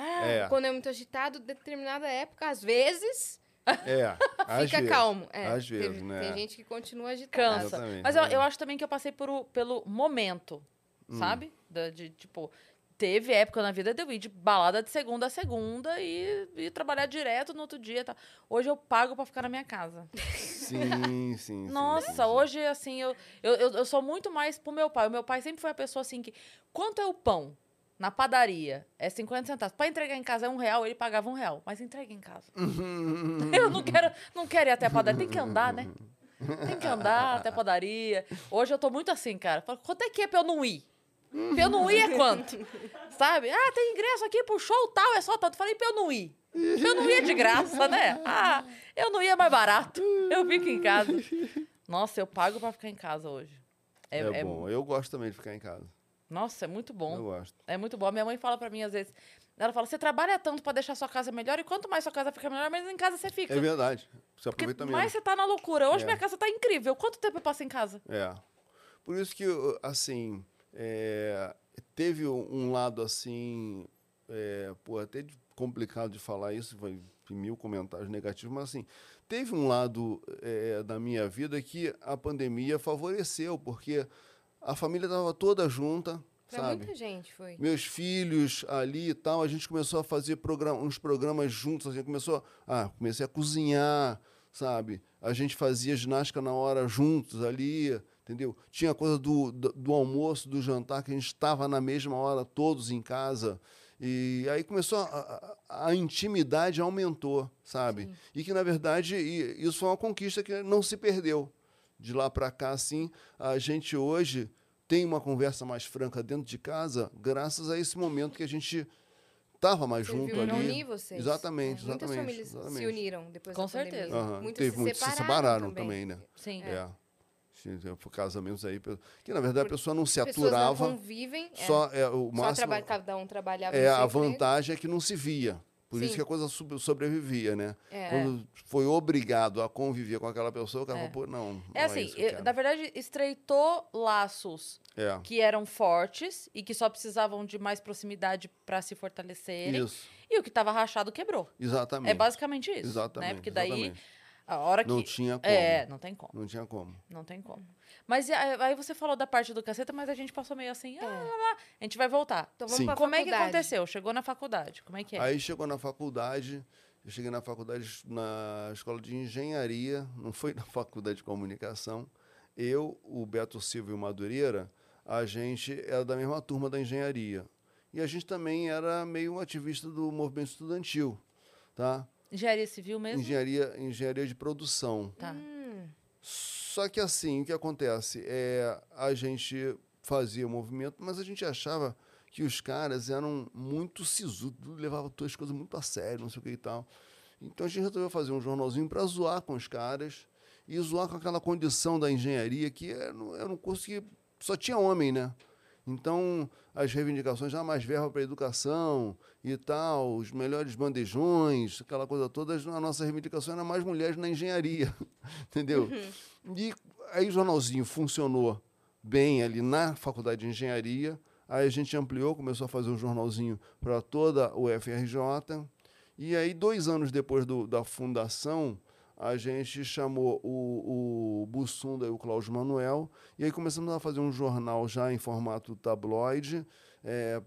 Speaker 4: É,
Speaker 3: quando é muito agitado, determinada época, às vezes,
Speaker 4: é. [LAUGHS] às
Speaker 3: fica
Speaker 4: vezes.
Speaker 3: calmo. É,
Speaker 4: Às
Speaker 3: tem-
Speaker 4: vezes, né?
Speaker 3: Tem gente que continua agitada.
Speaker 2: Cansa.
Speaker 4: Exatamente,
Speaker 2: Mas eu, eu
Speaker 4: exatamente.
Speaker 2: acho também que eu passei por, o- pelo momento,
Speaker 4: Hum.
Speaker 2: sabe? Da- de, tipo, teve época na vida de eu ir de balada de segunda a segunda e, e trabalhar direto no outro dia. tal. Hoje eu pago pra ficar na minha casa.
Speaker 4: Sim, [LAUGHS] sim. sim,
Speaker 2: Nossa,
Speaker 4: sim, sim.
Speaker 2: hoje, assim, eu, eu, eu, eu sou muito mais pro meu pai. O meu pai sempre foi a pessoa assim que. Quanto é o pão? Na padaria é 50 centavos. Pra entregar em casa é um real, ele pagava um real. Mas entrega em casa. [LAUGHS] eu não quero, não quero ir até a padaria. Tem que andar, né? Tem que andar até a padaria. Hoje eu tô muito assim, cara. Falo, Quanto é que é pra eu não ir? Pra eu não ir é quanto? Sabe? Ah, tem ingresso aqui pro show tal, é só tanto. Falei, pra eu não ir. Pra eu não ir é de graça, né? Ah, eu não ia é mais barato. Eu fico em casa. Nossa, eu pago pra ficar em casa hoje. É,
Speaker 4: É,
Speaker 2: é-
Speaker 4: bom. Eu gosto também de ficar em casa.
Speaker 2: Nossa, é muito
Speaker 4: Eu
Speaker 2: bom.
Speaker 4: gosto.
Speaker 2: É muito bom. Minha mãe fala pra mim às vezes. Ela fala: você trabalha tanto pra deixar sua casa melhor, e quanto mais sua casa fica melhor, mais em casa você fica.
Speaker 4: É verdade. Você
Speaker 2: Porque
Speaker 4: aproveita
Speaker 2: mais
Speaker 4: menos.
Speaker 2: você tá na loucura. Hoje
Speaker 4: É.
Speaker 2: minha casa tá incrível. Quanto tempo eu passo em casa?
Speaker 4: É. Por isso que, eu, assim, é, teve um lado, assim, é, pô, até complicado de falar isso, vai mil comentários negativos, mas, assim, teve um lado é, da minha vida que a pandemia favoreceu, porque a família estava toda junta,
Speaker 3: Pra
Speaker 4: sabe?
Speaker 3: muita gente foi.
Speaker 4: meus filhos ali e tal, a gente começou a fazer uns programas juntos, assim, começou, ah, comecei a cozinhar, sabe? A gente fazia ginástica na hora juntos ali, entendeu? Tinha a coisa do, do, do almoço, do jantar, que a gente estava na mesma hora, todos em casa. E aí começou, a, a, a intimidade aumentou, sabe? E que, na verdade, e- isso foi uma conquista que não se perdeu. De lá para cá, assim, a gente hoje tem uma conversa mais franca dentro de casa, graças a esse momento que a gente estava mais
Speaker 3: Serviu
Speaker 4: junto
Speaker 3: pra
Speaker 4: ali.
Speaker 3: unir vocês.
Speaker 4: Exatamente,
Speaker 3: É, Muitas
Speaker 4: exatamente,
Speaker 3: famílias se
Speaker 4: exatamente.
Speaker 3: uniram depois
Speaker 2: Com
Speaker 3: da pandemia.
Speaker 2: certeza.
Speaker 4: Aham.
Speaker 3: Muitas
Speaker 4: Teve
Speaker 3: se
Speaker 4: muitos que se
Speaker 3: separaram,
Speaker 4: separaram também, né?
Speaker 2: Sim.
Speaker 4: É. Sim, tem Casamentos aí. Que na verdade a pessoa não se
Speaker 3: Pessoas não
Speaker 4: aturava.
Speaker 3: convivem. é.
Speaker 4: Só, é, o
Speaker 3: Só
Speaker 4: máximo.
Speaker 3: trabalha, cada um trabalhava
Speaker 4: É, a vantagem é que não se via. Por
Speaker 3: Sim.
Speaker 4: isso que a coisa sobrevivia, né?
Speaker 3: É.
Speaker 4: Quando foi obrigado a conviver com aquela pessoa, o cara
Speaker 2: É.
Speaker 4: falou, pô, não. não
Speaker 2: É assim,
Speaker 4: isso que eu
Speaker 2: na verdade, estreitou laços
Speaker 4: É.
Speaker 2: que eram fortes e que só precisavam de mais proximidade pra se fortalecerem.
Speaker 4: Isso.
Speaker 2: E o que tava rachado quebrou.
Speaker 4: Exatamente.
Speaker 2: É basicamente isso.
Speaker 4: Exatamente.
Speaker 2: Né? Porque daí
Speaker 4: exatamente.
Speaker 2: A hora que.
Speaker 4: Não tinha como.
Speaker 2: É, não tem como.
Speaker 4: Não tinha como.
Speaker 2: Não tem como. Mas e aí você falou da parte do caceta, mas a gente passou meio assim. ah, lá, lá. A gente vai voltar.
Speaker 3: Então vamos
Speaker 4: Sim.
Speaker 3: pra
Speaker 2: Como é que
Speaker 3: faculdade.
Speaker 2: aconteceu? Chegou na faculdade. Como é que é?
Speaker 4: Aí chegou na faculdade, eu cheguei na faculdade, na escola de engenharia, não foi na [LAUGHS] faculdade de comunicação. Eu, o Beto Silva e o Madureira, a gente era da mesma turma da engenharia. E a gente também era meio um ativista do movimento estudantil, tá?
Speaker 2: Engenharia civil mesmo?
Speaker 4: Engenharia, engenharia de produção.
Speaker 2: Tá.
Speaker 3: Hum,
Speaker 4: Só que assim, o que acontece? É, a gente fazia o movimento, mas a gente achava que os caras eram muito sisudos, levavam todas as coisas muito a sério, não sei o que e tal. Então a gente resolveu fazer um jornalzinho para zoar com os caras e zoar com aquela condição da engenharia que era, era um curso que só tinha homem, né? Então, as reivindicações, já mais verba para educação e tal, os melhores bandejões, aquela coisa toda, a nossa reivindicação era mais mulheres na engenharia, [LAUGHS] entendeu? E aí o jornalzinho funcionou bem ali na faculdade de engenharia, aí a gente ampliou, começou a fazer um jornalzinho para toda o FRJ, e aí dois anos depois do- da fundação, a gente chamou o, o Bussunda e o Cláudio Manuel, e aí começamos a fazer um jornal já em formato tabloide,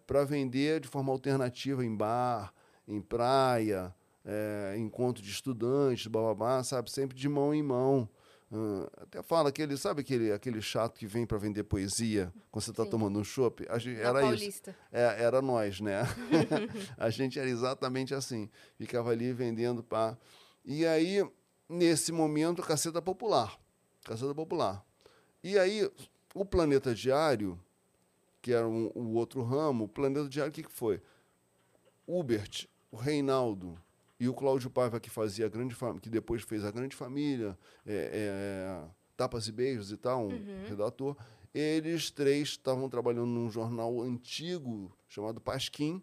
Speaker 4: para vender de forma alternativa em bar, em praia, é, encontro de estudantes, bababá, sabe? Sempre de mão em mão. Ah, até fala aquele, sabe aquele, aquele chato que vem para vender poesia quando você está tomando um chopp? A gente-
Speaker 3: na
Speaker 4: Era isso.
Speaker 3: Paulista.
Speaker 4: É, era nós, né? [LAUGHS] [LAUGHS] a gente era exatamente assim. Ficava ali vendendo pá. E aí, nesse momento, Caceta Popular. Caceta Popular. E aí, o Planeta Diário, que era um- o outro ramo, o Planeta Diário, o que, que foi? Hubert, o Reinaldo e o Cláudio Paiva, que fazia a grande família, que depois fez a grande família, é, é, Tapas e Beijos e tal, um redator. Eles três estavam trabalhando num jornal antigo chamado Pasquim.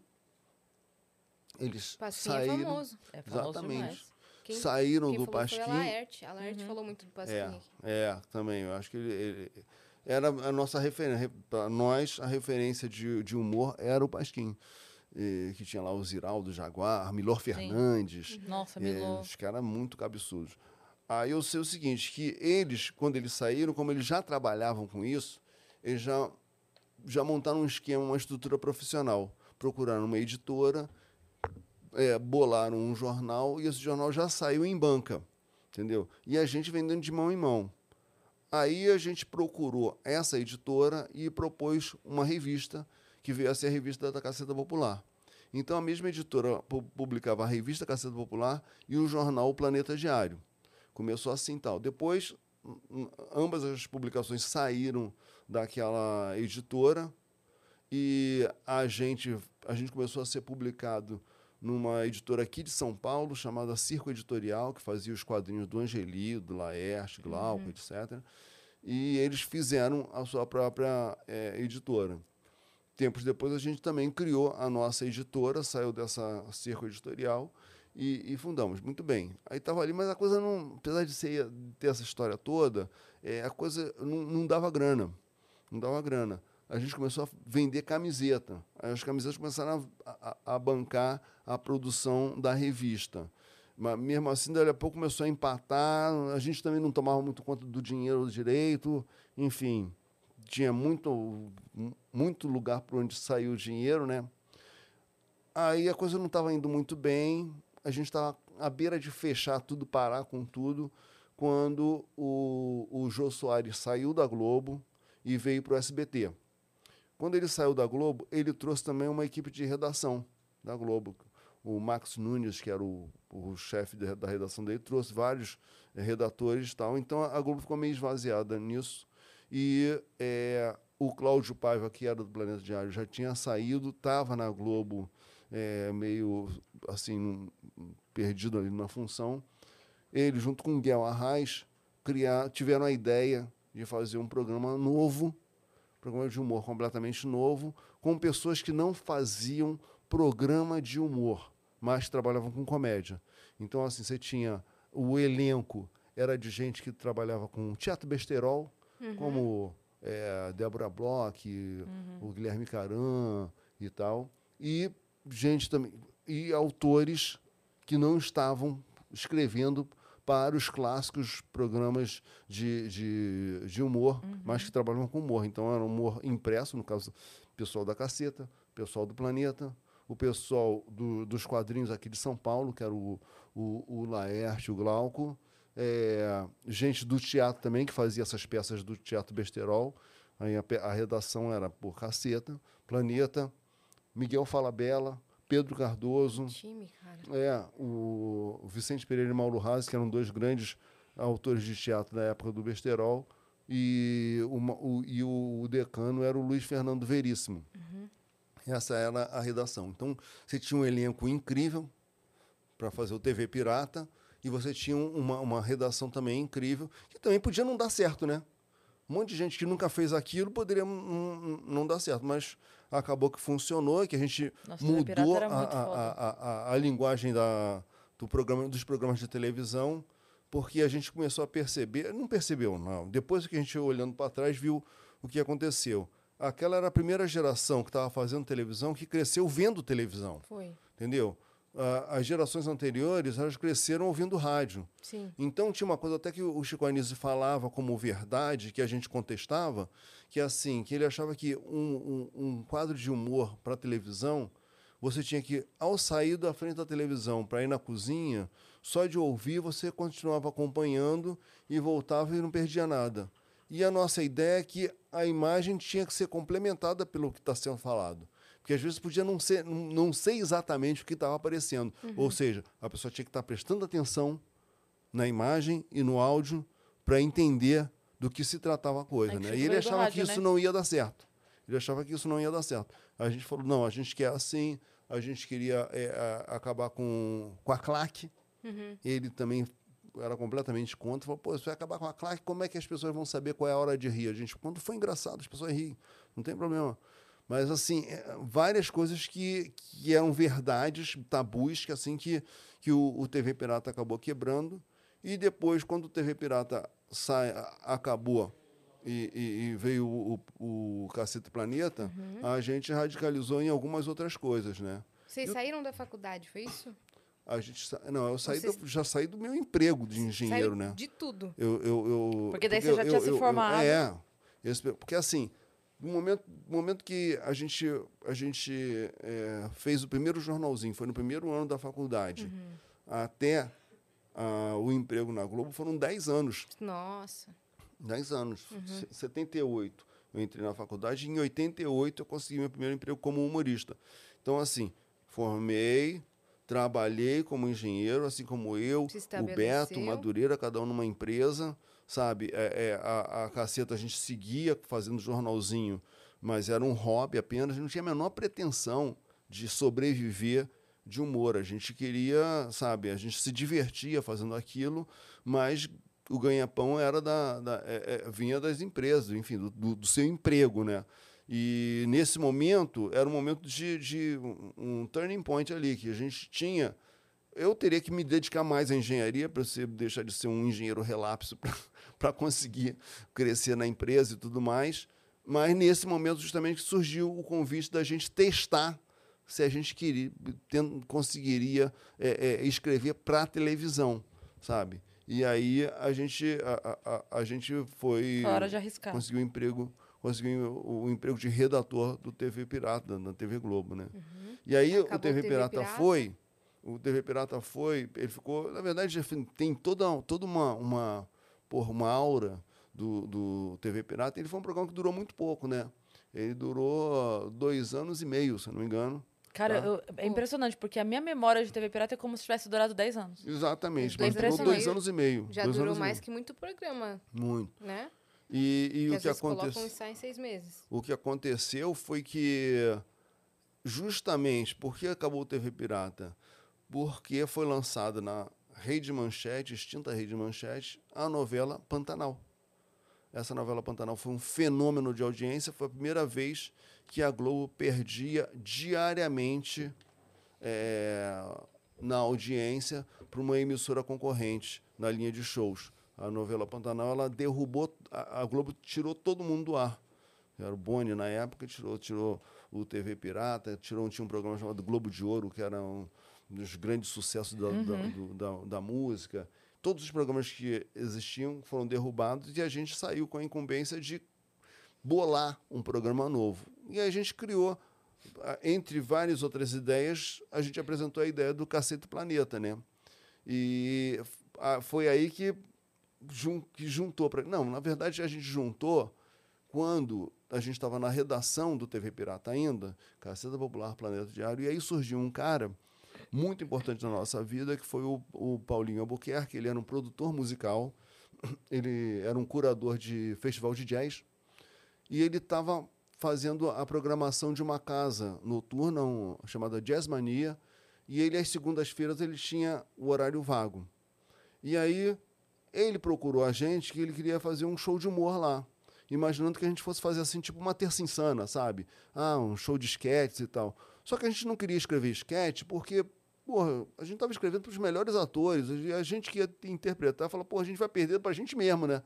Speaker 4: Eles
Speaker 3: Pasquim é
Speaker 4: saíram,
Speaker 3: famoso.
Speaker 2: É famoso
Speaker 4: exatamente.
Speaker 2: demais.
Speaker 3: Quem-
Speaker 4: saíram
Speaker 3: Quem
Speaker 4: do
Speaker 3: falou
Speaker 4: Pasquim.
Speaker 3: foi a Laerte. A Laerte
Speaker 2: Uhum.
Speaker 3: falou muito do Pasquim.
Speaker 4: É, é, também. Eu acho que ele, ele- era a nossa referência. Para nós, a referência de, de humor era o Pasquim. eh, que tinha lá o Ziraldo Jaguar, Milor Fernandes.
Speaker 2: Nossa,
Speaker 4: É,
Speaker 2: Milô.
Speaker 4: os caras muito cabeçudos. Aí eu sei o seguinte, que eles, quando eles saíram, como eles já trabalhavam com isso, eles já, já montaram um esquema, uma estrutura profissional. Procuraram uma editora, é, bolaram um jornal e esse jornal já saiu em banca, entendeu? E a gente vendendo de mão em mão. Aí a gente procurou essa editora e propôs uma revista que veio a ser a revista da Caceta Popular. Então a mesma editora pu- publicava a revista Caceta Popular e o jornal O Planeta Diário. Começou assim tal. Depois, hum, hum, ambas as publicações saíram daquela editora e a gente, a gente começou a ser publicado numa editora aqui de São Paulo chamada Circo Editorial, que fazia os quadrinhos do Angeli, do Laerte, Glauco, etc. E eles fizeram a sua própria eh, editora. Tempos depois, a gente também criou a nossa editora, saiu dessa Circo Editorial e, e fundamos. Muito bem. Aí estava ali, mas a coisa não, apesar de ser, ter essa história toda, eh, a coisa não, não dava grana. Não dava grana. A gente começou a vender camiseta. Aí as camisetas começaram a, a- a bancar a produção da revista. Mas mesmo assim, dali a pouco começou a empatar. A gente também não tomava muito conta do dinheiro direito. Enfim, tinha muito, muito lugar para onde sair o dinheiro, né? Aí a coisa não estava indo muito bem. A gente estava à beira de fechar tudo, parar com tudo, quando o, o Jô Soares saiu da Globo e veio para o SBT. Quando ele saiu da Globo, ele trouxe também uma equipe de redação da Globo. O Max Nunes, que era o, o chefe da da redação dele, trouxe vários eh, redatores e tal. Então a Globo ficou meio esvaziada nisso. E eh, o Cláudio Paiva, que era do Planeta Diário, já tinha saído, estava na Globo eh, meio assim, perdido ali na função. Ele, junto com o Guel Arraes, criar, tiveram a ideia de fazer um programa novo, programa de humor completamente novo, com pessoas que não faziam programa de humor, mas trabalhavam com comédia. Então, assim, você tinha o elenco, era de gente que trabalhava com teatro besterol, como eh, Débora Bloch, o Guilherme Caran e tal, e gente também, e autores que não estavam escrevendo para os clássicos programas de, de, de humor, mas que trabalhavam com humor. Então era humor impresso, no caso, pessoal da Caceta, pessoal do Planeta, o pessoal do- dos quadrinhos aqui de São Paulo, que era o, o, o Laerte, o Glauco, é, gente do teatro também, que fazia essas peças do Teatro Besterol. Aí a, a redação era por Caceta, Planeta, Miguel Falabella, Pedro Cardoso,
Speaker 3: Time, cara.
Speaker 4: é, o Vicente Pereira e Mauro Razzi, que eram dois grandes autores de teatro da época do Besterol, e o, ma- o- e o decano era o Luiz Fernando Veríssimo. Essa era a redação. Então, você tinha um elenco incrível para fazer o TV Pirata, e você tinha um- uma, uma redação também incrível, que também podia não dar certo, né? Um monte de gente que nunca fez aquilo poderia não, dar certo, mas acabou que funcionou, que a gente
Speaker 2: Nossa,
Speaker 4: mudou a, a, a, a linguagem da, do programa, dos programas de televisão, porque a gente começou a perceber, não percebeu, não. Depois que a gente olhando para trás viu o que aconteceu. Aquela era a primeira geração que estava fazendo televisão que cresceu vendo televisão,
Speaker 3: Foi.
Speaker 4: entendeu? Ah, As gerações anteriores, elas cresceram ouvindo rádio.
Speaker 3: Sim.
Speaker 4: Então tinha uma coisa até que o Chico Anísio falava como verdade, que a gente contestava, que é assim, que ele achava que um, um- um quadro de humor para televisão, você tinha que, ao sair da frente da televisão para ir na cozinha, só de ouvir você continuava acompanhando e voltava e não perdia nada. E a nossa ideia é que a imagem tinha que ser complementada pelo que está sendo falado. Porque às vezes podia não ser, não, ser exatamente o que estava aparecendo. Ou seja, a pessoa tinha que estar prestando atenção na imagem e no áudio para entender do que se tratava a coisa,
Speaker 2: É
Speaker 4: né? E ele achava
Speaker 2: rádio,
Speaker 4: que isso
Speaker 2: né?
Speaker 4: não ia dar certo. Ele achava que isso não ia dar certo. A gente falou, não, a gente quer assim, a gente queria é, a- acabar com, com a claque. Ele também era completamente contra. Falou, pô, se vai acabar com a claque, como é que as pessoas vão saber qual é a hora de rir? A gente, quando foi engraçado, as pessoas riem. Não tem problema. Mas, assim, é, várias coisas que, que eram verdades, tabus, que assim que, que o, o TV Pirata acabou quebrando. E depois, quando o TV Pirata sai, acabou e, e- e veio o, o, o Cacete Planeta, a gente radicalizou em algumas outras coisas, né?
Speaker 3: Vocês saíram da faculdade, foi isso?
Speaker 4: A gente, sa- não, eu saí
Speaker 3: Vocês-
Speaker 4: do- já saí do meu emprego de engenheiro,
Speaker 3: Saiu
Speaker 4: né?
Speaker 3: de tudo.
Speaker 4: Eu, eu, eu-
Speaker 2: Porque daí você já tinha se formado.
Speaker 4: é, esse- porque assim, no momento, momento que a gente, a gente é, fez o primeiro jornalzinho, foi no primeiro ano da faculdade,
Speaker 3: Uhum.
Speaker 4: até ah, o emprego na Globo foram 10 anos.
Speaker 3: Nossa.
Speaker 4: 10 anos.
Speaker 3: Uhum.
Speaker 4: Se- 78 eu entrei na faculdade e em 88 eu consegui meu primeiro emprego como humorista. Então, assim, formei, trabalhei como engenheiro, assim como eu, o. Beto, Madureira, cada um numa empresa, sabe? É, é, a, a caceta a gente seguia fazendo jornalzinho, mas era um hobby apenas, a gente não tinha a menor pretensão de sobreviver de humor. A gente queria, sabe, a gente se divertia fazendo aquilo, mas o ganha-pão era da, da- é- é, vinha das empresas, enfim, do, do- do seu emprego, né? E nesse momento era um momento de, de um, turning point ali que a gente tinha. Eu teria que me dedicar mais à engenharia para você deixar de ser um engenheiro relapso [LAUGHS] para conseguir crescer na empresa e tudo mais. Mas nesse momento justamente surgiu o convite da gente testar se a gente queria, conseguiria é, é, escrever para televisão, sabe? E aí a gente a, a- a- a gente foi
Speaker 2: Foi hora de arriscar.
Speaker 4: conseguiu um emprego conseguiu o, o emprego de redator do TV Pirata na TV Globo, né? E aí o
Speaker 3: Acabou
Speaker 4: TV,
Speaker 3: o TV
Speaker 4: Pirata,
Speaker 3: Pirata.
Speaker 4: foi o TV Pirata foi ele ficou na verdade tem toda toda uma uma porra, uma aura do, do TV Pirata ele foi um programa que durou muito pouco, né? Ele durou dois anos e meio, se eu não me engano.
Speaker 2: Cara,
Speaker 4: Tá.
Speaker 2: eu- é impressionante, porque a minha memória de TV Pirata é como se tivesse durado 10 anos.
Speaker 4: Exatamente,
Speaker 3: Dois
Speaker 4: mas durou
Speaker 2: anos e
Speaker 4: dois
Speaker 3: meio.
Speaker 4: anos e meio.
Speaker 3: Já
Speaker 4: dois
Speaker 3: durou mais
Speaker 4: meio.
Speaker 3: que muito programa,
Speaker 4: Muito.
Speaker 3: né?
Speaker 4: E, e o que aconteceu?
Speaker 3: em seis meses.
Speaker 4: O que aconteceu foi que, justamente porque acabou o TV Pirata, porque foi lançada na Rede Manchete, extinta Rede Manchete, a novela Pantanal. Essa novela Pantanal foi um fenômeno de audiência, foi a primeira vez que a Globo perdia diariamente é, na audiência para uma emissora concorrente na linha de shows. A novela Pantanal ela derrubou, a, a Globo tirou todo mundo do ar. Era o Boni na época, tirou, tirou o TV Pirata, tirou, tinha um programa chamado Globo de Ouro, que era um dos grandes sucessos da, da, do- da, da música. todos os programas que existiam foram derrubados e a gente saiu com a incumbência de bolar um programa novo. E a gente criou, entre várias outras ideias, a gente apresentou a ideia do Cacete Planeta, né? E foi aí que, que juntou. Pra, não, na verdade, a gente juntou quando a gente estava na redação do TV Pirata ainda, Caceta Popular Planeta Diário, e aí surgiu um cara muito importante na nossa vida, que foi o, o Paulinho Albuquerque. Ele era um produtor musical, [CLEARS THROAT] ele era um curador de festival de jazz, e ele estava fazendo a programação de uma casa noturna um, chamada Jazz Mania, e ele, às segundas-feiras, ele tinha o horário vago. E aí, ele procurou a gente que ele queria fazer um show de humor lá, imaginando que a gente fosse fazer assim, tipo uma terça insana, sabe? Ah, um show de sketches e tal. Só que a gente não queria escrever sketch porque, porra, a gente estava escrevendo para os melhores atores, e a gente que ia interpretar, fala, porra, a gente vai perder para a gente mesmo, né?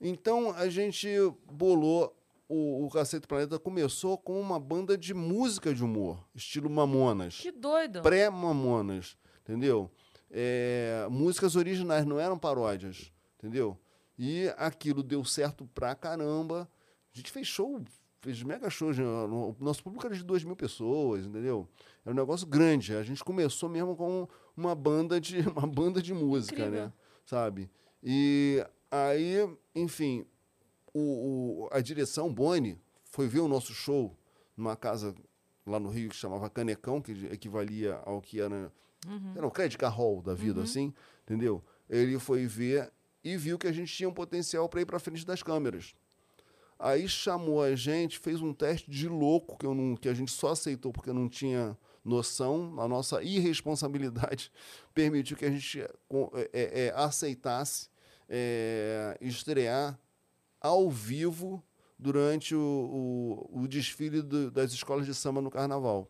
Speaker 4: Então, a gente bolou o, o Cacete Planeta começou com uma banda de música de humor, estilo Mamonas.
Speaker 2: Que doido.
Speaker 4: Pré-Mamonas, entendeu? É, músicas originais, não eram paródias, entendeu? E aquilo deu certo pra caramba. A gente fez show, fez mega shows. O nosso público era de 2 mil pessoas, entendeu? Era um negócio grande. A gente começou mesmo com uma banda de, [LAUGHS] uma banda de música,
Speaker 2: Incrível.
Speaker 4: né? Sabe? E aí, enfim, o, o- a direção Boni foi ver o nosso show numa casa lá no Rio que chamava Canecão, que equivalia ao que era, era o Credit Card Hall da vida, assim, entendeu? Ele foi ver e viu que a gente tinha um potencial para ir para frente das câmeras. Aí chamou a gente, fez um teste de louco que, eu não, que a gente só aceitou porque não tinha noção. A nossa irresponsabilidade [LAUGHS] permitiu que a gente é, é, é, aceitasse é, estrear ao vivo durante o, o, o desfile do- das escolas de samba no carnaval.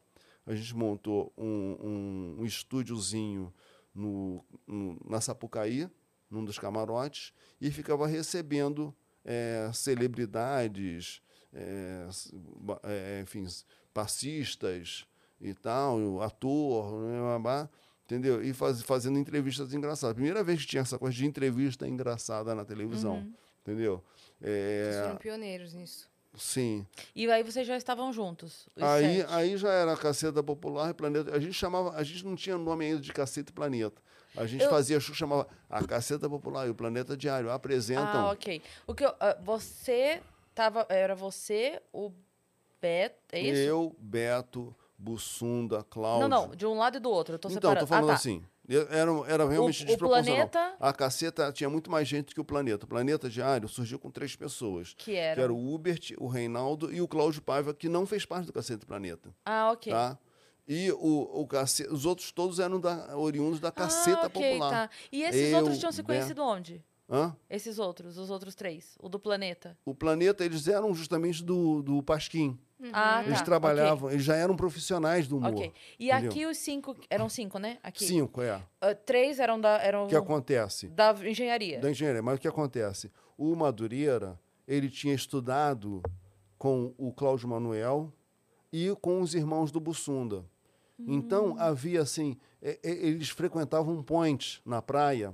Speaker 4: A gente montou um, um, um estúdiozinho no, no- na Sapucaí, num dos camarotes, e ficava recebendo eh, celebridades, ba- eh, enfim, passistas e tal, o ator, né, entendeu? E faz, fazendo entrevistas engraçadas. Primeira vez que tinha essa coisa de entrevista engraçada na televisão, entendeu? Eh,
Speaker 3: Vocês foram pioneiros nisso.
Speaker 4: Sim.
Speaker 2: E aí vocês já estavam juntos. os
Speaker 4: Aí,
Speaker 2: sete.
Speaker 4: aí já era Caceta Popular e Planeta. A gente chamava, a gente não tinha nome ainda de Caceta e Planeta. A gente
Speaker 2: Eu-
Speaker 4: fazia show, chamava a Caceta Popular e o Planeta Diário. Apresentam.
Speaker 2: Ah, ok. O que eu- ah, você tava. Era você, o Beto. É isso?
Speaker 4: Eu, Beto, Bussunda, Cláudio.
Speaker 2: Não, não, de um lado e do outro. Eu tô
Speaker 4: então,
Speaker 2: separando.
Speaker 4: tô falando
Speaker 2: ah, tá.
Speaker 4: assim. Era, era realmente
Speaker 2: o
Speaker 4: desproporcional.
Speaker 2: Planeta-
Speaker 4: A Caceta tinha muito mais gente que o Planeta. O Planeta Diário surgiu com três pessoas.
Speaker 2: Que era.
Speaker 4: Que era o Hubert, o Reinaldo e o Cláudio Paiva, que não fez parte do Caceta e Planeta.
Speaker 2: Ah, ok.
Speaker 4: Tá? E o, o cacete, os outros todos eram da, oriundos da Caceta
Speaker 2: ah, ok,
Speaker 4: Popular.
Speaker 2: Tá. E esses
Speaker 4: Eu,
Speaker 2: outros tinham se
Speaker 4: Beto-
Speaker 2: conhecido onde?
Speaker 4: Hã?
Speaker 2: Esses outros, os outros três. O do planeta.
Speaker 4: O planeta, eles eram justamente do, do Pasquim.
Speaker 2: Ah,
Speaker 4: Eles
Speaker 2: tá.
Speaker 4: trabalhavam, eles já eram profissionais do humor.
Speaker 2: Ok. E
Speaker 4: entendeu?
Speaker 2: aqui os cinco. Eram cinco, né? Aqui.
Speaker 4: Cinco, é.
Speaker 2: Ah, três eram da. Eram
Speaker 4: que acontece?
Speaker 2: da engenharia.
Speaker 4: Da engenharia. Mas o que acontece? O Madureira, ele tinha estudado com o Cláudio Manuel e com os irmãos do Bussunda. Então, havia assim, e- e- eles frequentavam um point na praia,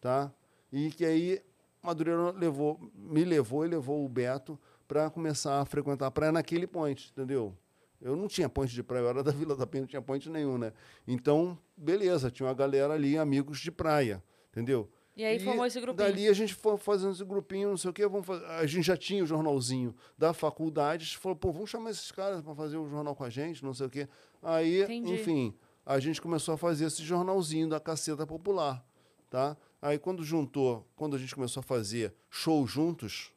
Speaker 4: tá? E que aí Madureira levou, me levou e levou o Beto para começar a frequentar a praia naquele point, entendeu? Eu não tinha ponte de praia, eu era da Vila da Penha, não tinha ponte nenhum, né? Então, beleza, tinha uma galera ali, amigos de praia, entendeu?
Speaker 2: E aí formou esse grupinho.
Speaker 4: Dali a gente foi fazendo esse grupinho, não sei o quê, vamos fazer- a gente já tinha o jornalzinho da faculdade, a gente falou, pô, vamos chamar esses caras para fazer o jornal com a gente, não sei o quê. Aí,
Speaker 2: Entendi.
Speaker 4: enfim, a gente começou a fazer esse jornalzinho da Caceta Popular, tá? Aí quando juntou, quando a gente começou a fazer show juntos,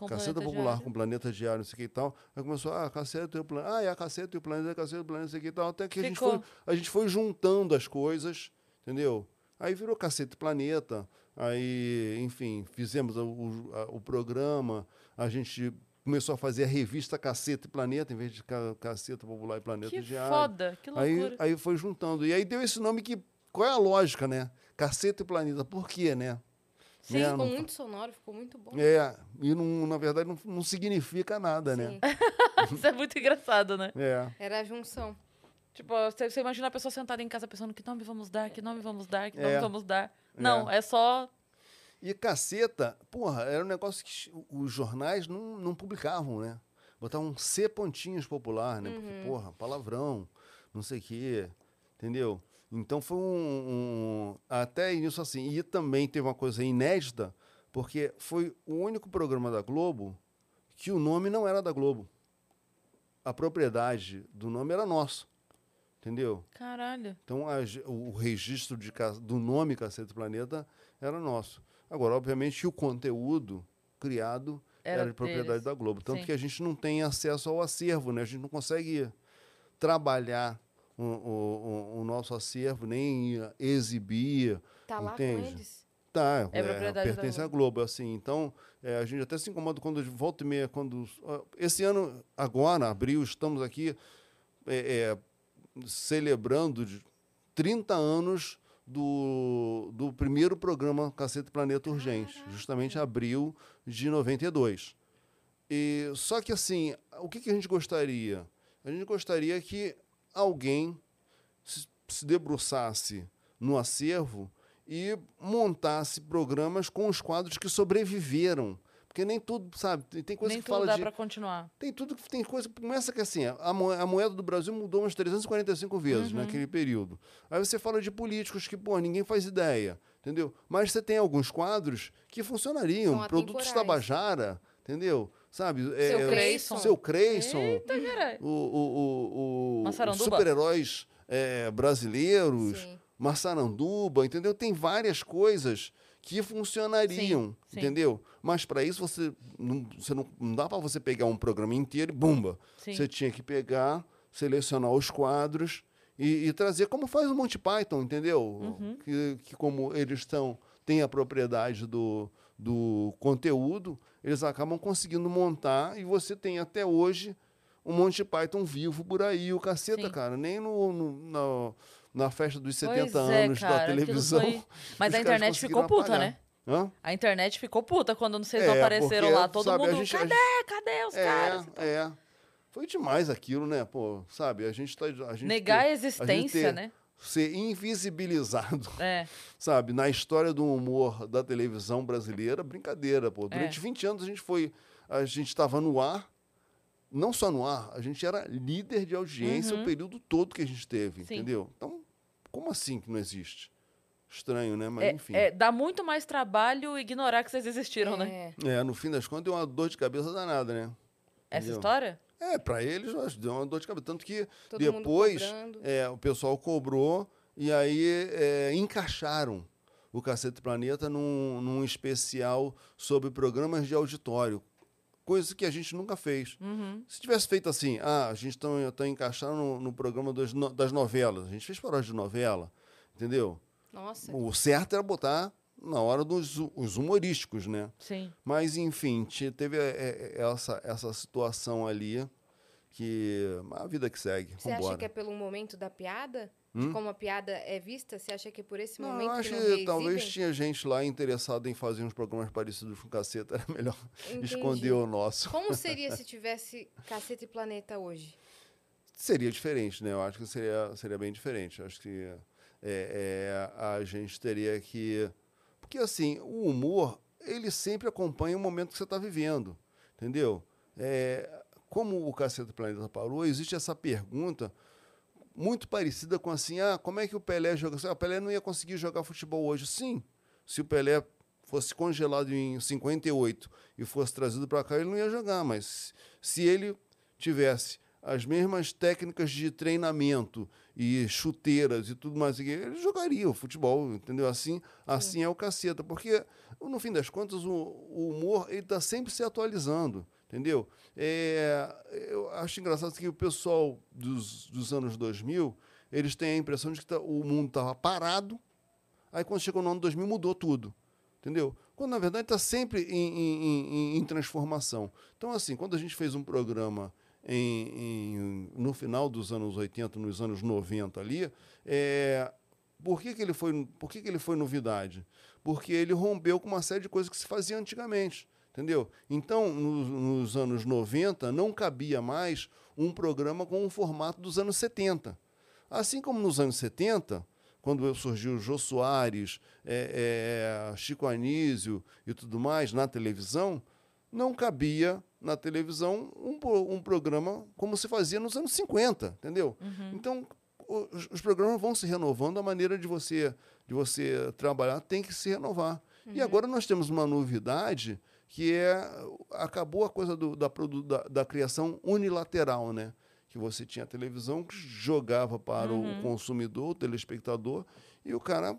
Speaker 2: Com
Speaker 4: Caceta Popular
Speaker 2: Diário.
Speaker 4: com Planeta Diário, não sei o que e tal. Aí começou, ah, Caceta e o Planeta. Ah, é a Caceta e o Planeta, a Caceta e o Planeta, não sei o que e tal. Até que a gente, foi, a gente foi juntando as coisas, entendeu? Aí virou Caceta e Planeta. Aí, enfim, fizemos o, o, a- o programa. A gente começou a fazer a revista Caceta e Planeta, em vez de Ca- Caceta Popular e Planeta
Speaker 2: Que
Speaker 4: Diário.
Speaker 2: foda, que
Speaker 4: Aí,
Speaker 2: loucura.
Speaker 4: aí foi juntando. E aí deu esse nome que. Qual é a lógica, né? Caceta e Planeta. Por quê, né?
Speaker 3: Sim,
Speaker 4: Né?
Speaker 3: ficou
Speaker 4: Não-
Speaker 3: muito sonoro, ficou muito bom.
Speaker 4: É, e não, na verdade não, não significa nada, né?
Speaker 3: Sim, [LAUGHS]
Speaker 2: Isso é muito engraçado, né?
Speaker 4: É.
Speaker 3: era a junção.
Speaker 2: Tipo, você, você imagina a pessoa sentada em casa pensando que nome vamos dar, que nome vamos dar, que nome
Speaker 4: É.
Speaker 2: vamos dar. Não, é, só.
Speaker 4: E caceta, porra, era um negócio que os jornais não, não publicavam, né? Botavam C pontinhos popular, né? Porque, porra, palavrão, não sei o quê, entendeu? Então foi um, um- Até isso assim. E também teve uma coisa inédita, porque foi o único programa da Globo que o nome não era da Globo. A propriedade do nome era nosso. Entendeu?
Speaker 2: Caralho.
Speaker 4: Então a o registro de, do nome Cacete Planeta era nosso. Agora, obviamente, o conteúdo criado
Speaker 2: Era
Speaker 4: era, de propriedade
Speaker 2: deles.
Speaker 4: da Globo. Tanto
Speaker 2: Sim.
Speaker 4: que a gente não tem acesso ao acervo, né? A gente não consegue trabalhar o, o- o- nosso acervo, nem exibir.
Speaker 3: Tá lá
Speaker 4: Entende?
Speaker 3: com eles?
Speaker 4: Tá,
Speaker 2: É propriedade da
Speaker 4: pertence à Globo, assim. Então, é, a gente até se incomoda quando volta e meia, quando... Esse ano, agora, abril, estamos aqui é, é, celebrando de 30 anos do, do primeiro programa Cacete Planeta Urgente, justamente abril de 92. E, só que, assim, o que, que a gente gostaria? A gente gostaria que alguém se, se debruçasse no acervo e montasse programas com os quadros que sobreviveram. Porque nem tudo, sabe? Tem- Tem coisa
Speaker 2: Nem
Speaker 4: que
Speaker 2: tudo
Speaker 4: fala
Speaker 2: dá
Speaker 4: de.
Speaker 2: pra continuar.
Speaker 4: Tem tudo que tem coisa. Começa que assim, a, mo- a moeda do Brasil mudou umas 345 vezes
Speaker 2: Uhum.
Speaker 4: naquele período. Aí você fala de políticos que, pô, ninguém faz ideia, entendeu? Mas você tem alguns quadros que funcionariam.
Speaker 3: São
Speaker 4: Produtos. Tabajara, entendeu? Sabe?
Speaker 3: Seu Creyson.
Speaker 4: Seu Creyson.
Speaker 2: Eita.
Speaker 4: O, o, o, o- super-heróis é, brasileiros.
Speaker 3: Sim.
Speaker 4: Massaranduba, entendeu? Tem várias coisas que funcionariam,
Speaker 2: Sim, sim.
Speaker 4: entendeu? Mas para isso você não, você não, não dá para você pegar um programa inteiro e bumba.
Speaker 2: Sim.
Speaker 4: Você tinha que pegar, selecionar os quadros e, e trazer como faz o Monty Python, entendeu?
Speaker 2: Uhum.
Speaker 4: Que, que como eles estão têm a propriedade do, do conteúdo, eles acabam conseguindo montar e você tem até hoje o Monty Python vivo por aí, o caceta,
Speaker 2: Sim.
Speaker 4: cara. Nem no, no- na, na festa dos 70
Speaker 2: Pois é,
Speaker 4: anos
Speaker 2: cara,
Speaker 4: da televisão.
Speaker 2: foi- Mas a internet ficou puta,
Speaker 4: apagar.
Speaker 2: né?
Speaker 4: Hã?
Speaker 2: A internet ficou puta quando vocês
Speaker 4: É,
Speaker 2: apareceram
Speaker 4: porque,
Speaker 2: lá. Todo
Speaker 4: sabe, a
Speaker 2: mundo,
Speaker 4: gente- a
Speaker 2: cadê?
Speaker 4: gente-
Speaker 2: Cadê os
Speaker 4: É,
Speaker 2: caras?
Speaker 4: é. Foi demais aquilo, né? Pô, sabe? A gente tá. A gente
Speaker 2: Negar
Speaker 4: ter-
Speaker 2: a existência,
Speaker 4: ter-
Speaker 2: né?
Speaker 4: Ser invisibilizado, [LAUGHS]
Speaker 2: É.
Speaker 4: sabe? Na história do humor da televisão brasileira, brincadeira, pô. Durante
Speaker 2: É.
Speaker 4: 20 anos a gente foi. A gente estava no ar, não só no ar, a gente era líder de audiência o período todo que a gente teve,
Speaker 2: Uhum. Sim.
Speaker 4: entendeu? Então, como assim que não existe? Estranho, né? Mas
Speaker 2: É,
Speaker 4: enfim.
Speaker 2: é, dá muito mais trabalho ignorar que vocês existiram, né?
Speaker 3: É.
Speaker 4: É, no fim das contas, deu uma dor de cabeça danada, né?
Speaker 2: Essa
Speaker 4: Entendeu?
Speaker 2: história?
Speaker 4: É, para eles deu uma dor de cabeça. Tanto que
Speaker 3: Todo
Speaker 4: depois é, o pessoal cobrou e aí é, encaixaram o Cacete Planeta num, num especial sobre programas de auditório. Coisa que a gente nunca fez.
Speaker 2: Uhum.
Speaker 4: Se tivesse feito assim, ah, a gente está encaixando no, no programa das, no- das novelas. A gente fez paródia de novela, entendeu?
Speaker 3: Nossa.
Speaker 4: O certo era botar na hora dos os humorísticos, né?
Speaker 2: Sim.
Speaker 4: Mas, enfim, te- teve é, é, essa, essa situação ali que a vida que segue.
Speaker 3: Você acha
Speaker 4: Vambora.
Speaker 3: que é pelo momento da piada? De
Speaker 4: Hum?
Speaker 3: como a piada é vista? Você acha que é por esse
Speaker 4: Não,
Speaker 3: momento
Speaker 4: eu acho
Speaker 3: que
Speaker 4: que, talvez tinha gente lá interessada em fazer uns programas parecidos com caceta. Era melhor
Speaker 3: Entendi.
Speaker 4: esconder o nosso.
Speaker 3: Como seria [LAUGHS] se tivesse Cacete e Planeta hoje?
Speaker 4: Seria diferente, né? Eu acho que seria, seria bem diferente. Eu acho que é, é, a gente teria que. Porque, assim, o humor, ele sempre acompanha o momento que você está vivendo. Entendeu? É, como o Cacete Planeta parou, existe essa pergunta muito parecida com assim: ah, como é que o Pelé joga? Ah, o Pelé não ia conseguir jogar futebol hoje. Sim, se o Pelé fosse congelado em 58 e fosse trazido para cá, ele não ia jogar, mas se ele tivesse as mesmas técnicas de treinamento e chuteiras e tudo mais, ele jogaria o futebol, entendeu? Assim, assim é o caceta, porque no fim das contas o, o humor está sempre se atualizando, entendeu? É, eu acho engraçado que o pessoal dos, dos anos 2000 eles têm a impressão de que tá- o mundo estava parado, aí quando chegou no ano 2000 mudou tudo, entendeu? Quando na verdade está sempre em, em- em- em transformação. Então assim, quando a gente fez um programa em- em- no final dos anos 80, nos anos 90 ali, é, por que, que ele foi, por que, que ele foi novidade? Porque ele rompeu com uma série de coisas que se fazia antigamente. Entendeu? Então, no- nos anos 90, não cabia mais um programa com o formato dos anos 70. Assim como nos anos 70, quando surgiu Jô Soares, é, é, Chico Anísio e tudo mais na televisão, não cabia na televisão um, um programa como se fazia nos anos 50, entendeu? Então, os, os programas vão se renovando, a maneira de você, de você trabalhar tem que se renovar. E agora nós temos uma novidade que é acabou a coisa do- da, da, da criação unilateral, né? Que você tinha a televisão que jogava para o consumidor, o telespectador, e o cara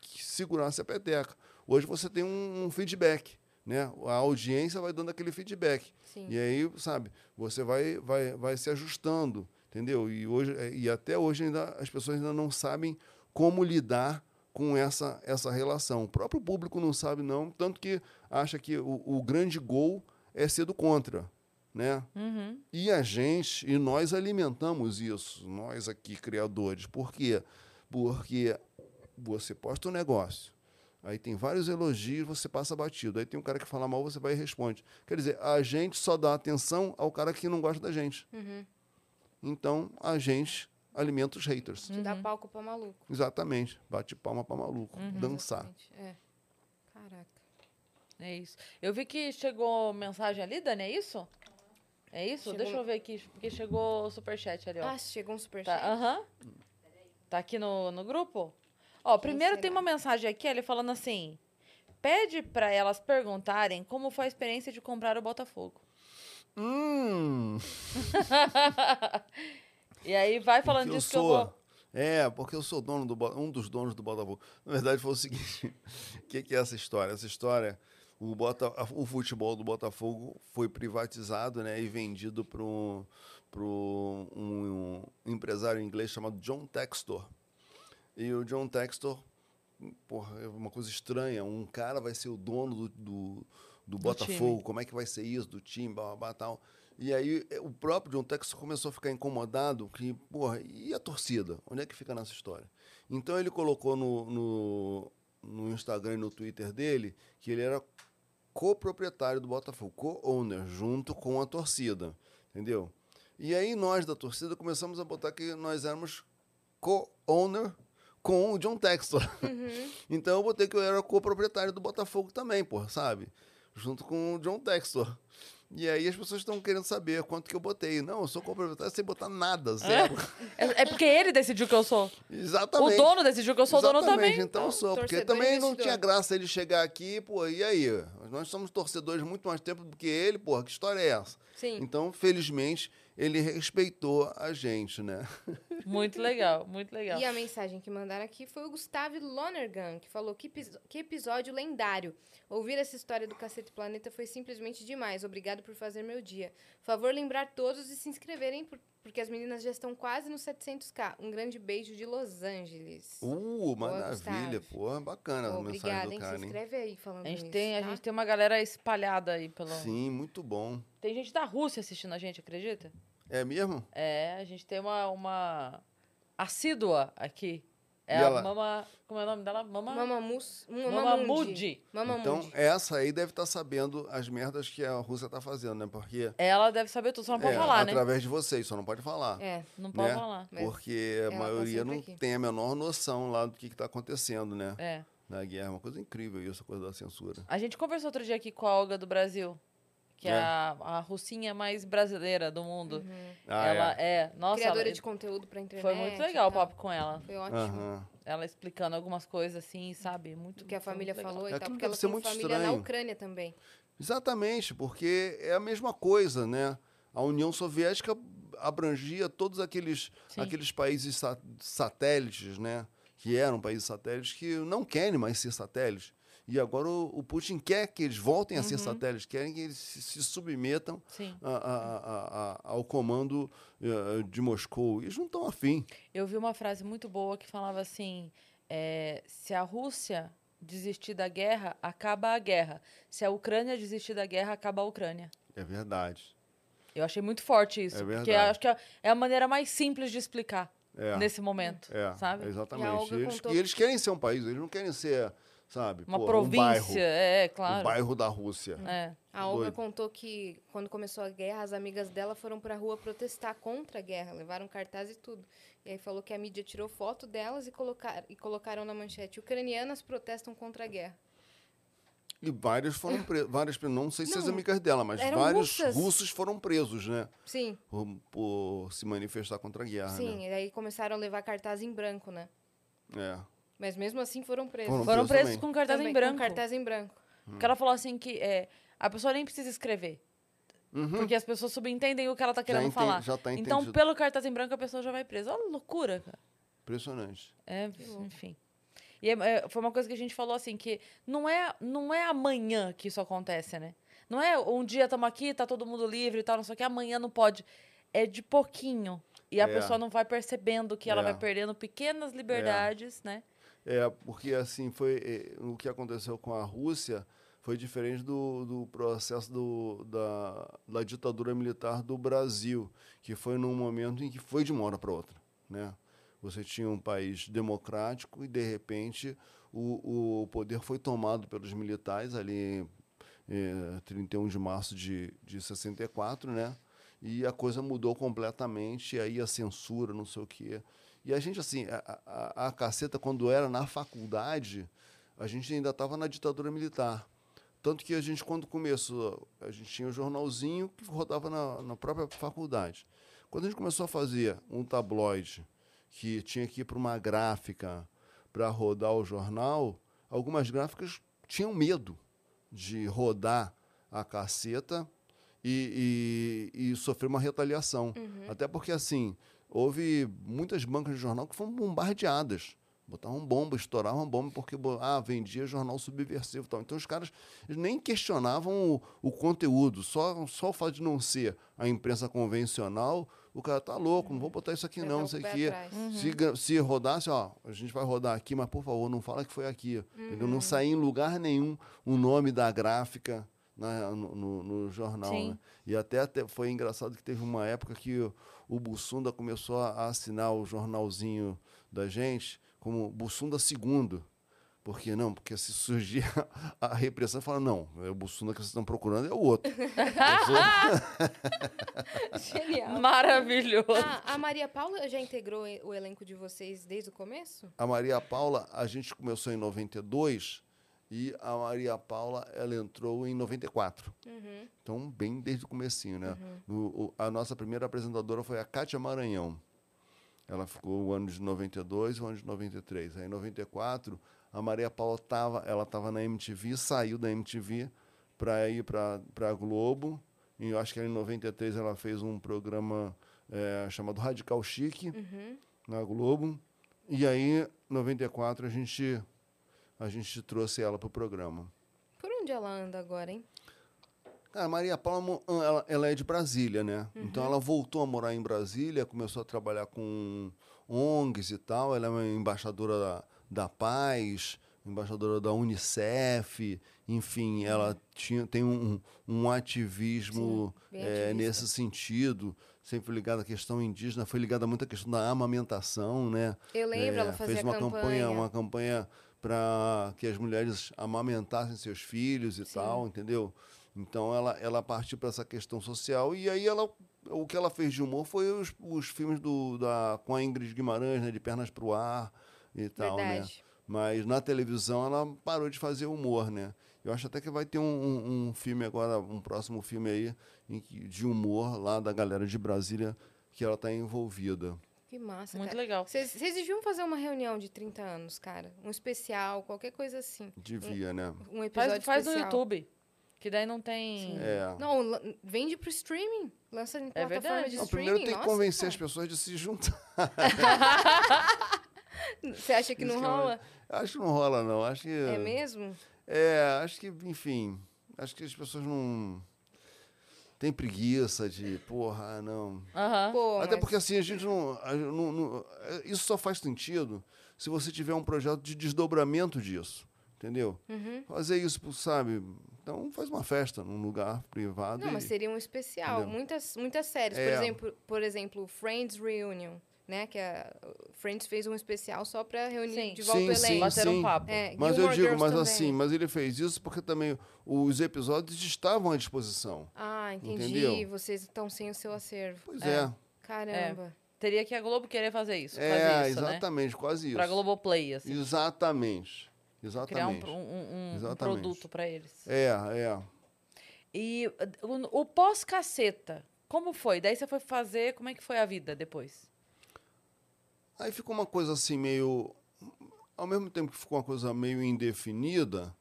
Speaker 4: segurasse a peteca. Hoje você tem um, um feedback, né? A audiência vai dando aquele feedback.
Speaker 3: Sim.
Speaker 4: E aí, sabe, você vai, vai, vai se ajustando, entendeu? E, hoje, e até hoje ainda as pessoas ainda não sabem como lidar com essa, essa relação. O próprio público não sabe, não, tanto que acha que o, o grande gol é ser do contra, né?
Speaker 2: Uhum.
Speaker 4: E a gente, e nós alimentamos isso, nós aqui, criadores. Por quê? Porque você posta um negócio, aí tem vários elogios, você passa batido. Aí tem um cara que fala mal, você vai e responde. Quer dizer, a gente só dá atenção ao cara que não gosta da gente.
Speaker 3: Uhum.
Speaker 4: Então, a gente alimenta os haters.
Speaker 3: Te dá palco pra maluco.
Speaker 4: Exatamente. Bate palma pra maluco. Dançar.
Speaker 3: Exatamente. É. Caraca.
Speaker 2: É isso. Eu vi que chegou mensagem ali, Dani, é isso? É isso?
Speaker 3: Chegou-
Speaker 2: Deixa eu ver aqui, porque chegou o superchat ali, ó.
Speaker 3: Ah, chegou um superchat.
Speaker 2: Tá, aham. Tá aqui no, no grupo? Ó, primeiro tem uma mensagem aqui, ele falando assim: pede pra elas perguntarem como foi a experiência de comprar o Botafogo.
Speaker 4: Hum, [LAUGHS]
Speaker 2: E aí vai falando
Speaker 4: porque eu
Speaker 2: disso que eu
Speaker 4: sou.
Speaker 2: vou.
Speaker 4: É, porque eu sou dono do, um dos donos do Botafogo. Na verdade, foi o seguinte: o [LAUGHS] que, que é essa história? Essa história, o, Bota, o futebol do Botafogo foi privatizado né, e vendido para um, um, um empresário inglês chamado John Textor. E o John Textor, porra, é uma coisa estranha. Um cara vai ser o dono do, do, do Botafogo. Como é que vai ser isso? Do time, blá, blá, blá, tal. E aí eh, o próprio John Textor começou a ficar incomodado que, porra, e a torcida? Onde é que fica nessa história? Então ele colocou no, no, no Instagram e no Twitter dele que ele era coproprietário do Botafogo, co-owner, junto com a torcida, entendeu? E aí nós da torcida começamos a botar que nós éramos co-owner com o John Textor. [LAUGHS] então eu botei que eu era coproprietário do Botafogo também, porra, sabe? Junto com o John Textor. E aí as pessoas estão querendo saber quanto que eu botei. Não, eu sou coproprietário sem botar nada, zero. [LAUGHS]
Speaker 2: É, é porque ele decidiu que eu sou.
Speaker 4: Exatamente.
Speaker 2: O dono decidiu que eu sou dono
Speaker 4: Exatamente,
Speaker 2: também.
Speaker 4: Então eu sou, porque
Speaker 3: torcedor
Speaker 4: também não tinha graça ele chegar aqui, pô, e aí? Nós somos torcedores muito mais tempo do que ele, pô, que história é essa?
Speaker 3: Sim.
Speaker 4: Então, felizmente, ele respeitou a gente, né? [LAUGHS]
Speaker 2: Muito legal, muito legal.
Speaker 3: E a mensagem que mandaram aqui foi o Gustavo Lonergan, que falou que, que episódio lendário. Ouvir essa história do Cacete Planeta foi simplesmente demais. Obrigado por fazer meu dia. Favor lembrar todos de se inscreverem, por- porque as meninas já estão quase nos 700k. Um grande beijo de Los Angeles.
Speaker 4: Uh, maravilha,
Speaker 3: Gustavo.
Speaker 4: pô, bacana
Speaker 3: Pô,
Speaker 4: a mensagem
Speaker 3: Obrigada,
Speaker 4: do
Speaker 3: hein?
Speaker 4: cara,
Speaker 3: Se
Speaker 4: hein?
Speaker 3: inscreve aí falando
Speaker 2: A gente,
Speaker 3: isso,
Speaker 2: tem, a
Speaker 3: tá?
Speaker 2: gente tem uma galera espalhada aí pelo.
Speaker 4: Sim, muito bom.
Speaker 2: Tem gente da Rússia assistindo a gente, acredita?
Speaker 4: É mesmo?
Speaker 2: É, a gente tem uma, uma assídua aqui. É
Speaker 4: E
Speaker 2: a
Speaker 4: ela-
Speaker 2: Mama. Como é o nome dela? Mama.
Speaker 3: Mamamus,
Speaker 2: Mamamundi.
Speaker 3: Mamamundi. Mamamundi.
Speaker 4: Então, essa aí deve estar sabendo as merdas que a Rússia tá fazendo, né? Porque.
Speaker 2: Ela deve saber tudo, só não pode
Speaker 4: é,
Speaker 2: falar, né?
Speaker 4: através de vocês, só não pode falar.
Speaker 3: É,
Speaker 2: Não pode
Speaker 4: né?
Speaker 2: falar.
Speaker 3: É.
Speaker 4: Porque a
Speaker 3: Ela tá
Speaker 4: maioria
Speaker 3: sempre
Speaker 4: não
Speaker 3: aqui.
Speaker 4: tem a menor noção lá do que está acontecendo, né?
Speaker 2: É.
Speaker 4: Na guerra. Uma coisa incrível isso, a coisa da censura.
Speaker 2: A gente conversou outro dia aqui com a Olga do Brasil, que é,
Speaker 4: É.
Speaker 2: a, a russinha mais brasileira do mundo.
Speaker 4: Ah,
Speaker 2: ela
Speaker 4: é.
Speaker 2: é. Nossa,
Speaker 3: Criadora
Speaker 2: ela-
Speaker 3: de conteúdo pra internet.
Speaker 2: foi muito legal o papo com ela.
Speaker 3: Foi ótimo.
Speaker 4: Aham.
Speaker 2: Ela explicando algumas coisas assim, sabe? Muito
Speaker 3: O que a família falou e
Speaker 4: É,
Speaker 3: tal. Porque ela tem
Speaker 4: muito
Speaker 3: família na
Speaker 4: estranho.
Speaker 3: Ucrânia também.
Speaker 4: Exatamente, porque é a mesma coisa, né? A União Soviética abrangia todos aqueles,
Speaker 2: Sim.
Speaker 4: aqueles países sa- satélites, né? Que eram países satélites que não querem mais ser satélites. E agora o, o Putin quer que eles voltem a
Speaker 3: Uhum.
Speaker 4: ser satélites, querem que eles se, se submetam a- a- a- a- ao comando eh, de Moscou. E eles não estão afim.
Speaker 2: Eu vi uma frase muito boa que falava assim: é, se a Rússia desistir da guerra, acaba a guerra. Se a Ucrânia desistir da guerra, acaba a Ucrânia.
Speaker 4: É verdade.
Speaker 2: Eu achei muito forte isso.
Speaker 4: É
Speaker 2: porque
Speaker 4: verdade.
Speaker 2: eu acho que é- é a maneira mais simples de explicar
Speaker 4: É.
Speaker 2: nesse momento.
Speaker 4: É,
Speaker 2: sabe?
Speaker 4: exatamente.
Speaker 3: E
Speaker 4: E eles,
Speaker 3: contou-
Speaker 4: e eles querem ser um país, eles não querem ser, sabe?
Speaker 2: Uma
Speaker 4: Pô,
Speaker 2: província,
Speaker 4: Um bairro,
Speaker 2: é,
Speaker 4: um
Speaker 2: claro.
Speaker 4: bairro da Rússia.
Speaker 2: É.
Speaker 3: A Olga
Speaker 4: Doido.
Speaker 3: contou que quando começou a guerra, as amigas dela foram pra rua protestar contra a guerra, levaram cartaz e tudo. E aí falou que a mídia tirou foto delas e, colocar, e colocaram na manchete: ucranianas protestam contra a guerra.
Speaker 4: E vários foram presos. Várias, não sei se as
Speaker 3: Não,
Speaker 4: amigas dela, mas vários
Speaker 3: russas.
Speaker 4: russos foram presos, né?
Speaker 3: Sim,
Speaker 4: Por, por se manifestar contra a guerra,
Speaker 3: sim. E aí começaram a levar cartaz em branco, né?
Speaker 4: né? É.
Speaker 3: Mas mesmo assim foram presos.
Speaker 4: Foram
Speaker 2: Foram
Speaker 4: presos
Speaker 2: presos com cartaz
Speaker 3: Também,
Speaker 2: em branco.
Speaker 3: Com cartaz em branco.
Speaker 2: Porque ela falou assim que é, a pessoa nem precisa escrever. Porque as pessoas subentendem o que ela tá querendo falar.
Speaker 4: já tá
Speaker 2: então, pelo cartaz em branco, a pessoa já vai presa. Olha loucura, cara.
Speaker 4: Impressionante.
Speaker 2: É, enfim. E é- é, foi uma coisa que a gente falou assim, que não é, não é amanhã que isso acontece, né? Não é um dia estamos aqui, tá todo mundo livre e tal, não sei o que, amanhã não pode. É de pouquinho. E a
Speaker 4: É.
Speaker 2: pessoa não vai percebendo que ela
Speaker 4: É.
Speaker 2: vai perdendo pequenas liberdades, né?
Speaker 4: É, porque assim, foi eh, o que aconteceu com a Rússia foi diferente do, do processo do, da, da ditadura militar do Brasil, que foi num momento em que foi de uma hora para outra, né? Você tinha um país democrático e, de repente, o, o poder foi tomado pelos militares ali em 31 de março de, de 64, né? E a coisa mudou completamente, aí a censura, não sei o quê. E a gente, assim, a, a, a caceta, quando era na faculdade, a gente ainda estava na ditadura militar. Tanto que a gente, quando começou, a gente tinha um jornalzinho que rodava na, na própria faculdade. Quando a gente começou a fazer um tabloide que tinha que ir para uma gráfica para rodar o jornal, algumas gráficas tinham medo de rodar a caceta e, e, e sofrer uma retaliação. Até porque, assim, houve muitas bancas de jornal que foram bombardeadas. Botavam bomba, estouravam bomba, porque ah, vendia jornal subversivo e tal. Então os caras nem questionavam o, o conteúdo, só, só o fato de não ser a imprensa convencional, o cara tá louco, não vou botar isso aqui não, não
Speaker 3: o
Speaker 4: sei o
Speaker 3: pé
Speaker 4: quê.
Speaker 3: atrás.
Speaker 4: Se, se rodasse, ó, a gente vai rodar aqui, mas por favor, não fala que foi aqui. entendeu? Não saía em lugar nenhum o nome da gráfica na- no, no- no jornal. Né? E até, até foi engraçado que teve uma época que o, Bussunda começou a, assinar o jornalzinho da gente como Bussunda II. Por que não? Porque se surgir a, [LAUGHS] a repressão, fala, não, é o Bussunda que vocês estão procurando é o outro. Sou- [LAUGHS]
Speaker 3: Genial.
Speaker 2: Maravilhoso.
Speaker 3: A, a Maria Paula já integrou o elenco de vocês desde o começo?
Speaker 4: A Maria Paula, a gente começou em 92 e a Maria Paula, ela entrou em 94.
Speaker 3: Uhum.
Speaker 4: Então, bem desde o comecinho, né? O- o- a nossa primeira apresentadora foi a Cátia Maranhão. Ela ficou o ano de 92 e o ano de 93. Aí, em 94, a Maria Paula estava ela tava na MTV, saiu da MTV para ir para a Globo. E eu acho que em 93 ela fez um programa eh, chamado Radical Chique
Speaker 3: Uhum.
Speaker 4: na Globo. E aí, em 94, a gente, a gente trouxe ela para o programa.
Speaker 3: Por onde ela anda agora, hein?
Speaker 4: Cara, a Maria Paula mo- ela, ela é de Brasília, né? Então ela voltou a morar em Brasília, começou a trabalhar com ONGs e tal. Ela é uma embaixadora da, da Paz, embaixadora da Unicef, enfim, ela tinha, tem um, um ativismo
Speaker 3: Sim, ativista.
Speaker 4: nesse sentido, sempre ligada à questão indígena, foi ligada muito à questão da amamentação, né?
Speaker 3: Eu lembro,
Speaker 4: É,
Speaker 3: ela fazia
Speaker 4: fez uma
Speaker 3: campanha.
Speaker 4: campanha, uma campanha para que as mulheres amamentassem seus filhos e
Speaker 3: Sim.
Speaker 4: tal, entendeu? Então ela, ela partiu para essa questão social e aí ela o que ela fez de humor foi os, os filmes do da com a Ingrid Guimarães, né, de pernas pro ar e tal, né?
Speaker 3: Verdade.
Speaker 4: Mas na televisão ela parou de fazer humor, né? Eu acho até que vai ter um, um, um filme agora, um próximo filme aí que- de humor lá da galera de Brasília que ela está envolvida.
Speaker 3: Que massa,
Speaker 2: Muito
Speaker 3: cara.
Speaker 2: legal.
Speaker 3: Vocês deviam fazer uma reunião de 30 anos, cara. Um especial, qualquer coisa assim.
Speaker 4: Devia, né?
Speaker 3: Um episódio
Speaker 2: Faz, faz no. YouTube. Que daí não tem.
Speaker 4: É.
Speaker 3: Não, vende pro streaming. Lança em plataforma
Speaker 2: verdade.
Speaker 3: de
Speaker 4: Não,
Speaker 3: streaming.
Speaker 4: primeiro tem que
Speaker 3: Nossa,
Speaker 4: convencer as
Speaker 3: cara.
Speaker 4: pessoas de se juntar. [LAUGHS]
Speaker 3: Você acha que
Speaker 4: Isso
Speaker 3: não
Speaker 4: que é
Speaker 3: rola?
Speaker 4: Acho que não rola, não. Acho que.
Speaker 3: É mesmo?
Speaker 4: É, acho que, enfim. Acho que as pessoas não. Tem preguiça de, porra, não.
Speaker 2: Aham.
Speaker 3: Pô,
Speaker 4: Até
Speaker 3: mas-
Speaker 4: porque assim, a gente não, a- não- não- é, Isso só faz sentido se você tiver um projeto de desdobramento disso. Entendeu?
Speaker 3: Uhum.
Speaker 4: Fazer isso, sabe? Então faz uma festa num lugar privado.
Speaker 3: Não,
Speaker 4: e-
Speaker 3: mas seria um especial.
Speaker 4: Entendeu?
Speaker 3: Muitas, muitas séries. Por,
Speaker 4: É.
Speaker 3: exemplo, por exemplo, Friends Reunion. Né? Que a Friends fez um especial só pra reunir
Speaker 2: Sim.
Speaker 3: de volta
Speaker 4: Sim,
Speaker 3: o
Speaker 4: sim,
Speaker 3: elenco.
Speaker 2: Bateram um
Speaker 4: sim.
Speaker 2: papo.
Speaker 3: É,
Speaker 4: Mas eu digo,
Speaker 3: Girls
Speaker 4: mas
Speaker 3: também.
Speaker 4: assim, mas ele fez isso porque também os episódios estavam à disposição.
Speaker 3: Ah, entendi.
Speaker 4: Entendeu?
Speaker 3: Vocês estão sem o seu acervo.
Speaker 4: Pois
Speaker 2: É.
Speaker 4: é.
Speaker 3: Caramba.
Speaker 2: Teria que a Globo querer fazer isso.
Speaker 4: É,
Speaker 2: fazer isso, né?
Speaker 4: exatamente, quase isso.
Speaker 2: Pra Globoplay, assim.
Speaker 4: Exatamente.
Speaker 2: Criar um,
Speaker 4: Exatamente.
Speaker 2: um- um- um
Speaker 4: Exatamente.
Speaker 2: produto pra eles.
Speaker 4: É, é.
Speaker 2: E uh, o, o pós-caceta, como foi? Daí você foi fazer, como é que foi a vida depois?
Speaker 4: Aí ficou uma coisa assim meio. Ao mesmo tempo que ficou uma coisa meio indefinida,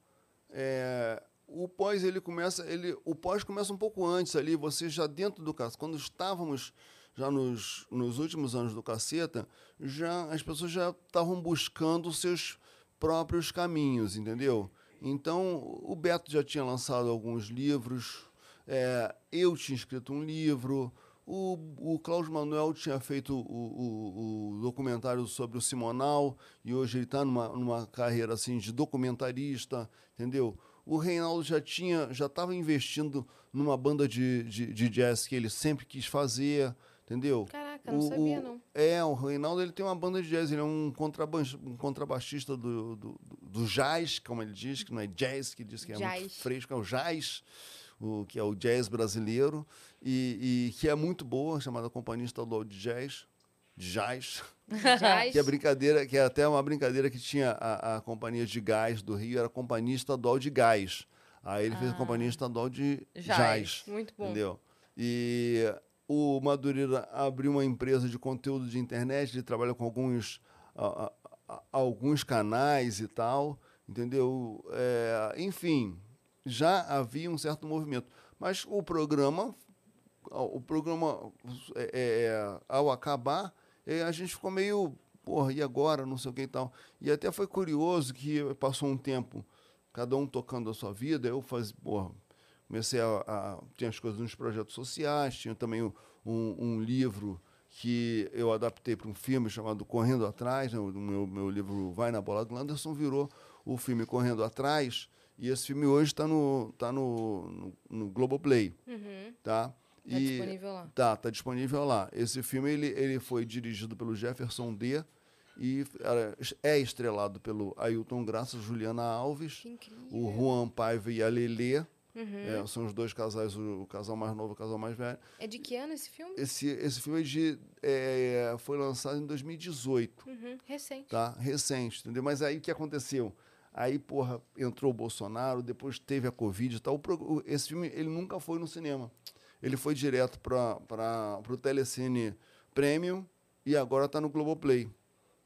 Speaker 4: é, o pós ele começa. Ele, o pós começa um pouco antes ali, você já dentro do caceta. Quando estávamos já nos, nos últimos anos do caceta, já as pessoas já estavam buscando seus próprios caminhos, entendeu? Então, o Beto já tinha lançado alguns livros, é, eu tinha escrito um livro, o, o Cláudio Manuel tinha feito o, o- o documentário sobre o Simonal e hoje ele está numa, numa carreira assim de documentarista, entendeu? O Reinaldo já tinha, já estava investindo numa banda de, de, de jazz que ele sempre quis fazer, entendeu?
Speaker 3: Caraca, não
Speaker 4: O-
Speaker 3: sabia, não.
Speaker 4: É, o Reinaldo ele tem uma banda de jazz, ele é um, um contrabaixista do, do, do- jazz, como ele diz, que não é jazz, que diz que é muito
Speaker 3: Jazz.
Speaker 4: fresco, é o jazz, o, que é o jazz brasileiro, e, e que é muito boa, chamada Companhia Estadual de Jazz, Jazz,
Speaker 3: Jazz.
Speaker 4: que é brincadeira, que é até uma brincadeira que tinha a, a Companhia de Gás do Rio, era a Companhia Estadual de Gás. Aí ele fez a Companhia Estadual de
Speaker 2: Jazz.
Speaker 4: jazz.
Speaker 3: Muito bom.
Speaker 4: Entendeu? E o Madureira abriu uma empresa de conteúdo de internet, ele trabalha com alguns, a- a- alguns canais e tal, entendeu? É, enfim, já havia um certo movimento. Mas o programa, o programa, é, é, ao acabar, é, a gente ficou meio, porra, e agora? Não sei o que e tal. E até foi curioso que passou um tempo, cada um tocando a sua vida, eu fazia, porra, comecei a, a tinha as coisas nos projetos sociais, tinha também um, um- um livro que eu adaptei para um filme chamado Correndo Atrás, né? o meu, meu livro Vai na Bola do Anderson virou o filme Correndo Atrás, e esse filme hoje está no, tá no, no, no Globoplay,
Speaker 3: Uhum.
Speaker 4: tá?
Speaker 3: Tá
Speaker 4: E-
Speaker 3: disponível lá.
Speaker 4: Tá, tá disponível lá. Esse filme ele, ele foi dirigido pelo Jefferson D e era- é estrelado pelo Ailton Graça, Juliana Alves, o Juan Paiva e a Lelê.
Speaker 3: Uhum.
Speaker 4: É, são os dois casais, o, o casal mais novo e o casal mais velho.
Speaker 3: É de que ano esse filme?
Speaker 4: Esse, esse filme é de, é, foi lançado em 2018,
Speaker 3: Uhum. Recente.
Speaker 4: tá? Recente, entendeu? Mas aí o que aconteceu? Aí, porra, entrou o Bolsonaro, depois teve a Covid e tal. Esse filme, ele nunca foi no cinema. Ele foi direto para o Telecine Premium e agora está no Globoplay,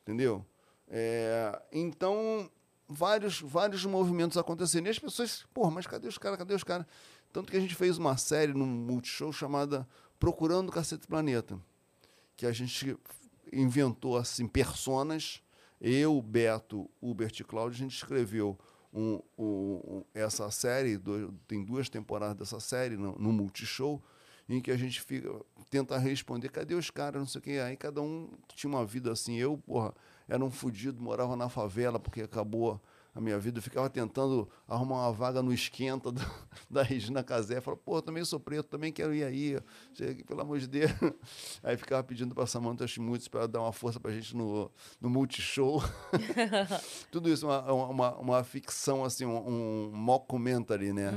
Speaker 4: entendeu? É, então, vários, vários movimentos acontecendo. E as pessoas, porra, mas cadê os caras, cadê os caras? Tanto que a gente fez uma série num multishow chamada Procurando o Cacete Planeta, que a gente inventou, assim, personas. Eu, Beto, Hubert e Cláudio, a gente escreveu um, um- um- essa série, tem duas temporadas dessa série no, no Multishow, em que a gente fica, tenta responder, cadê os caras, não sei o que. Aí cada um tinha uma vida assim. Eu, porra, era um fudido, morava na favela, porque acabou a minha vida. Eu ficava tentando arrumar uma vaga no esquenta do- [LAUGHS] da Regina Casé. Falava, pô, também sou preto, também quero ir aí. Pelo amor de Deus. [LAUGHS] Aí ficava pedindo para Samantha Schmutz para dar uma força pra gente no, no Multishow. [LAUGHS] Tudo isso é uma, uma, uma ficção, assim, um, um mockumentary, né?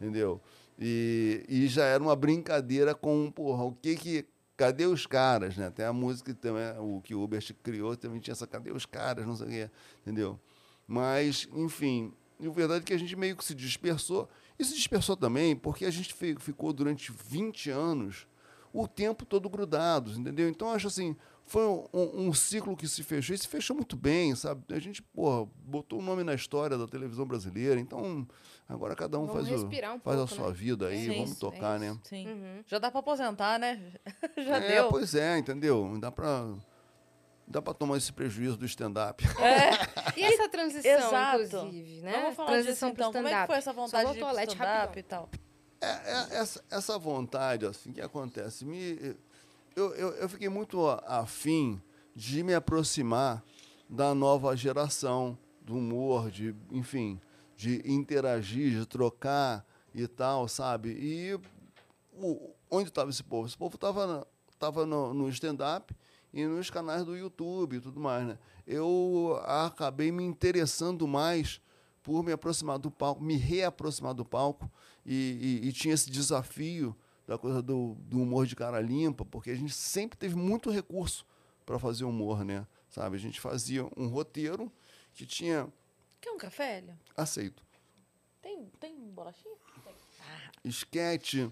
Speaker 4: Entendeu? E, e já era uma brincadeira com, porra, o que que... Cadê os caras, né? Até a música também, o que o Hubert criou também tinha essa cadê os caras, não sei o quê, entendeu? Mas, enfim, e a verdade é que a gente meio que se dispersou. E se dispersou também porque a gente fi- ficou durante 20 anos o tempo todo grudados, entendeu? Então, acho assim, foi um, um- um ciclo que se fechou e se fechou muito bem, sabe? A gente, porra, botou o nome na história da televisão brasileira, então agora cada um
Speaker 3: Vamos
Speaker 4: faz, o,
Speaker 3: um
Speaker 4: faz a
Speaker 3: pouco,
Speaker 4: sua
Speaker 3: né?
Speaker 4: vida aí,
Speaker 2: Sim,
Speaker 4: vamos
Speaker 3: isso,
Speaker 4: tocar,
Speaker 3: é
Speaker 4: né?
Speaker 2: Sim.
Speaker 3: Uhum.
Speaker 2: Já dá pra aposentar, né? [LAUGHS] Já
Speaker 4: é,
Speaker 2: deu.
Speaker 4: pois é, entendeu? Dá pra, dá pra tomar esse prejuízo do stand-up. [LAUGHS]
Speaker 3: E essa transição,
Speaker 2: Exato.
Speaker 3: inclusive, né?
Speaker 2: Vamos falar
Speaker 3: transição
Speaker 2: disso, então. Como é que
Speaker 3: stand-up.
Speaker 2: foi essa vontade de ir
Speaker 3: ao
Speaker 2: pro
Speaker 3: toalete
Speaker 2: stand-up
Speaker 3: rapidão.
Speaker 2: e tal?
Speaker 4: É, é, essa, essa vontade, assim, que acontece? Me, eu, eu, eu fiquei muito afim de me aproximar da nova geração, do humor, de, enfim, de interagir, de trocar e tal, sabe? E o- onde estava esse povo? Esse povo estava tava no, no stand-up e nos canais do YouTube e tudo mais, né? Eu acabei me interessando mais por me aproximar do palco, me reaproximar do palco e, e, e tinha esse desafio da coisa do, do humor de cara limpa, porque a gente sempre teve muito recurso para fazer humor, né? Sabe? A gente fazia um roteiro que tinha
Speaker 2: Quer um café, Hélio?
Speaker 4: aceito
Speaker 2: Tem, tem bolachinha? Tem.
Speaker 4: esquete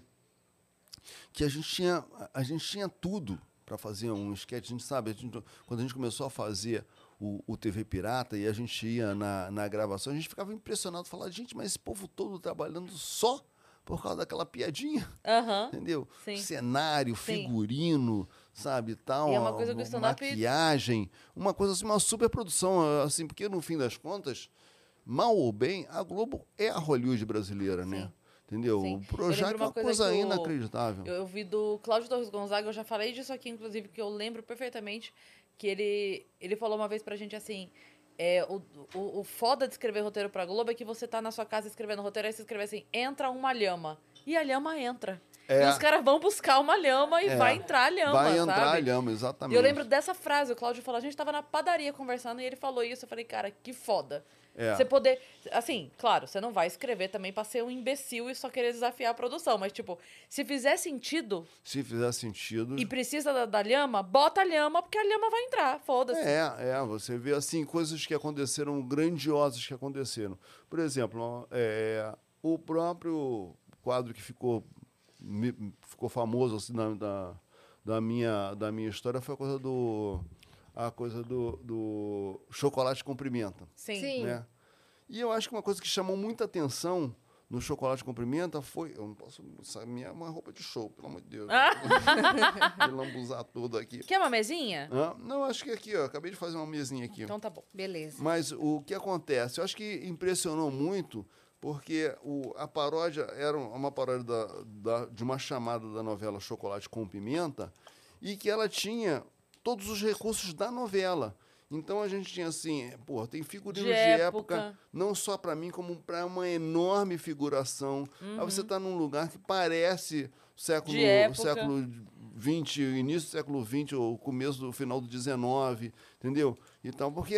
Speaker 4: que a gente tinha a gente tinha tudo para fazer um esquete. A gente sabe, a gente- quando a gente começou a fazer o, o TV Pirata e a gente ia na, na gravação, a gente ficava impressionado, falar, gente, mas esse povo todo trabalhando só por causa daquela piadinha,
Speaker 2: Aham.
Speaker 4: entendeu?
Speaker 2: Sim.
Speaker 4: Cenário,
Speaker 2: Sim.
Speaker 4: figurino, sabe, tal,
Speaker 2: E é uma coisa que o stand-up-
Speaker 4: maquiagem, uma coisa assim, uma super produção, assim, porque no fim das contas, mal ou bem, a Globo é a Hollywood brasileira, né? Entendeu?
Speaker 2: Sim.
Speaker 4: O Projac
Speaker 2: lembro
Speaker 4: é
Speaker 2: uma coisa
Speaker 4: coisa inacreditável.
Speaker 2: Eu, eu vi do Cláudio Torres Gonzaga, eu já falei disso aqui, inclusive, que eu lembro perfeitamente que ele, ele falou uma vez pra gente assim. É, o, o, o foda de escrever roteiro pra Globo é que você tá na sua casa escrevendo roteiro, aí você escreve assim, entra uma lhama. E a lhama entra.
Speaker 4: É.
Speaker 2: E os caras vão buscar uma lhama e
Speaker 4: É.
Speaker 2: vai entrar a lhama,
Speaker 4: Vai entrar a
Speaker 2: sabe?
Speaker 4: lhama,
Speaker 2: E
Speaker 4: exatamente.
Speaker 2: eu lembro dessa frase, o Cláudio falou, a gente tava na padaria conversando e ele falou isso, eu falei, cara, que foda.
Speaker 4: É.
Speaker 2: Você poder, assim, claro, você não vai escrever também pra ser um imbecil e só querer desafiar a produção, mas tipo, se fizer sentido
Speaker 4: Se fizer sentido.
Speaker 2: e precisa da, da lhama, bota a lhama porque a lhama vai entrar, foda-se.
Speaker 4: É, é, você vê assim coisas que aconteceram, grandiosas que aconteceram. Por exemplo, é, o próprio quadro que ficou, ficou famoso assim, da, da, da minha, da minha história foi a coisa do. A coisa do, do chocolate com pimenta.
Speaker 2: Sim.
Speaker 3: Sim.
Speaker 4: né? E eu acho que uma coisa que chamou muita atenção no chocolate com pimenta foi. Eu não posso. Essa minha é uma roupa de show, pelo amor de Deus.
Speaker 2: Ah. [LAUGHS]
Speaker 4: Vou lambuzar tudo aqui.
Speaker 2: Quer uma mesinha?
Speaker 4: Hã? Não, acho que aqui, ó. Acabei de fazer uma mesinha aqui.
Speaker 2: Então tá bom.
Speaker 3: Beleza.
Speaker 4: Mas o que acontece? Eu acho que impressionou muito porque o, a paródia era uma paródia da, da- de uma chamada da novela Chocolate com Pimenta e que ela tinha todos os recursos da novela. Então a gente tinha assim, pô, tem figurinos
Speaker 2: De
Speaker 4: de, época.
Speaker 2: época.
Speaker 4: não só para mim, como para uma enorme figuração. Aí você está num lugar que parece século,
Speaker 2: Uhum. De época.
Speaker 4: século 20, início do século 20 ou começo do final do 19, entendeu? Então, porque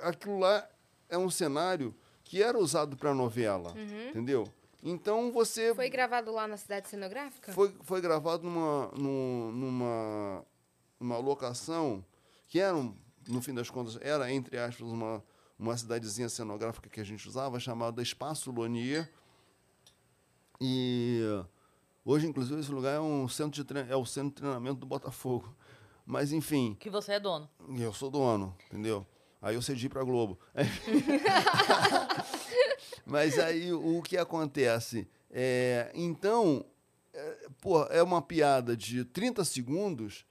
Speaker 4: aquilo lá é um cenário que era usado para novela, entendeu? Então você
Speaker 3: Foi gravado lá na cidade cenográfica?
Speaker 4: foi, foi gravado numa, num- numa, numa locação que era, no fim das contas, era, entre aspas, uma, uma cidadezinha cenográfica que a gente usava, chamada Espaço Lonier. E hoje, inclusive, esse lugar é, um centro de é o centro de treinamento do Botafogo. Mas, enfim,
Speaker 2: Que você é dono.
Speaker 4: eu sou dono, entendeu? Aí eu cedi pra Globo. [LAUGHS] Mas aí o que acontece? É, então, é, pô, é uma piada de 30 segundos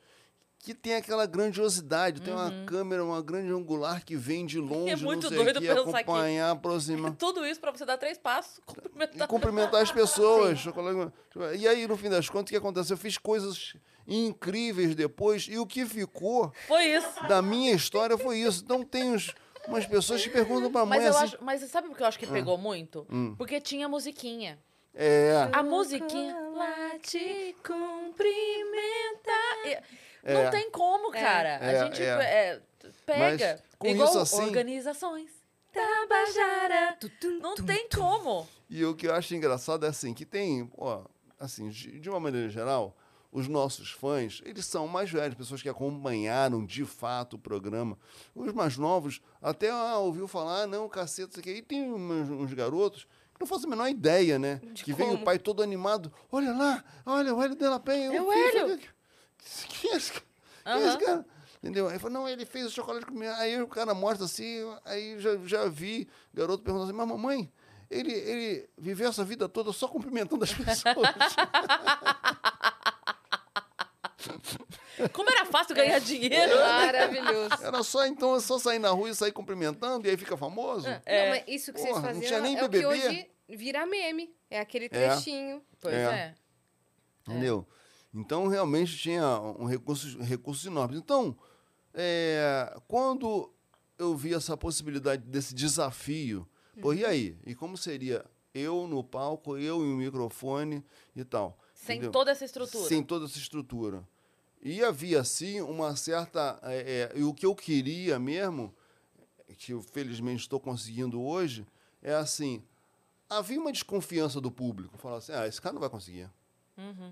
Speaker 4: que tem aquela grandiosidade. Tem uma câmera, uma grande angular que vem de longe,
Speaker 2: Uhum. É muito
Speaker 4: não sei
Speaker 2: doido
Speaker 4: o que,
Speaker 2: pensar que-
Speaker 4: acompanhar, aproximar. [LAUGHS]
Speaker 2: Tudo isso pra você dar três passos, [LAUGHS]
Speaker 4: E
Speaker 2: cumprimentar.
Speaker 4: cumprimentar as pessoas. [LAUGHS] E aí, no fim das contas, o que aconteceu? Eu fiz coisas incríveis depois, e o que ficou
Speaker 2: Foi isso.
Speaker 4: da minha história foi isso. Então tem uns, umas pessoas que perguntam pra mãe
Speaker 2: Mas eu
Speaker 4: assim.
Speaker 2: acho, mas sabe por que eu acho que pegou muito? Porque tinha musiquinha.
Speaker 4: É,
Speaker 2: A musiquinha lá te cumprimenta. E-
Speaker 4: É.
Speaker 2: Não tem como, cara.
Speaker 4: É,
Speaker 2: a gente
Speaker 4: é.
Speaker 2: é, pega.
Speaker 4: Mas com
Speaker 2: Igual
Speaker 4: isso assim-
Speaker 2: organizações. Tabajara. Não tem como.
Speaker 4: e o que eu acho engraçado é assim, que tem, ó, assim, de de uma maneira geral, os nossos fãs, eles são mais velhos, pessoas que acompanharam de fato o programa. Os mais novos até ah, ouviu falar, ah, não, caceta, isso aqui. E tem uns, uns garotos que não fazem a menor ideia, né? que vem o
Speaker 3: como.
Speaker 4: pai todo animado, olha lá, olha o Hélio de la Penha.
Speaker 2: É o Hélio.
Speaker 4: filho, Quem é esse cara? Quem é esse cara? Entendeu? Aí falou, não, ele fez o chocolate com minha. Aí o cara mostra assim, aí já, já vi garoto perguntando assim, mas mamãe, ele, ele viveu essa vida toda só cumprimentando as [LAUGHS] pessoas. [LAUGHS]
Speaker 2: Como era fácil ganhar dinheiro.
Speaker 3: Maravilhoso.
Speaker 4: Era só então, é só sair na rua e sair cumprimentando, e aí fica famoso?
Speaker 3: Não, mas isso que vocês
Speaker 4: Porra, não
Speaker 3: faziam
Speaker 4: tinha nem
Speaker 3: é o que hoje vira meme. É aquele trechinho.
Speaker 2: Pois
Speaker 4: É.
Speaker 2: é.
Speaker 4: Então, realmente tinha um recursos, recursos enormes. Então, é, quando eu vi essa possibilidade desse desafio, pô, e aí? E como seria eu no palco, eu e o microfone e tal?
Speaker 2: Sem
Speaker 4: entendeu?
Speaker 2: toda essa estrutura.
Speaker 4: Sem toda essa estrutura. E havia, assim, uma certa. é, é, e o que eu queria mesmo, que eu felizmente estou conseguindo hoje, é assim: havia uma desconfiança do público. Falava assim: ah, esse cara não vai conseguir.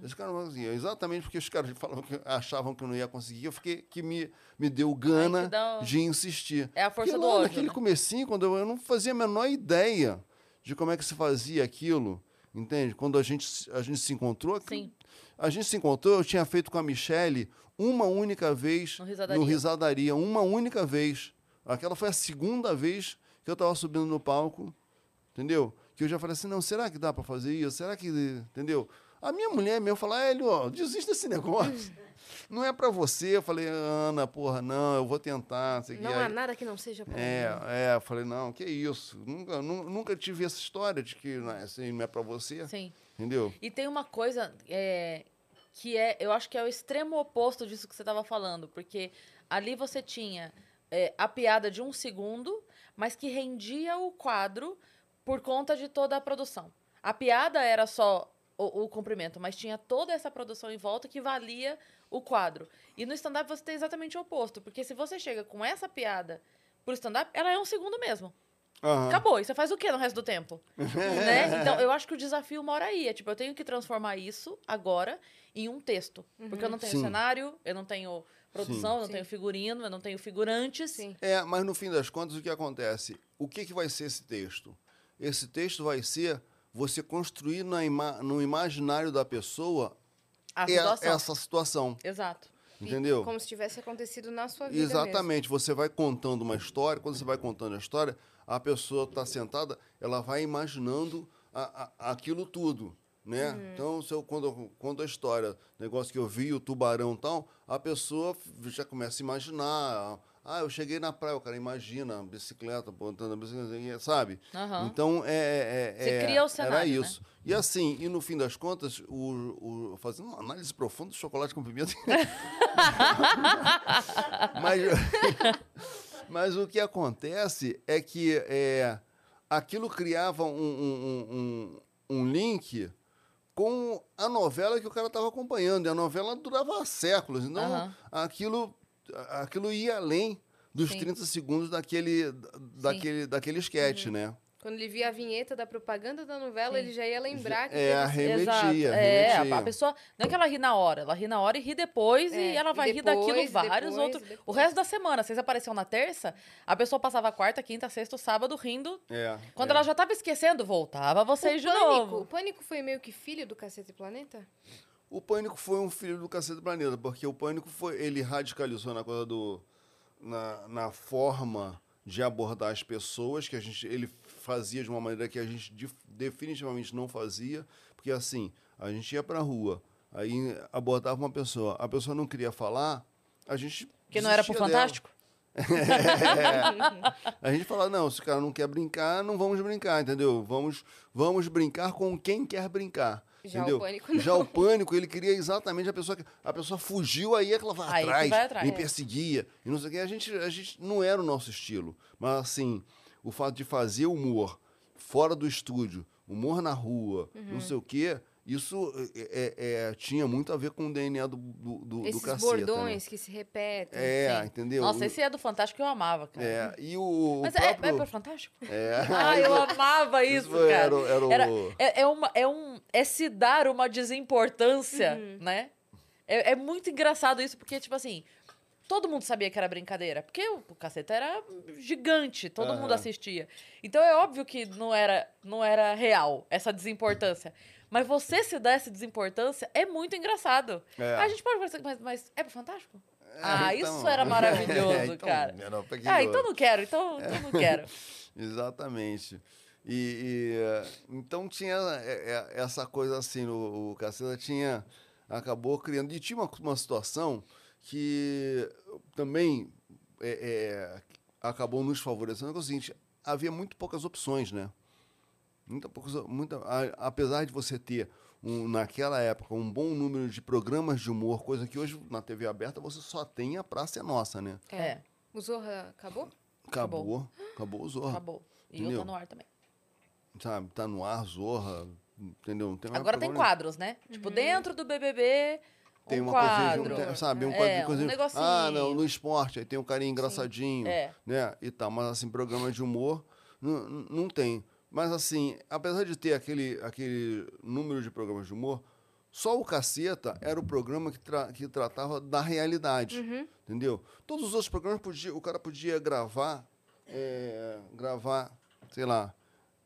Speaker 4: Esse cara não vai conseguir. Exatamente porque os caras falavam que achavam que eu não ia conseguir, eu fiquei que me, me deu gana
Speaker 2: um-
Speaker 4: de insistir.
Speaker 2: É a força
Speaker 4: Porque
Speaker 2: do
Speaker 4: lá
Speaker 2: ódio,
Speaker 4: naquele
Speaker 2: né?
Speaker 4: comecinho, quando eu, eu não fazia a menor ideia de como é que se fazia aquilo, entende? Quando a gente, se- a gente se encontrou,
Speaker 2: Sim.
Speaker 4: a gente se encontrou, eu tinha feito com a Michelle uma única vez
Speaker 2: No Risadaria.
Speaker 4: no Risadaria, uma única vez. Aquela foi a segunda vez que eu estava subindo no palco, entendeu? Que eu já falei assim, não, será que dá para fazer isso? Será que, entendeu? A minha mulher mesmo falou, Hélio, ó, desista desse negócio. [LAUGHS] Não é para você. Eu falei, Ana, porra, não, eu vou tentar.
Speaker 3: Não
Speaker 4: aí-
Speaker 3: há nada que não seja pra
Speaker 4: é,
Speaker 3: mim.
Speaker 4: é, eu falei, não, que isso. Nunca, nu- nunca tive essa história de que né, assim, não é para você.
Speaker 2: Sim.
Speaker 4: Entendeu?
Speaker 2: E tem uma coisa é, que é, eu acho que é o extremo oposto disso que você estava falando, porque ali você tinha é, a piada de um segundo, mas que rendia o quadro por conta de toda a produção. A piada era só o, o comprimento, mas tinha toda essa produção em volta que valia o quadro. E no stand-up você tem exatamente o oposto, porque se você chega com essa piada pro stand-up, ela é um segundo mesmo.
Speaker 4: Aham.
Speaker 2: Acabou. E você faz o que no resto do tempo? [LAUGHS] né? Então, eu acho que o desafio mora aí. É tipo, eu tenho que transformar isso agora em um texto. Porque eu não tenho
Speaker 4: Sim.
Speaker 2: cenário, eu não tenho produção, eu não
Speaker 3: Sim.
Speaker 2: tenho figurino, eu não tenho figurantes.
Speaker 3: Sim.
Speaker 4: É, mas no fim das contas, o que acontece? O que, que vai ser esse texto? Esse texto vai ser você construir na ima no imaginário da pessoa
Speaker 2: A
Speaker 4: e-
Speaker 2: situação.
Speaker 4: essa situação.
Speaker 2: Exato.
Speaker 4: Entendeu?
Speaker 3: Como se tivesse acontecido na sua vida
Speaker 4: Exatamente. Você vai contando uma história, quando você vai contando a história, a pessoa está sentada, ela vai imaginando a- a- aquilo tudo. Né?
Speaker 3: Uhum.
Speaker 4: Então, se eu, quando eu conto a história, negócio que eu vi, o tubarão e tal, a pessoa já começa a imaginar. Ah, eu cheguei na praia, o cara imagina a bicicleta, botando a bicicleta, sabe?
Speaker 2: Aham.
Speaker 4: Então, é, é,
Speaker 2: Você
Speaker 4: é-
Speaker 2: cria o
Speaker 4: era
Speaker 2: cenário, né?
Speaker 4: isso. E assim, e no fim das contas, o, o- fazendo uma análise profunda do chocolate com pimenta. [LAUGHS] mas, [LAUGHS] mas o que acontece é que é, aquilo criava um, um- um- um link com a novela que o cara estava acompanhando. E a novela durava séculos. Então,
Speaker 2: Aham.
Speaker 4: aquilo, aquilo ia além dos
Speaker 2: Sim.
Speaker 4: 30 segundos daquele, daquele, daquele sketch,
Speaker 2: Uhum.
Speaker 4: né?
Speaker 3: Quando ele via a vinheta da propaganda da novela, ele já ia lembrar que
Speaker 4: É,
Speaker 3: teve esse-
Speaker 2: Exato.
Speaker 4: remetia,
Speaker 2: É, a pessoa. Não é que ela ri na hora, ela ri na hora e ri depois,
Speaker 3: É,
Speaker 2: e ela
Speaker 3: e
Speaker 2: vai rir
Speaker 3: depois,
Speaker 2: daquilo
Speaker 3: e
Speaker 2: vários
Speaker 3: depois,
Speaker 2: outros.
Speaker 3: e
Speaker 2: O
Speaker 3: depois.
Speaker 2: resto da semana, vocês apareceram na terça, a pessoa passava quarta, quinta, sexta, sábado rindo.
Speaker 4: É,
Speaker 2: Quando
Speaker 4: é.
Speaker 2: ela já tava esquecendo, voltava vocês
Speaker 3: o
Speaker 2: de
Speaker 3: Pânico,
Speaker 2: novo.
Speaker 3: O Pânico foi meio que filho do Cacete Planeta?
Speaker 4: O Pânico foi um filho do Cacete do Planeta, porque o Pânico foi, ele radicalizou na coisa do. na, na forma de abordar as pessoas, que a gente, ele fazia de uma maneira que a gente dif- definitivamente não fazia, porque assim, a gente ia pra rua, aí abordava uma pessoa, a pessoa não queria falar, a gente.
Speaker 2: Que não era pro
Speaker 4: dela.
Speaker 2: Fantástico? [LAUGHS]
Speaker 4: A gente fala, não, se o cara não quer brincar, não vamos brincar, entendeu? Vamos, vamos brincar com quem quer brincar.
Speaker 3: Já o
Speaker 4: entendeu?
Speaker 3: Pânico não.
Speaker 4: Já o pânico, ele queria exatamente a pessoa que. A pessoa fugiu, aí é que ela vai
Speaker 2: Aí que
Speaker 4: atrás,
Speaker 2: vai atrás.
Speaker 4: me
Speaker 2: É.
Speaker 4: perseguia. E não sei o que. A gente, a gente não era o nosso estilo. Mas assim, o fato de fazer humor fora do estúdio, humor na rua,
Speaker 3: Uhum.
Speaker 4: não sei o quê, isso é, é- é- tinha muito a ver com o DNA do, do, do, do
Speaker 3: Esses
Speaker 4: caceta.
Speaker 3: bordões que se repetem.
Speaker 4: Né? É,
Speaker 2: Sim.
Speaker 4: entendeu?
Speaker 2: Nossa, esse é do Fantástico que eu amava, cara.
Speaker 4: É, e o,
Speaker 2: Mas
Speaker 4: o
Speaker 2: é, é
Speaker 4: próprio...
Speaker 2: pro Fantástico?
Speaker 4: É. [LAUGHS]
Speaker 2: Ah, eu amava isso,
Speaker 4: Isso foi-
Speaker 2: cara.
Speaker 4: era era o-
Speaker 2: Era- é, é uma, é, um, é se dar uma desimportância,
Speaker 3: Uhum.
Speaker 2: né? É, é muito engraçado isso, porque, tipo assim, todo mundo sabia que era brincadeira. Porque o, o caceta era gigante, todo mundo
Speaker 4: Aham.
Speaker 2: assistia. Então é óbvio que não era, não era real essa desimportância. Mas você se dar essa desimportância é muito engraçado.
Speaker 4: É.
Speaker 2: A gente pode conversar, mas, mas é Fantástico? ah,
Speaker 4: então-
Speaker 2: isso era [LAUGHS] maravilhoso,
Speaker 4: É, então,
Speaker 2: cara.
Speaker 4: que
Speaker 2: Ah, então não quero, então, então não quero. [LAUGHS]
Speaker 4: Exatamente. E, e, eh, então tinha eh, eh, essa coisa assim, o, o Caceta tinha, acabou criando, e tinha uma, uma situação que também eh, eh, acabou nos favorecendo, que é o seguinte, havia muito poucas opções, né? Muita muita, a- apesar de você ter, um, naquela época, um bom número de programas de humor, coisa que hoje na TV aberta você só tem a Praça é Nossa, né?
Speaker 2: É,
Speaker 3: O Zorra acabou?
Speaker 2: Acabou.
Speaker 4: Acabou, acabou o Zorra.
Speaker 2: acabou. E eu
Speaker 4: Entendeu?
Speaker 2: tô no ar também.
Speaker 4: sabe, tá no ar, zorra, entendeu? Não tem
Speaker 2: Agora tem quadros, né? Tipo, dentro do BBB,
Speaker 4: tem
Speaker 2: Um
Speaker 4: uma coisinha, de um-
Speaker 2: quadro.
Speaker 4: tem- sabe, um
Speaker 2: É,
Speaker 4: quadro,
Speaker 2: um
Speaker 4: coisinha.
Speaker 2: negocinho.
Speaker 4: Ah, não, no esporte, aí tem um carinha engraçadinho,
Speaker 2: É.
Speaker 4: né? E tal, mas assim, programa de humor não, não tem. Mas assim, apesar de ter aquele, aquele número de programas de humor, só o Caceta era o programa que, tra- que tratava da realidade, entendeu? Todos os outros programas, podia, o cara podia gravar, é, gravar, sei lá,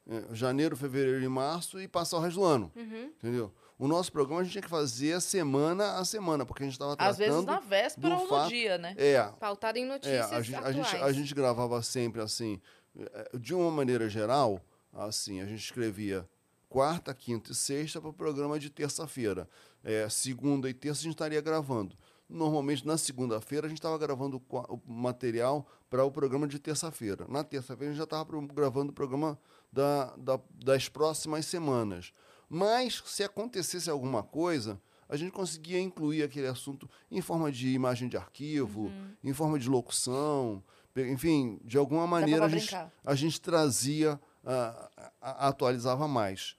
Speaker 4: é, janeiro, fevereiro e março e passar o resto do ano, entendeu? O nosso programa a gente tinha que fazer semana a semana, porque a gente estava tratando
Speaker 2: Às vezes na véspera ou no
Speaker 4: fato-
Speaker 2: dia, né?
Speaker 4: É,
Speaker 3: Pautado em
Speaker 4: é,
Speaker 3: notícias
Speaker 4: a, gente, a, gente, a gente gravava sempre assim, eh, de uma maneira geral, assim, a gente escrevia quarta, quinta e sexta para o programa de terça-feira. Eh, segunda e terça a gente estaria gravando. Normalmente, na segunda-feira, a gente estava gravando o material para o programa de terça-feira. Na terça-feira, a gente já estava gravando o programa da, da- das próximas semanas. Mas, se acontecesse alguma coisa, a gente conseguia incluir aquele assunto em forma de imagem de arquivo, em forma de locução, enfim, de alguma maneira a gente, a gente trazia, a- a- atualizava mais.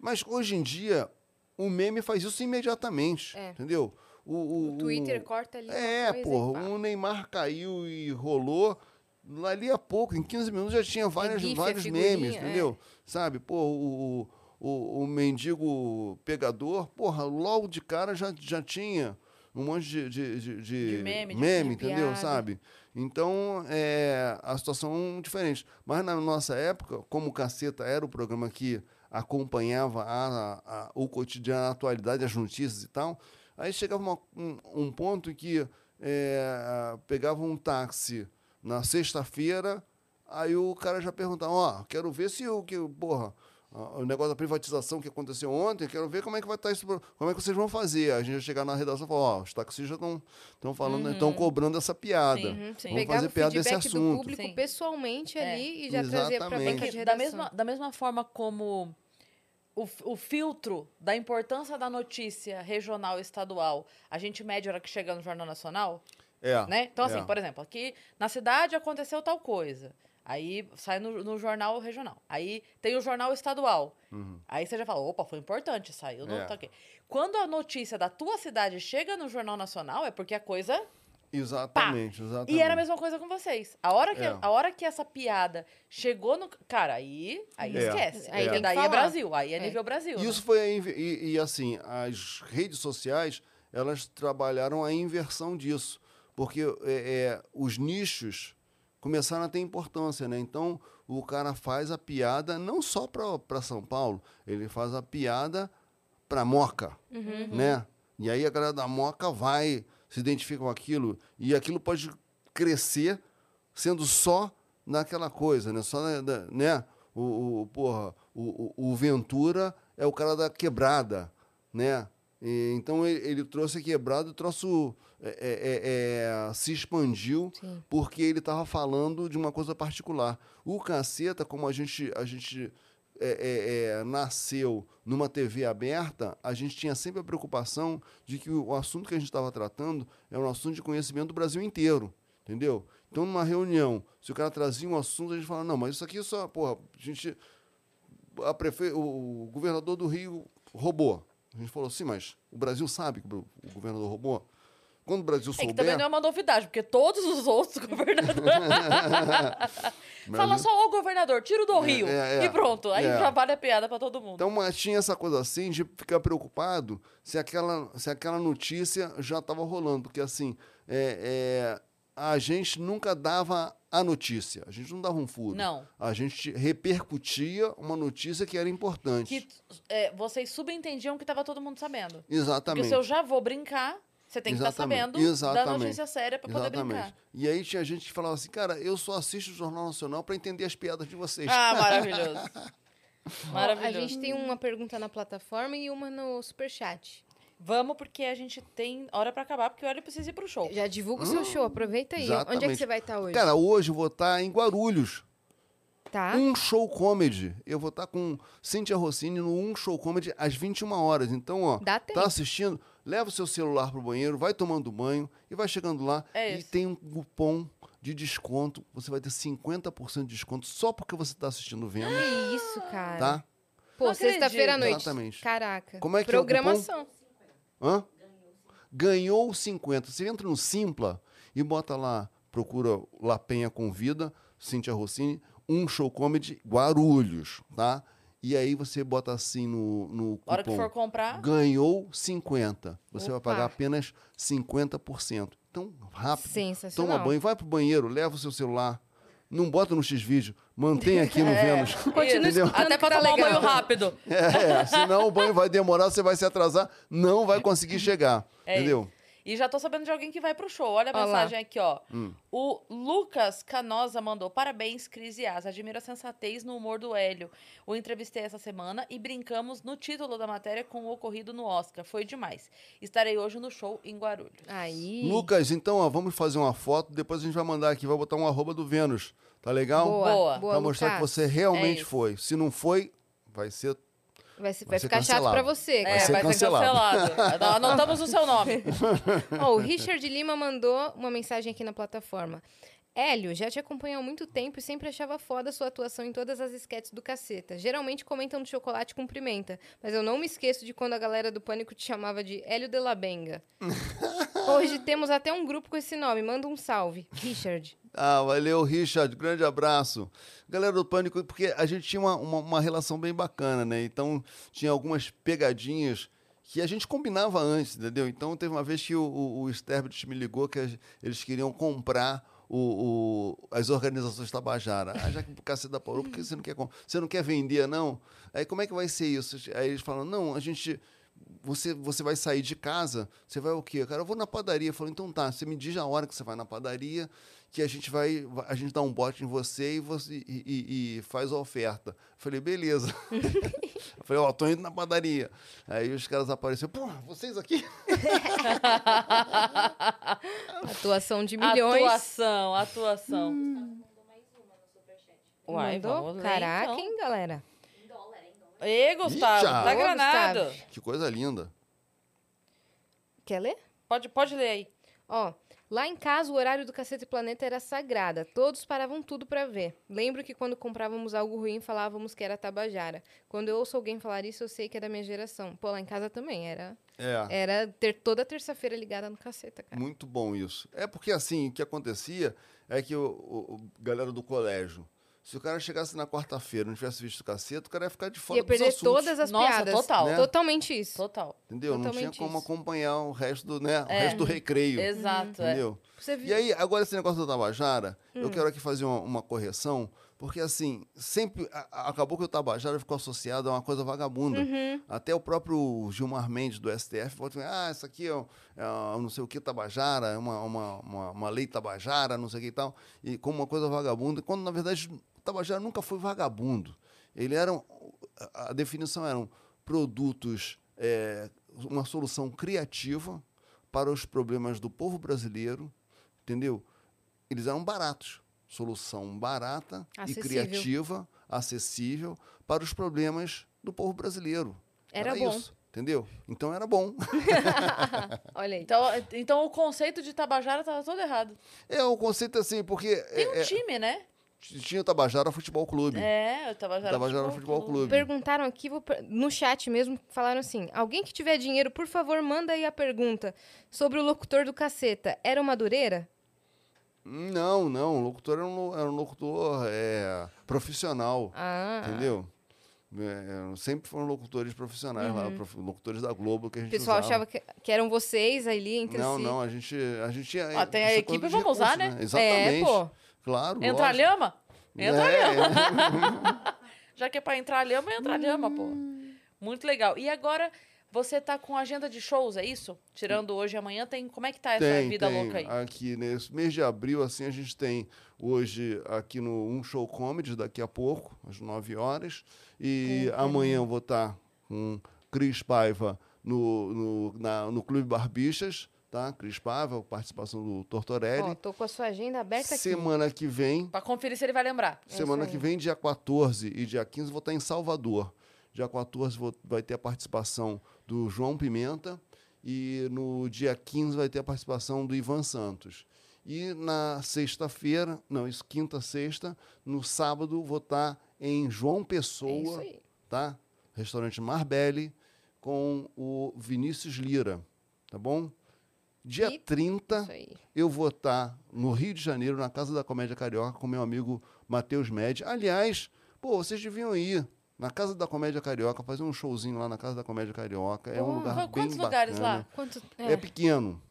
Speaker 4: Mas hoje em dia, o meme faz isso imediatamente,
Speaker 3: É.
Speaker 4: entendeu? O, o-
Speaker 3: O Twitter
Speaker 4: o-
Speaker 3: corta ali.
Speaker 4: é, porra, o Neymar caiu e rolou. Ali a pouco, em 15 minutos já tinha várias,
Speaker 3: GIF,
Speaker 4: vários memes,
Speaker 3: é.
Speaker 4: entendeu? Sabe, pô, o, o, o mendigo pegador, porra, logo de cara já, já tinha um monte de, de, de, de
Speaker 2: meme, de
Speaker 4: entendeu? Sabe? Então, é, a situação é diferente. Mas na nossa época, como o Caceta era o programa que acompanhava a, a- o cotidiano, a atualidade, as notícias e tal, aí chegava uma- um, um ponto em que é, pegava um táxi na sexta-feira, aí o cara já perguntava, ó, quero ver se o que, porra, o negócio da privatização que aconteceu ontem, quero ver como é que vai estar isso, pro- como é que vocês vão fazer. A gente ia chegar na redação e falar, ó, os taxistas estão estão falando, estão cobrando essa piada.
Speaker 2: Sim,
Speaker 3: Uhum.
Speaker 2: sim.
Speaker 4: Vamos
Speaker 3: Pegava
Speaker 4: fazer
Speaker 3: o
Speaker 4: piada desse
Speaker 3: feedback do
Speaker 4: assunto.
Speaker 3: público
Speaker 2: Sim.
Speaker 3: pessoalmente
Speaker 2: É.
Speaker 3: ali e já trazia pra
Speaker 4: Exatamente.
Speaker 3: banca
Speaker 2: É
Speaker 3: de
Speaker 2: que da,
Speaker 3: redação.
Speaker 2: mesma, da mesma forma como o, o filtro da importância da notícia regional e estadual, a gente mede a hora que chega no Jornal Nacional,
Speaker 4: É.
Speaker 2: né? Então, assim,
Speaker 4: é.
Speaker 2: por exemplo, aqui na cidade aconteceu tal coisa. Aí sai no, no jornal regional. Aí tem o jornal estadual. Aí você já fala, opa, foi importante, saiu no
Speaker 4: Uhum. É.
Speaker 2: tá aqui. Quando a notícia da tua cidade chega no jornal nacional, é porque a coisa
Speaker 4: Exatamente, exatamente.
Speaker 2: e era a mesma coisa com vocês. A hora que,
Speaker 4: É.
Speaker 2: a hora que essa piada chegou no. Cara, aí, aí
Speaker 4: É.
Speaker 2: esquece.
Speaker 3: Aí que
Speaker 2: daí é. Brasil. Aí é,
Speaker 3: É.
Speaker 2: nível Brasil.
Speaker 4: Isso foi a inve- e, e, assim, as redes sociais, elas trabalharam a inversão disso, porque é, é, os nichos começaram a ter importância, né? Então, o cara faz a piada não só para São Paulo, ele faz a piada para Moca, né? E aí a galera da Moca vai, se identifica com aquilo, e aquilo pode crescer sendo só naquela coisa, né? Só, na- da- né? O, o, porra, o, o, o Ventura é o cara da quebrada, né? E, então ele, ele trouxe a quebrada, o troço é, é, é, é, se expandiu
Speaker 3: Sim.
Speaker 4: porque ele estava falando de uma coisa particular. O Caceta, como a gente, a gente é, nasceu numa TV aberta, a gente tinha sempre a preocupação de que o assunto que a gente estava tratando é um assunto de conhecimento do Brasil inteiro, entendeu? Então, numa reunião, se o cara trazia um assunto, a gente falava, não, mas isso aqui só, porra, a gente... A prefe... O governador do Rio roubou. A gente falou, sim, mas o Brasil sabe que o governador roubou? Quando o Brasil
Speaker 2: É
Speaker 4: souber...
Speaker 2: que também não é uma novidade, porque todos os outros [LAUGHS] governadores. [LAUGHS] Fala só o governador, tira o do Rio.
Speaker 4: é, é.
Speaker 2: e pronto. Aí
Speaker 4: É.
Speaker 2: já vale a piada pra todo mundo.
Speaker 4: Então, mas tinha essa coisa assim de ficar preocupado se aquela, se aquela notícia já estava rolando. Porque, assim, é, é, a gente nunca dava a notícia. A gente não dava um furo.
Speaker 2: Não.
Speaker 4: A gente repercutia uma notícia que era importante.
Speaker 2: que é, vocês subentendiam que tava todo mundo sabendo. Porque
Speaker 4: Exatamente.
Speaker 2: se eu já vou brincar, você tem que estar
Speaker 4: Exatamente.
Speaker 2: sabendo da
Speaker 4: Exatamente.
Speaker 2: notícia séria pra poder
Speaker 4: Exatamente.
Speaker 2: brincar.
Speaker 4: E aí tinha gente que falava assim, cara, eu só assisto o Jornal Nacional para entender as piadas de vocês.
Speaker 2: Ah, [LAUGHS] maravilhoso. Maravilhoso.
Speaker 3: a gente tem uma pergunta na plataforma e uma no superchat.
Speaker 2: Vamos, porque a gente tem hora pra acabar, porque o Hélio precisa ir pro show.
Speaker 3: Já divulga o seu show, aproveita aí. Onde é que
Speaker 4: Hum, Exatamente.
Speaker 3: você vai estar hoje?
Speaker 4: Cara, hoje eu vou estar em Guarulhos.
Speaker 3: tá?
Speaker 4: Um show comedy. Eu vou estar com Cíntia Rossini no Um Show Comedy às 21 horas. Então, ó,
Speaker 3: Dá tempo.
Speaker 4: tá assistindo, leva o seu celular pro banheiro, vai tomando banho e vai chegando lá.
Speaker 2: É
Speaker 4: e
Speaker 2: isso.
Speaker 4: tem um cupom de desconto. Você vai ter 50% de desconto só porque você tá assistindo o Vênus,
Speaker 3: Que isso, cara.
Speaker 4: tá?
Speaker 3: Pô, sexta-feira à noite.
Speaker 4: Exatamente.
Speaker 3: Caraca.
Speaker 4: Como é que é o cupom?
Speaker 3: Programação.
Speaker 4: Hã? ganhou 50. Você entra no Simpla e bota lá, procura La Penha Convida, Cíntia Rossini, um show comedy Guarulhos, tá? E aí você bota assim no, no
Speaker 2: A hora que
Speaker 4: cupom,
Speaker 2: for comprar,
Speaker 4: ganhou 50. Você vai
Speaker 3: Opa.
Speaker 4: pagar apenas 50%. Então, rápido.
Speaker 3: Sensacional.
Speaker 4: Toma banho, vai pro banheiro, leva o seu celular. Não bota no X-Vídeo, mantém aqui no [LAUGHS]
Speaker 2: É.
Speaker 4: Vênus.
Speaker 3: Continua
Speaker 2: até pra
Speaker 3: tá
Speaker 2: tomar um
Speaker 3: legal.
Speaker 2: banho rápido.
Speaker 4: É, senão o banho vai demorar, você vai se atrasar, não vai conseguir chegar.
Speaker 2: É
Speaker 4: entendeu?
Speaker 2: E já tô sabendo de alguém que vai pro show. Olha a
Speaker 3: Ó lá.
Speaker 2: mensagem aqui, ó.
Speaker 4: Hum.
Speaker 2: O Lucas Canosa mandou: Parabéns, Cris e Asa. Admiro a sensatez no humor do Hélio. O entrevistei essa semana e brincamos no título da matéria com o ocorrido no Oscar. Foi demais. Estarei hoje no show em Guarulhos.
Speaker 3: Aí.
Speaker 4: Lucas, então, ó, vamos fazer uma foto, depois a gente vai mandar aqui, vai botar um arroba do Vênus. Tá legal?
Speaker 3: Boa,
Speaker 2: Boa.
Speaker 3: boa,
Speaker 4: pra mostrar que
Speaker 3: Lucas.
Speaker 4: você realmente
Speaker 2: É
Speaker 4: foi. Se não foi, vai ser.
Speaker 3: Vai, se-
Speaker 4: vai
Speaker 3: vai
Speaker 4: ser
Speaker 3: ficar chato
Speaker 4: cancelado.
Speaker 3: pra você.
Speaker 2: É,
Speaker 3: cara.
Speaker 4: ser
Speaker 2: vai
Speaker 4: cancelado.
Speaker 2: ser cancelado. Anotamos o seu nome. [LAUGHS] [LAUGHS]
Speaker 3: Ó, o Richard Lima mandou uma mensagem aqui na plataforma. Hélio, já te acompanho há muito tempo e sempre achava foda a sua atuação em todas as esquetes do caceta. Geralmente comentam do chocolate com pimenta, mas eu não me esqueço de quando a galera do Pânico te chamava de Hélio de la Benga. [LAUGHS] Hoje temos até um grupo com esse nome. Manda um salve. Richard.
Speaker 4: Ah, valeu, Richard. Grande abraço. Galera do Pânico, porque a gente tinha uma, uma, uma relação bem bacana, né? Então, tinha algumas pegadinhas que a gente combinava antes, entendeu? Então, teve uma vez que o, o, o Sterbit me ligou que eles queriam comprar o, o- as organizações Tabajara. Ah, já que o cacete da Pauru, por que você não quer Você não quer vender, não? Aí, como é que vai ser isso? Aí eles falam, não, a gente você, você vai sair de casa, você vai o quê? Cara, eu vou na padaria. Eu então tá, você me diz a hora que você vai na padaria, que a gente vai, a gente dá um bote em você e você e, e- e faz a oferta. Eu falei, beleza. [LAUGHS] eu falei, ó, tô indo na padaria. Aí os caras apareceram, pô, vocês aqui? [LAUGHS]
Speaker 3: Atuação de milhões.
Speaker 2: Atuação, atuação. Uai,
Speaker 3: Mandou?
Speaker 2: vamos
Speaker 3: Caraca,
Speaker 2: então.
Speaker 3: hein, galera?
Speaker 2: Ê, Gustavo,
Speaker 4: Ih, já.
Speaker 2: tá
Speaker 3: Ô,
Speaker 2: granado.
Speaker 3: Gustavo.
Speaker 4: Que coisa linda.
Speaker 3: Quer ler?
Speaker 2: Pode, pode ler aí.
Speaker 3: Ó, lá em casa o horário do Cacete Planeta era sagrada. Todos paravam tudo pra ver. Lembro que quando comprávamos algo ruim falávamos que era Tabajara. Quando eu ouço alguém falar isso, eu sei que é da minha geração. Pô, lá em casa também era.
Speaker 4: É.
Speaker 3: Era ter toda terça-feira ligada no Caceta, cara.
Speaker 4: Muito bom isso. É porque assim, o que acontecia é que o, o- o galera do colégio, se o cara chegasse na quarta-feira e não tivesse visto o cacete, o cara ia ficar de fora
Speaker 3: Ia perder
Speaker 4: assuntos,
Speaker 3: todas as
Speaker 2: Nossa,
Speaker 3: piadas.
Speaker 2: total.
Speaker 4: Né?
Speaker 3: Totalmente isso.
Speaker 2: Total.
Speaker 4: Entendeu? Não tinha
Speaker 3: Totalmente
Speaker 4: como
Speaker 3: isso.
Speaker 4: acompanhar o resto do, né, o
Speaker 2: É.
Speaker 4: resto do recreio.
Speaker 2: Exato, é.
Speaker 4: Entendeu?
Speaker 3: Viu?
Speaker 4: E aí, agora esse negócio da Tabajara,
Speaker 3: Hum.
Speaker 4: eu quero aqui fazer uma, uma correção, porque assim, sempre a- a- acabou que o Tabajara ficou associado a uma coisa vagabunda.
Speaker 3: Uhum.
Speaker 4: Até o próprio Gilmar Mendes do STF falou assim, ah, isso aqui é, um- é um não sei o que Tabajara, é uma, uma, uma, uma lei Tabajara, não sei o que e tal, e como uma coisa vagabunda, quando na verdade o Tabajara nunca foi vagabundo. Ele era, um- a, definição eram produtos, é, uma solução criativa para os problemas do povo brasileiro, entendeu? Eles eram baratos. Solução barata
Speaker 3: Acessível.
Speaker 4: e criativa, acessível para os problemas do povo brasileiro.
Speaker 3: Era bom.
Speaker 4: isso, entendeu? Então era bom. [LAUGHS]
Speaker 3: Olha aí.
Speaker 2: Então, então o conceito de Tabajara tava todo errado.
Speaker 4: É o conceito assim, porque
Speaker 2: Tem um
Speaker 4: é, é,
Speaker 2: time, né?
Speaker 4: Tinha o Tabajara Futebol Clube.
Speaker 2: É, o Tabajara,
Speaker 4: Tabajara Futebol Clube.
Speaker 3: Perguntaram aqui, vou no chat mesmo, falaram assim: alguém que tiver dinheiro, por favor, manda aí a pergunta sobre o locutor do caceta. Era o Madureira?
Speaker 4: Não, não. O locutor era um, era um locutor é, profissional.
Speaker 3: Ah.
Speaker 4: Entendeu? É, sempre foram locutores profissionais lá, prof- locutores da Globo que a
Speaker 3: O
Speaker 4: gente
Speaker 3: pessoal
Speaker 4: usava.
Speaker 3: achava que, que eram vocês ali entre
Speaker 4: Não,
Speaker 3: si.
Speaker 4: não, a gente, a gente tinha.
Speaker 2: Ó, tem a equipe, vamos usar,
Speaker 4: recursos,
Speaker 2: né?
Speaker 4: Exatamente.
Speaker 3: É, pô.
Speaker 4: Claro.
Speaker 2: Entra a
Speaker 4: lógico.
Speaker 2: lhama? Entra a
Speaker 4: É,
Speaker 2: lhama. [LAUGHS] Já que é pra entrar a lhama, entra a lhama, pô.
Speaker 3: Hum.
Speaker 2: Muito legal. E agora, você tá com agenda de shows, é isso? Tirando hoje e amanhã, tem... como é que tá essa
Speaker 4: tem,
Speaker 2: vida
Speaker 4: tem.
Speaker 2: louca aí?
Speaker 4: Aqui nesse mês de abril, assim, a gente tem hoje aqui no Um Show Comedy, daqui a pouco, às 9 horas. E amanhã eu vou estar com Cris Paiva no, no, na- no Clube Barbixas, tá? Cris Paiva, participação do Tortorelli.
Speaker 3: Ó, tô com a sua agenda aberta aqui.
Speaker 4: Semana que vem,
Speaker 2: Pra conferir se ele vai lembrar.
Speaker 4: Semana
Speaker 3: isso
Speaker 4: que vem, dia 14 e dia 15, vou estar em Salvador. Dia 14 vou- vai ter a participação do João Pimenta e no dia 15 vai ter a participação do Ivan Santos. E na sexta-feira, não, isso quinta, sexta, no sábado vou estar em João
Speaker 3: É
Speaker 4: Pessoa,
Speaker 3: aí.
Speaker 4: tá? Restaurante Marbelli, com o Vinícius Lira, tá bom? Dia
Speaker 3: E-
Speaker 4: 30,
Speaker 3: Isso aí.
Speaker 4: eu vou estar no Rio de Janeiro, na Casa da Comédia Carioca, com meu amigo Matheus Med. Aliás, pô, vocês deviam ir na Casa da Comédia Carioca, fazer um showzinho lá na Casa da Comédia Carioca. É um lugar
Speaker 2: Qu-
Speaker 4: bem
Speaker 2: Quantos lugares
Speaker 4: bacana.
Speaker 2: lá?
Speaker 3: Quanto...
Speaker 4: É.
Speaker 3: É.
Speaker 4: pequeno.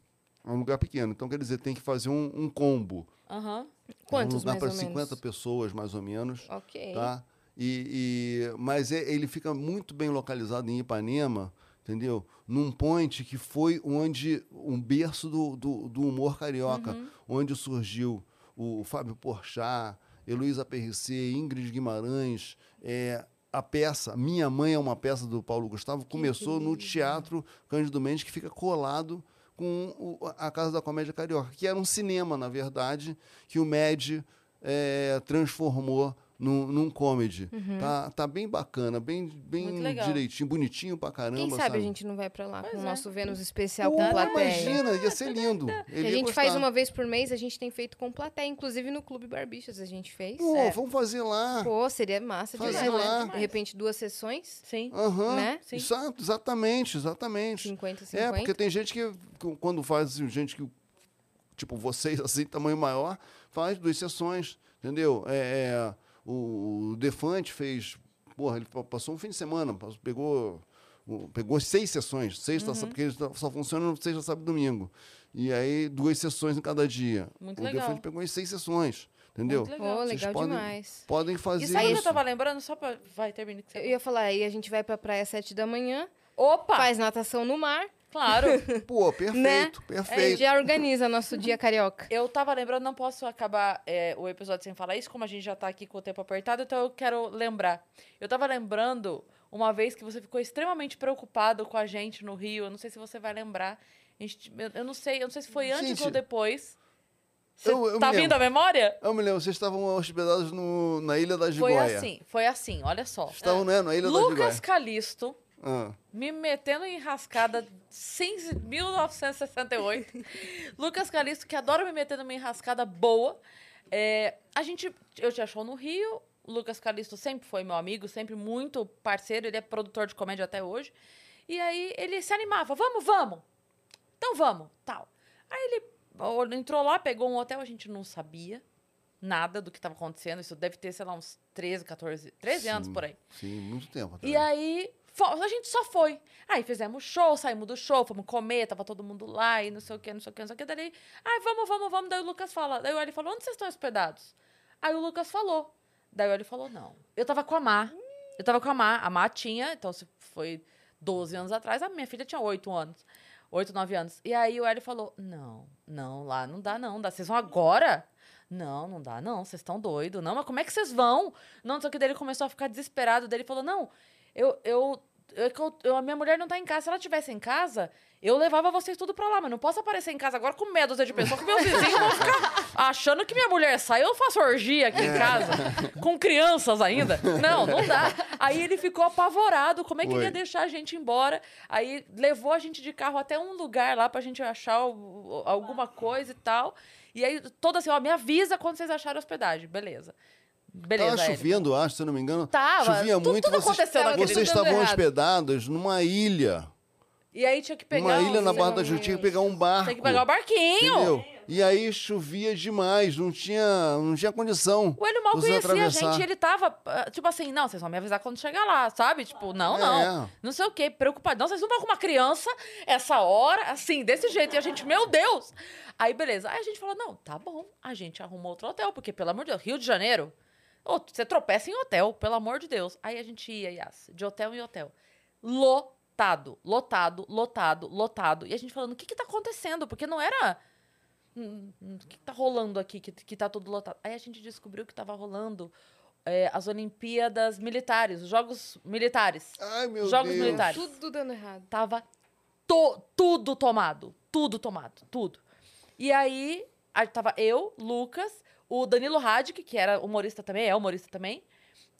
Speaker 4: É um lugar pequeno. Então, quer dizer, tem que fazer um, um combo.
Speaker 2: Aham.
Speaker 3: Quantos,
Speaker 4: um lugar para
Speaker 3: ou
Speaker 4: 50
Speaker 3: menos?
Speaker 4: pessoas, mais ou menos.
Speaker 3: Ok.
Speaker 4: Tá? E, e- mas é- ele fica muito bem localizado em Ipanema, entendeu? Num point que foi onde um berço do, do, do humor carioca,
Speaker 3: Uhum.
Speaker 4: onde surgiu o Fábio Porchat, Heloísa Perricet, Ingrid Guimarães, é, a peça Minha Mãe é uma peça do Paulo Gustavo, começou no Teatro Cândido Mendes, que fica colado com o- a Casa da Comédia Carioca, que era um cinema, na verdade, que o MED é, transformou num, num comedy.
Speaker 3: Uhum.
Speaker 4: Tá, tá bem bacana, bem, bem direitinho, bonitinho pra caramba.
Speaker 3: Quem sabe, a gente não vai pra lá
Speaker 2: Pois
Speaker 3: com o
Speaker 2: é.
Speaker 3: nosso Vênus especial
Speaker 4: Pô,
Speaker 3: com plateia.
Speaker 4: Imagina, ia ser lindo. [LAUGHS] Ele
Speaker 3: a gente faz uma vez por mês, a gente tem feito com plateia, inclusive no Clube Barbichas a gente fez.
Speaker 4: Pô,
Speaker 3: É.
Speaker 4: vamos fazer lá.
Speaker 3: Pô, seria massa
Speaker 4: Fazer
Speaker 3: demais,
Speaker 4: lá.
Speaker 3: né? De repente, duas sessões,
Speaker 2: Sim.
Speaker 4: Aham,
Speaker 3: Né?
Speaker 2: Sim.
Speaker 4: Exato, exatamente, exatamente.
Speaker 3: 50,
Speaker 4: É,
Speaker 3: 50.
Speaker 4: porque tem gente que, que quando faz, assim, gente que, tipo, vocês, assim, tamanho maior, faz duas sessões, entendeu? É, é, o, o Defante fez, porra, ele pa- passou um fim de semana, pegou, pegou seis sessões, sexta,
Speaker 3: Uhum.
Speaker 4: porque eles só- só funcionam sexta, sábado e domingo. E aí, duas sessões em cada dia.
Speaker 2: Muito
Speaker 4: o
Speaker 2: legal.
Speaker 4: Defante pegou em seis sessões, entendeu?
Speaker 2: Muito legal.
Speaker 4: Vocês
Speaker 3: legal
Speaker 4: podem-
Speaker 3: demais.
Speaker 4: Podem fazer
Speaker 2: E sabe o que eu
Speaker 4: isso.
Speaker 2: tava lembrando? Só pra... Vai, termina. que você
Speaker 3: Eu ia falar, aí a gente vai pra praia às 7 da manhã,
Speaker 2: Opa!
Speaker 3: faz natação no mar,
Speaker 2: Claro. [LAUGHS]
Speaker 4: Pô, perfeito,
Speaker 3: Né? e
Speaker 4: perfeito.
Speaker 3: já organiza nosso dia carioca.
Speaker 2: Eu tava lembrando, não posso acabar é, o episódio sem falar isso, como a gente já tá aqui com o tempo apertado, então eu quero lembrar. Eu tava lembrando uma vez que você ficou extremamente preocupado com a gente no Rio. Eu não sei se você vai lembrar. A gente- eu, não sei, eu não sei se foi antes
Speaker 4: Gente,
Speaker 2: ou depois. Você
Speaker 4: eu- eu
Speaker 2: tá vindo a memória?
Speaker 4: Eu me lembro, vocês estavam hospedados no, na Ilha da
Speaker 2: Foi
Speaker 4: Gigóia.
Speaker 2: assim, foi assim, olha só.
Speaker 4: Estavam, né, na Ilha da
Speaker 2: Lucas
Speaker 4: Gigóia.
Speaker 2: Calisto
Speaker 4: Ah.
Speaker 2: me metendo em rascada sem 1968. [LAUGHS] Lucas Calisto, que adora me meter numa enrascada boa. É, a gente, eu tinha show no Rio. O Lucas Calisto sempre foi meu amigo, sempre muito parceiro. Ele é produtor de comédia até hoje. E aí ele se animava: vamos, vamos. Então vamos, tal. Aí ele entrou lá, pegou um hotel, a gente não sabia nada do que estava acontecendo. Isso deve ter, sei lá, uns 13, 14, 13 anos
Speaker 4: Sim.
Speaker 2: por aí.
Speaker 4: Sim, muito tempo.
Speaker 2: E aí, a gente só foi. Aí fizemos show, saímos do show, fomos comer, tava todo mundo lá e não sei o que, não sei o que, não sei o que. Daí, ai, vamos, vamos, vamos. Daí o Lucas fala. Daí o Eli falou, onde vocês estão hospedados? Aí o Lucas falou. Daí o Eli falou, não. Eu tava com a Má. Eu tava com a Má. A Má tinha, então se foi 12 anos atrás, a minha filha tinha 8 anos. 8, 9 anos. E aí o Eli falou, não, não, lá não dá, não. Dá. Vocês vão agora? Não, não dá, não. Vocês estão doidos. Não, mas como é que vocês vão? Não, o que. Daí ele começou a ficar desesperado. Daí ele falou, não, eu, eu, eu, que eu- a minha mulher não tá em casa. Se ela estivesse em casa, eu levava vocês tudo pra lá. Mas não posso aparecer em casa agora com medo de pessoas que meus vizinhos vão ficar [LAUGHS] achando que minha mulher sai. Eu faço orgia aqui em casa, com crianças ainda. Não, não dá. Aí ele ficou apavorado. Como é que ele ia deixar a gente embora? Aí levou a gente de carro até um lugar lá pra gente achar alguma coisa e tal. E aí, toda assim, ó, me avisa quando vocês acharem hospedagem. Beleza. Beleza.
Speaker 4: Tava chovendo, acho, se eu não me engano.
Speaker 2: Tava.
Speaker 4: Chovia
Speaker 2: Tudo-
Speaker 4: muito.
Speaker 2: tudo
Speaker 4: vocês
Speaker 2: aconteceu naquele
Speaker 4: vocês estavam
Speaker 3: errado.
Speaker 4: hospedados numa ilha.
Speaker 2: E aí tinha que pegar.
Speaker 4: Uma ilha
Speaker 2: um-
Speaker 4: na Barra da Ju, tinha que pegar um barco.
Speaker 2: Tem que pegar o barquinho.
Speaker 4: Entendeu? E aí chovia demais, não tinha, não tinha condição.
Speaker 2: O Hélio mal conhecia a
Speaker 4: atravessar.
Speaker 2: gente e ele tava, ah, tipo assim, não, vocês vão me avisar quando chegar lá, sabe? Tipo, não, não.
Speaker 4: É.
Speaker 2: Não sei o quê, preocupado. Não, vocês não vão com uma criança essa hora, assim, desse jeito. E a gente, meu Deus! Aí, beleza. Aí a gente falou, não, tá bom. A gente arrumou outro hotel, porque, pelo amor de Deus, Rio de Janeiro, você tropeça em hotel, pelo amor de Deus. Aí a gente ia, Yas, de hotel em hotel. Lotado, lotado, lotado, lotado. E a gente falando, o que que tá acontecendo? Porque não era... Hum, hum, O que, que tá rolando aqui que, que tá tudo lotado? Aí a gente descobriu que tava rolando é, as Olimpíadas Militares, os Jogos Militares.
Speaker 4: Ai, meu
Speaker 2: Jogos
Speaker 4: Deus.
Speaker 2: militares.
Speaker 3: Tudo dando errado.
Speaker 2: Tava to- tudo tomado. Tudo tomado. Tudo. E aí, aí tava eu, Lucas, o Danilo Radic, que era humorista também, é humorista também.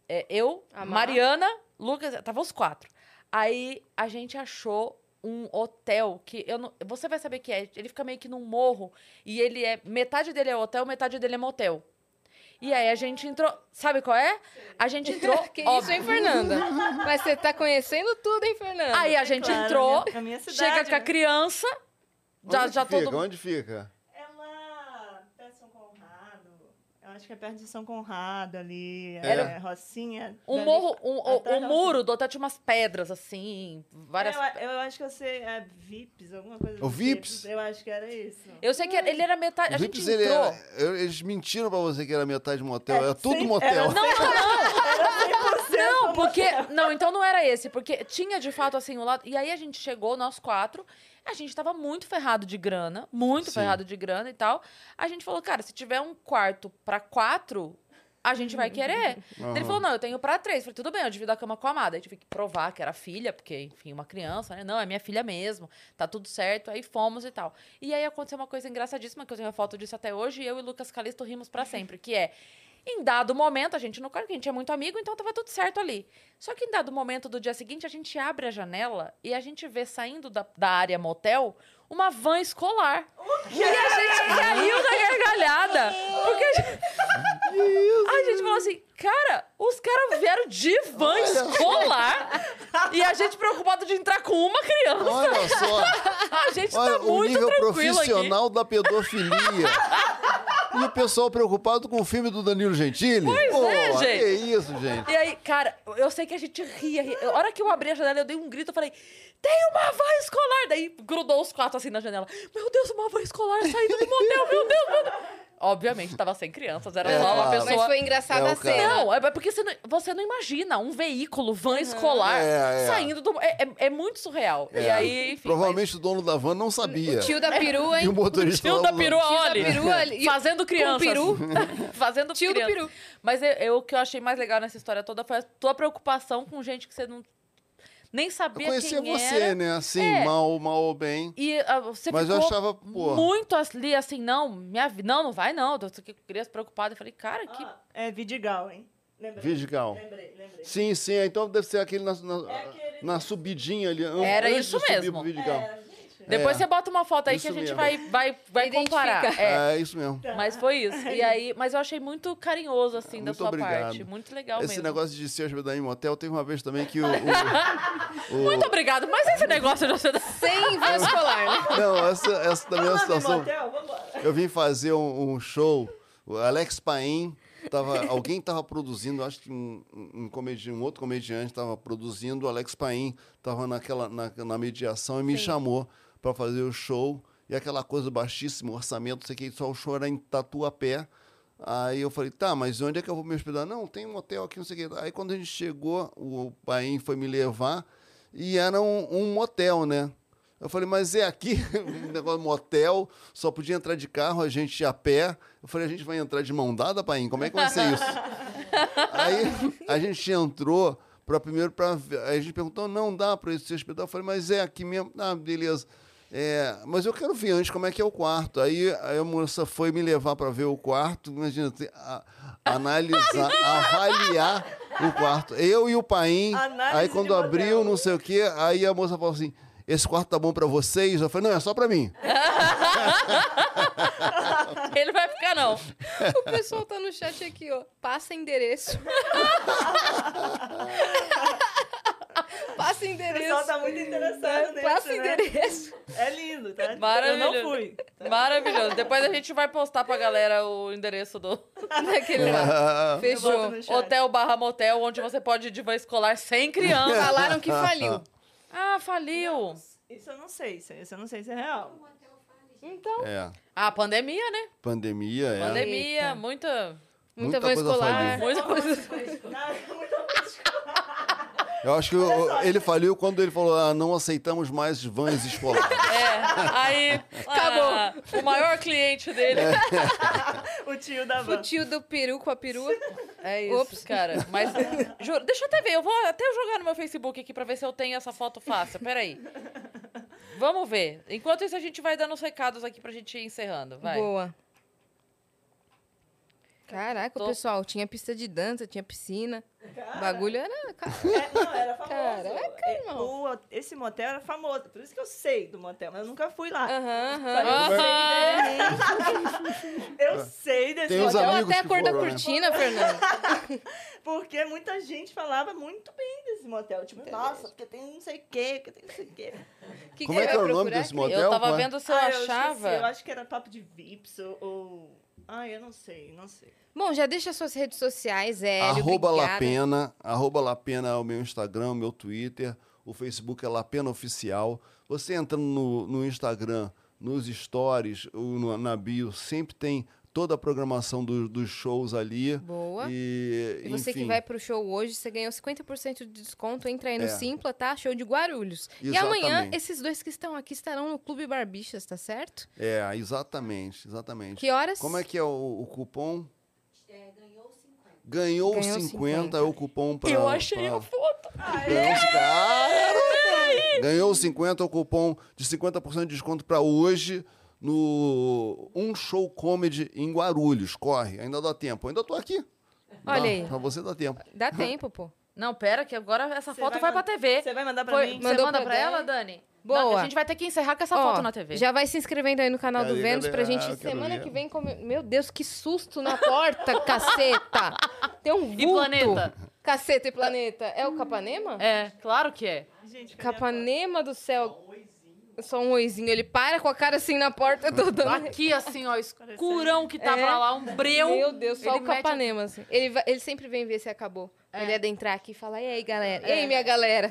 Speaker 2: é, eu,
Speaker 3: A Má.
Speaker 2: Mariana, Lucas, tava os quatro. Aí a gente achou um hotel que eu não, você vai saber que é. Ele fica meio que num morro e ele é metade dele é hotel, metade dele é motel. E aí a gente entrou, sabe qual é? A gente entrou, [LAUGHS]
Speaker 3: que isso,
Speaker 2: óbvio.
Speaker 3: hein, Fernanda? Mas você tá conhecendo tudo, hein, Fernanda?
Speaker 2: Aí a gente
Speaker 5: Claro,
Speaker 2: entrou,
Speaker 5: minha- minha cidade,
Speaker 2: chega com a
Speaker 5: né?
Speaker 2: criança, Já,
Speaker 4: Onde
Speaker 2: já
Speaker 4: que fica?
Speaker 2: todo
Speaker 4: Onde fica?
Speaker 5: É lá perto de São Conrado. Eu acho que é perto de São Conrado ali.
Speaker 4: Era-
Speaker 5: É, Rocinha.
Speaker 2: Um morro, um, o, o muro do hotel tinha umas pedras, assim, várias...
Speaker 5: Eu, eu acho que eu sei, é VIPs, alguma coisa
Speaker 4: O
Speaker 5: do
Speaker 4: Vips?
Speaker 5: Eu acho que era isso.
Speaker 2: Eu sei que era- ele era metade... A
Speaker 4: O
Speaker 2: gente
Speaker 4: Vips, ele
Speaker 2: entrou...
Speaker 4: era- eu- eles mentiram pra você que era metade motel. É,
Speaker 5: É,
Speaker 4: tudo
Speaker 5: sim,
Speaker 4: motel.
Speaker 5: era
Speaker 2: Não, não, não. Não,
Speaker 5: Não,
Speaker 2: porque. [LAUGHS] Não, então não era esse. Porque tinha de fato assim o lado. E aí a gente chegou, nós quatro. A gente tava muito ferrado de grana. Muito
Speaker 4: Sim.
Speaker 2: ferrado de grana e tal. A gente falou, cara, se tiver um quarto pra quatro. A gente vai querer.
Speaker 4: Aham.
Speaker 2: Ele falou, não, eu tenho pra três. Falei, tudo bem, eu divido a cama com a amada. Aí tive que provar que era filha, porque, enfim, uma criança, né? Não, é minha filha mesmo. Tá tudo certo. Aí fomos e tal. E aí aconteceu uma coisa engraçadíssima, que eu tenho a foto disso até hoje. E eu e Lucas Calisto rimos pra sempre. Que é, em dado momento, a gente no quarto, que a gente é muito amigo, então tava tudo certo ali. Só que em dado momento do dia seguinte, a gente abre a janela e a gente vê saindo da, da área motel uma van escolar. E a gente [LAUGHS] caiu da gargalhada. Porque a gente, a gente falou assim, cara, os caras vieram de van escolar e a gente preocupado de entrar com uma criança.
Speaker 4: Olha só. [LAUGHS]
Speaker 2: A gente
Speaker 4: Olha,
Speaker 2: tá
Speaker 4: o
Speaker 2: muito
Speaker 4: nível
Speaker 2: tranquilo aqui.
Speaker 4: profissional da pedofilia. E o pessoal preocupado com o filme do Danilo Gentili? Pois Pô,
Speaker 2: é, gente.
Speaker 4: Que isso, gente.
Speaker 2: E aí, cara, eu sei que a gente ria, ria. A hora que eu abri a janela, eu dei um grito, eu falei, tem uma van escolar! Daí grudou os quatro assim na janela. Meu Deus, uma van escolar saindo do motel, meu Deus, meu Deus! Obviamente, tava sem crianças, era
Speaker 4: É,
Speaker 2: só uma
Speaker 4: claro.
Speaker 2: pessoa...
Speaker 3: Mas foi engraçada
Speaker 4: É,
Speaker 3: a
Speaker 4: o
Speaker 3: cena.
Speaker 2: Não, é porque você não, você não imagina um veículo, van escolar,
Speaker 4: É, é.
Speaker 2: saindo do... É, é- é muito surreal. E
Speaker 4: É.
Speaker 2: aí, enfim...
Speaker 4: Provavelmente o dono da van não sabia.
Speaker 3: O tio da perua, [LAUGHS]
Speaker 4: E o
Speaker 3: hein?
Speaker 4: motorista
Speaker 2: Tio da perua,
Speaker 3: Tio da
Speaker 2: olha.
Speaker 3: perua ali. [LAUGHS]
Speaker 2: Fazendo crianças.
Speaker 3: peru. [LAUGHS]
Speaker 2: Fazendo
Speaker 3: Tio do
Speaker 2: criança.
Speaker 3: peru.
Speaker 2: Mas eu, eu- o que eu achei mais legal nessa história toda foi a tua preocupação com gente que você não nem
Speaker 4: Eu
Speaker 2: sabia
Speaker 4: conhecia
Speaker 2: quem
Speaker 4: você,
Speaker 2: era.
Speaker 4: né? Assim,
Speaker 2: É.
Speaker 4: mal, mal ou bem.
Speaker 2: E ah, você
Speaker 4: Mas eu
Speaker 2: ficou
Speaker 4: achava, pô.
Speaker 2: muito ali assim, não, minha vida, não, não vai não. Eu fiquei criança preocupada. Eu falei, cara, que
Speaker 5: Ah, é Vidigal, hein? Lembrei.
Speaker 4: Vidigal.
Speaker 5: Lembrei, lembrei.
Speaker 4: Sim, sim. Então deve ser aquele na, na,
Speaker 5: É aquele-
Speaker 4: na subidinha ali. an-
Speaker 2: Era
Speaker 4: antes
Speaker 2: isso
Speaker 4: de subir
Speaker 2: mesmo.
Speaker 4: pro Vidigal.
Speaker 5: É.
Speaker 2: depois
Speaker 4: É.
Speaker 2: você bota uma foto aí
Speaker 4: Isso
Speaker 2: que a gente
Speaker 4: mesmo.
Speaker 2: vai vai vai comparar. É.
Speaker 4: É, isso mesmo.
Speaker 2: Mas foi isso. E aí, mas eu achei muito carinhoso assim da
Speaker 4: Muito
Speaker 2: sua
Speaker 4: obrigado.
Speaker 2: parte, muito legal
Speaker 4: Esse
Speaker 2: mesmo.
Speaker 4: negócio de se hospedar em motel, teve uma vez também que o. o- [LAUGHS] o-
Speaker 2: Muito obrigado. Mas esse negócio de você
Speaker 3: Sem van escolar, né? [LAUGHS]
Speaker 4: Não, essa, essa também é uma
Speaker 5: Vamos lá no
Speaker 4: situação.
Speaker 5: motel?
Speaker 4: Eu vim fazer um, um show, o Alex Paim, tava, alguém estava produzindo, acho que um, um, comedi- um outro comediante estava produzindo, o Alex Paim estava naquela, na, na mediação e me chamou para fazer o show. E aquela coisa baixíssimo, orçamento, não sei o que, só o show era em Tatuapé. Aí eu falei, tá, mas onde é que eu vou me hospedar? Não, tem um hotel aqui, não sei o que. Aí quando a gente chegou, o Paim foi me levar e era um, um motel, né? Eu falei, mas é aqui, [LAUGHS] um negócio motel, só podia entrar de carro, a gente ia a pé. Eu falei, a gente vai entrar de mão dada, Paim? Como é que vai ser isso? [LAUGHS] Aí a gente entrou para primeiro para aí a gente perguntou, não dá para esse hospital. Eu falei, mas é aqui mesmo. Ah, beleza. É, mas eu quero ver antes como é que é o quarto. Aí, a moça foi me levar para ver o quarto. Imagina, a- analisar, [LAUGHS] avaliar o quarto. Eu e o Paim.
Speaker 5: Análise
Speaker 4: Aí quando abriu, não sei o quê, aí a moça falou assim: esse quarto tá bom para vocês? Eu falei, não, é só para mim. [LAUGHS]
Speaker 2: Ele vai ficar não.
Speaker 3: O pessoal tá no chat aqui, ó. Passa endereço. [LAUGHS] [LAUGHS] Passa
Speaker 5: O
Speaker 3: endereço.
Speaker 5: pessoal tá muito interessado nesse,
Speaker 3: Passa
Speaker 5: né?
Speaker 3: endereço.
Speaker 5: É lindo, tá?
Speaker 2: Maravilhoso.
Speaker 5: Eu não fui.
Speaker 2: Maravilhoso. Depois a gente vai postar pra galera o endereço do [LAUGHS]
Speaker 3: Naquele lá. [LAUGHS] Fechou.
Speaker 2: hotel barra motel, onde você pode ir de van escolar sem criança.
Speaker 3: Falaram que faliu.
Speaker 2: Ah, faliu.
Speaker 5: Isso eu não sei, isso, eu não sei se é real.
Speaker 3: Então,
Speaker 4: É,
Speaker 2: Ah, pandemia, né?
Speaker 4: pandemia, é.
Speaker 2: Pandemia,
Speaker 3: Eita.
Speaker 2: muita.
Speaker 3: muita
Speaker 4: Muita
Speaker 3: van
Speaker 4: coisa
Speaker 3: escolar.
Speaker 2: Muita coisa.
Speaker 5: Muita
Speaker 4: Eu acho que o- ele faliu quando ele falou: ah, não aceitamos mais vans escolares. [LAUGHS]
Speaker 2: É, aí.
Speaker 3: Acabou.
Speaker 2: ah, o maior cliente dele. [LAUGHS]
Speaker 5: O tio da
Speaker 3: O
Speaker 5: van.
Speaker 3: tio do peru com a perua.
Speaker 2: É isso,
Speaker 3: Ops.
Speaker 2: cara. Mas, juro, deixa eu até ver. Eu vou até jogar no meu Facebook aqui pra ver se eu tenho essa foto fácil. Peraí. Vamos ver. Enquanto isso, a gente vai dando os recados aqui pra gente ir encerrando. Vai.
Speaker 3: Boa. Caraca,
Speaker 2: Tô-
Speaker 3: pessoal, tinha pista de dança, tinha piscina. O bagulho era cara.
Speaker 5: É, não, era famoso.
Speaker 3: Caraca,
Speaker 5: É,
Speaker 3: irmão.
Speaker 5: o- esse motel era famoso, por isso que eu sei do motel, mas eu nunca fui lá.
Speaker 3: Aham,
Speaker 5: Só
Speaker 3: aham.
Speaker 5: Eu sei, né? Eu sei desse
Speaker 4: Tem
Speaker 5: motel,
Speaker 4: amigos
Speaker 3: Até a cor da cortina, Fernando. [LAUGHS]
Speaker 5: porque muita gente falava muito bem desse motel. Tipo, nossa, porque tem não sei o quê, porque tem não sei o quê.
Speaker 3: Que
Speaker 4: Como
Speaker 3: que
Speaker 4: é que é o nome desse motel?
Speaker 2: Eu tava vendo se eu
Speaker 5: Ah,
Speaker 2: achava.
Speaker 5: esqueci, eu acho que era papo de Vips ou... ou... Ah, eu não sei, não sei.
Speaker 3: Bom, já deixa suas redes sociais, Hélio.
Speaker 4: Arroba
Speaker 3: obrigada.
Speaker 4: Lapena. Arroba Lapena é o meu Instagram, o meu Twitter. O Facebook é Lapena Oficial. Você entrando no, no Instagram, nos stories, ou no- na bio, sempre tem toda a programação do- dos shows ali.
Speaker 3: Boa.
Speaker 4: E,
Speaker 3: E você que
Speaker 4: enfim,
Speaker 3: vai pro show hoje, você ganhou 50% de desconto. Entra aí no
Speaker 4: É.
Speaker 3: Simpla, tá? Show de Guarulhos. E amanhã,
Speaker 4: Exatamente.
Speaker 3: esses dois que estão aqui estarão no Clube Barbixas, tá certo?
Speaker 4: É, exatamente, exatamente.
Speaker 3: Que horas?
Speaker 4: Como é que é o, o cupom? ganhou 50.
Speaker 3: Ganhou
Speaker 4: 50 é o cupom para.
Speaker 2: Eu achei a foto.
Speaker 4: Ganhou, cara, ganhou 50 é o cupom de 50% de desconto para hoje no Um Show Comedy em Guarulhos. Corre, ainda dá tempo. Ainda tô aqui.
Speaker 3: Olha
Speaker 4: Dá-
Speaker 3: aí.
Speaker 4: Pra você dá tempo.
Speaker 3: Dá tempo, pô.
Speaker 2: Não, pera, que agora essa
Speaker 5: Você
Speaker 2: foto
Speaker 5: vai
Speaker 2: vai, pra TV.
Speaker 5: Você vai mandar pra
Speaker 2: Foi-
Speaker 5: mim?
Speaker 2: Você manda
Speaker 3: pra
Speaker 2: pra ela,
Speaker 3: Dani? Boa.
Speaker 2: Não, a gente vai ter que encerrar com essa
Speaker 3: Ó,
Speaker 2: foto na TV.
Speaker 3: Já vai se inscrevendo aí no canal do Vênus
Speaker 4: cadê?
Speaker 3: pra gente semana
Speaker 4: ver.
Speaker 3: que vem comer. Meu Deus, que susto na porta, [LAUGHS] caceta! Tem um vulto.
Speaker 2: E planeta?
Speaker 3: Caceta e planeta. É o Capanema?
Speaker 2: É, claro que é.
Speaker 5: Gente?
Speaker 3: Capanema do céu. Só um oizinho. Ele para com a cara assim na porta, eu tô dando.
Speaker 2: Aqui, assim, ó, escurão que tá
Speaker 3: É.
Speaker 2: pra lá, um breu.
Speaker 3: Meu Deus, só
Speaker 2: Ele
Speaker 3: o Capanema, assim. Ele, vai- ele sempre vem ver se acabou.
Speaker 2: É.
Speaker 3: Ele adentrar aqui e falar, e aí, galera? E
Speaker 2: É.
Speaker 3: aí, minha galera?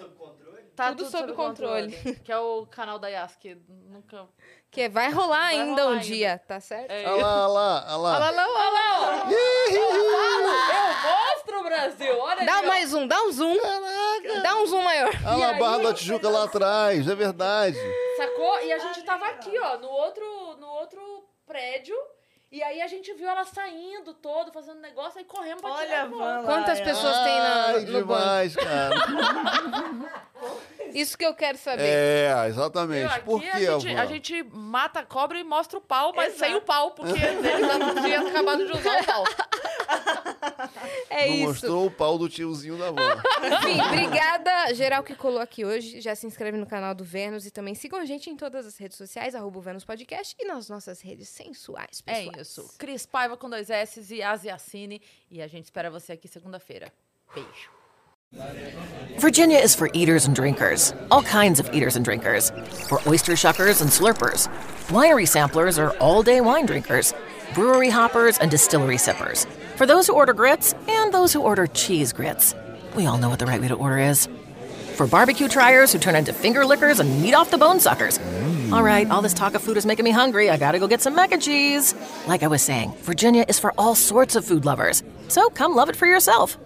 Speaker 2: Tá
Speaker 3: tudo sob controle.
Speaker 2: Que é o canal da Yas, que nunca...
Speaker 3: Que vai rolar
Speaker 2: Vai
Speaker 3: ainda
Speaker 2: rolar
Speaker 3: um
Speaker 2: ainda.
Speaker 3: dia, tá certo?
Speaker 2: É.
Speaker 4: Olha lá, olha lá, olha lá.
Speaker 3: Olha lá, olha lá, ó.
Speaker 2: Eu mostro o Brasil, olha
Speaker 3: Dá
Speaker 2: ó.
Speaker 3: mais um, dá um zoom. Dá um zoom maior.
Speaker 4: Olha lá a Barra da Tijuca lá atrás, é verdade.
Speaker 2: Sacou? E a gente tava aqui, ó, no outro, no outro prédio. E aí a gente viu ela saindo todo, fazendo negócio, aí corremos pra
Speaker 5: Olha,
Speaker 2: tirar a.
Speaker 5: Van
Speaker 3: Quantas pessoas tem na,
Speaker 4: Ai,
Speaker 3: no banco?
Speaker 4: demais, cara.
Speaker 3: Isso que eu quero saber.
Speaker 4: É, exatamente. Por
Speaker 2: a,
Speaker 4: quê,
Speaker 2: gente, a gente mata a cobra e mostra o pau, mas
Speaker 5: Exato.
Speaker 2: sem o pau, porque ele não tinha acabado de usar o pau. [LAUGHS] [LAUGHS]
Speaker 3: É
Speaker 4: Não
Speaker 3: isso.
Speaker 4: mostrou o pau do tiozinho da van.
Speaker 3: Enfim, obrigada geral que colou aqui hoje. Já se inscreve no canal do Vênus e também sigam a gente em todas as redes sociais, arroba o Vênus Podcast e nas nossas redes sensuais,
Speaker 2: É
Speaker 3: pessoal.
Speaker 2: isso. Cris Paiva com dois S e Asiacine. E a gente espera você aqui segunda-feira. Beijo.
Speaker 6: Virginia is for eaters and drinkers, all kinds of eaters and drinkers, for oyster shuckers and slurpers. Winery samplers are all day wine drinkers, brewery hoppers and distillery sippers, for those who order grits and those who order cheese grits. We all know what the right way to order is. For barbecue triers who turn into finger lickers and meat off the bone suckers. Mm. All right, all this talk of food is making me hungry. I gotta go get some mac and cheese. Like I was saying, Virginia is for all sorts of food lovers. So come love it for yourself.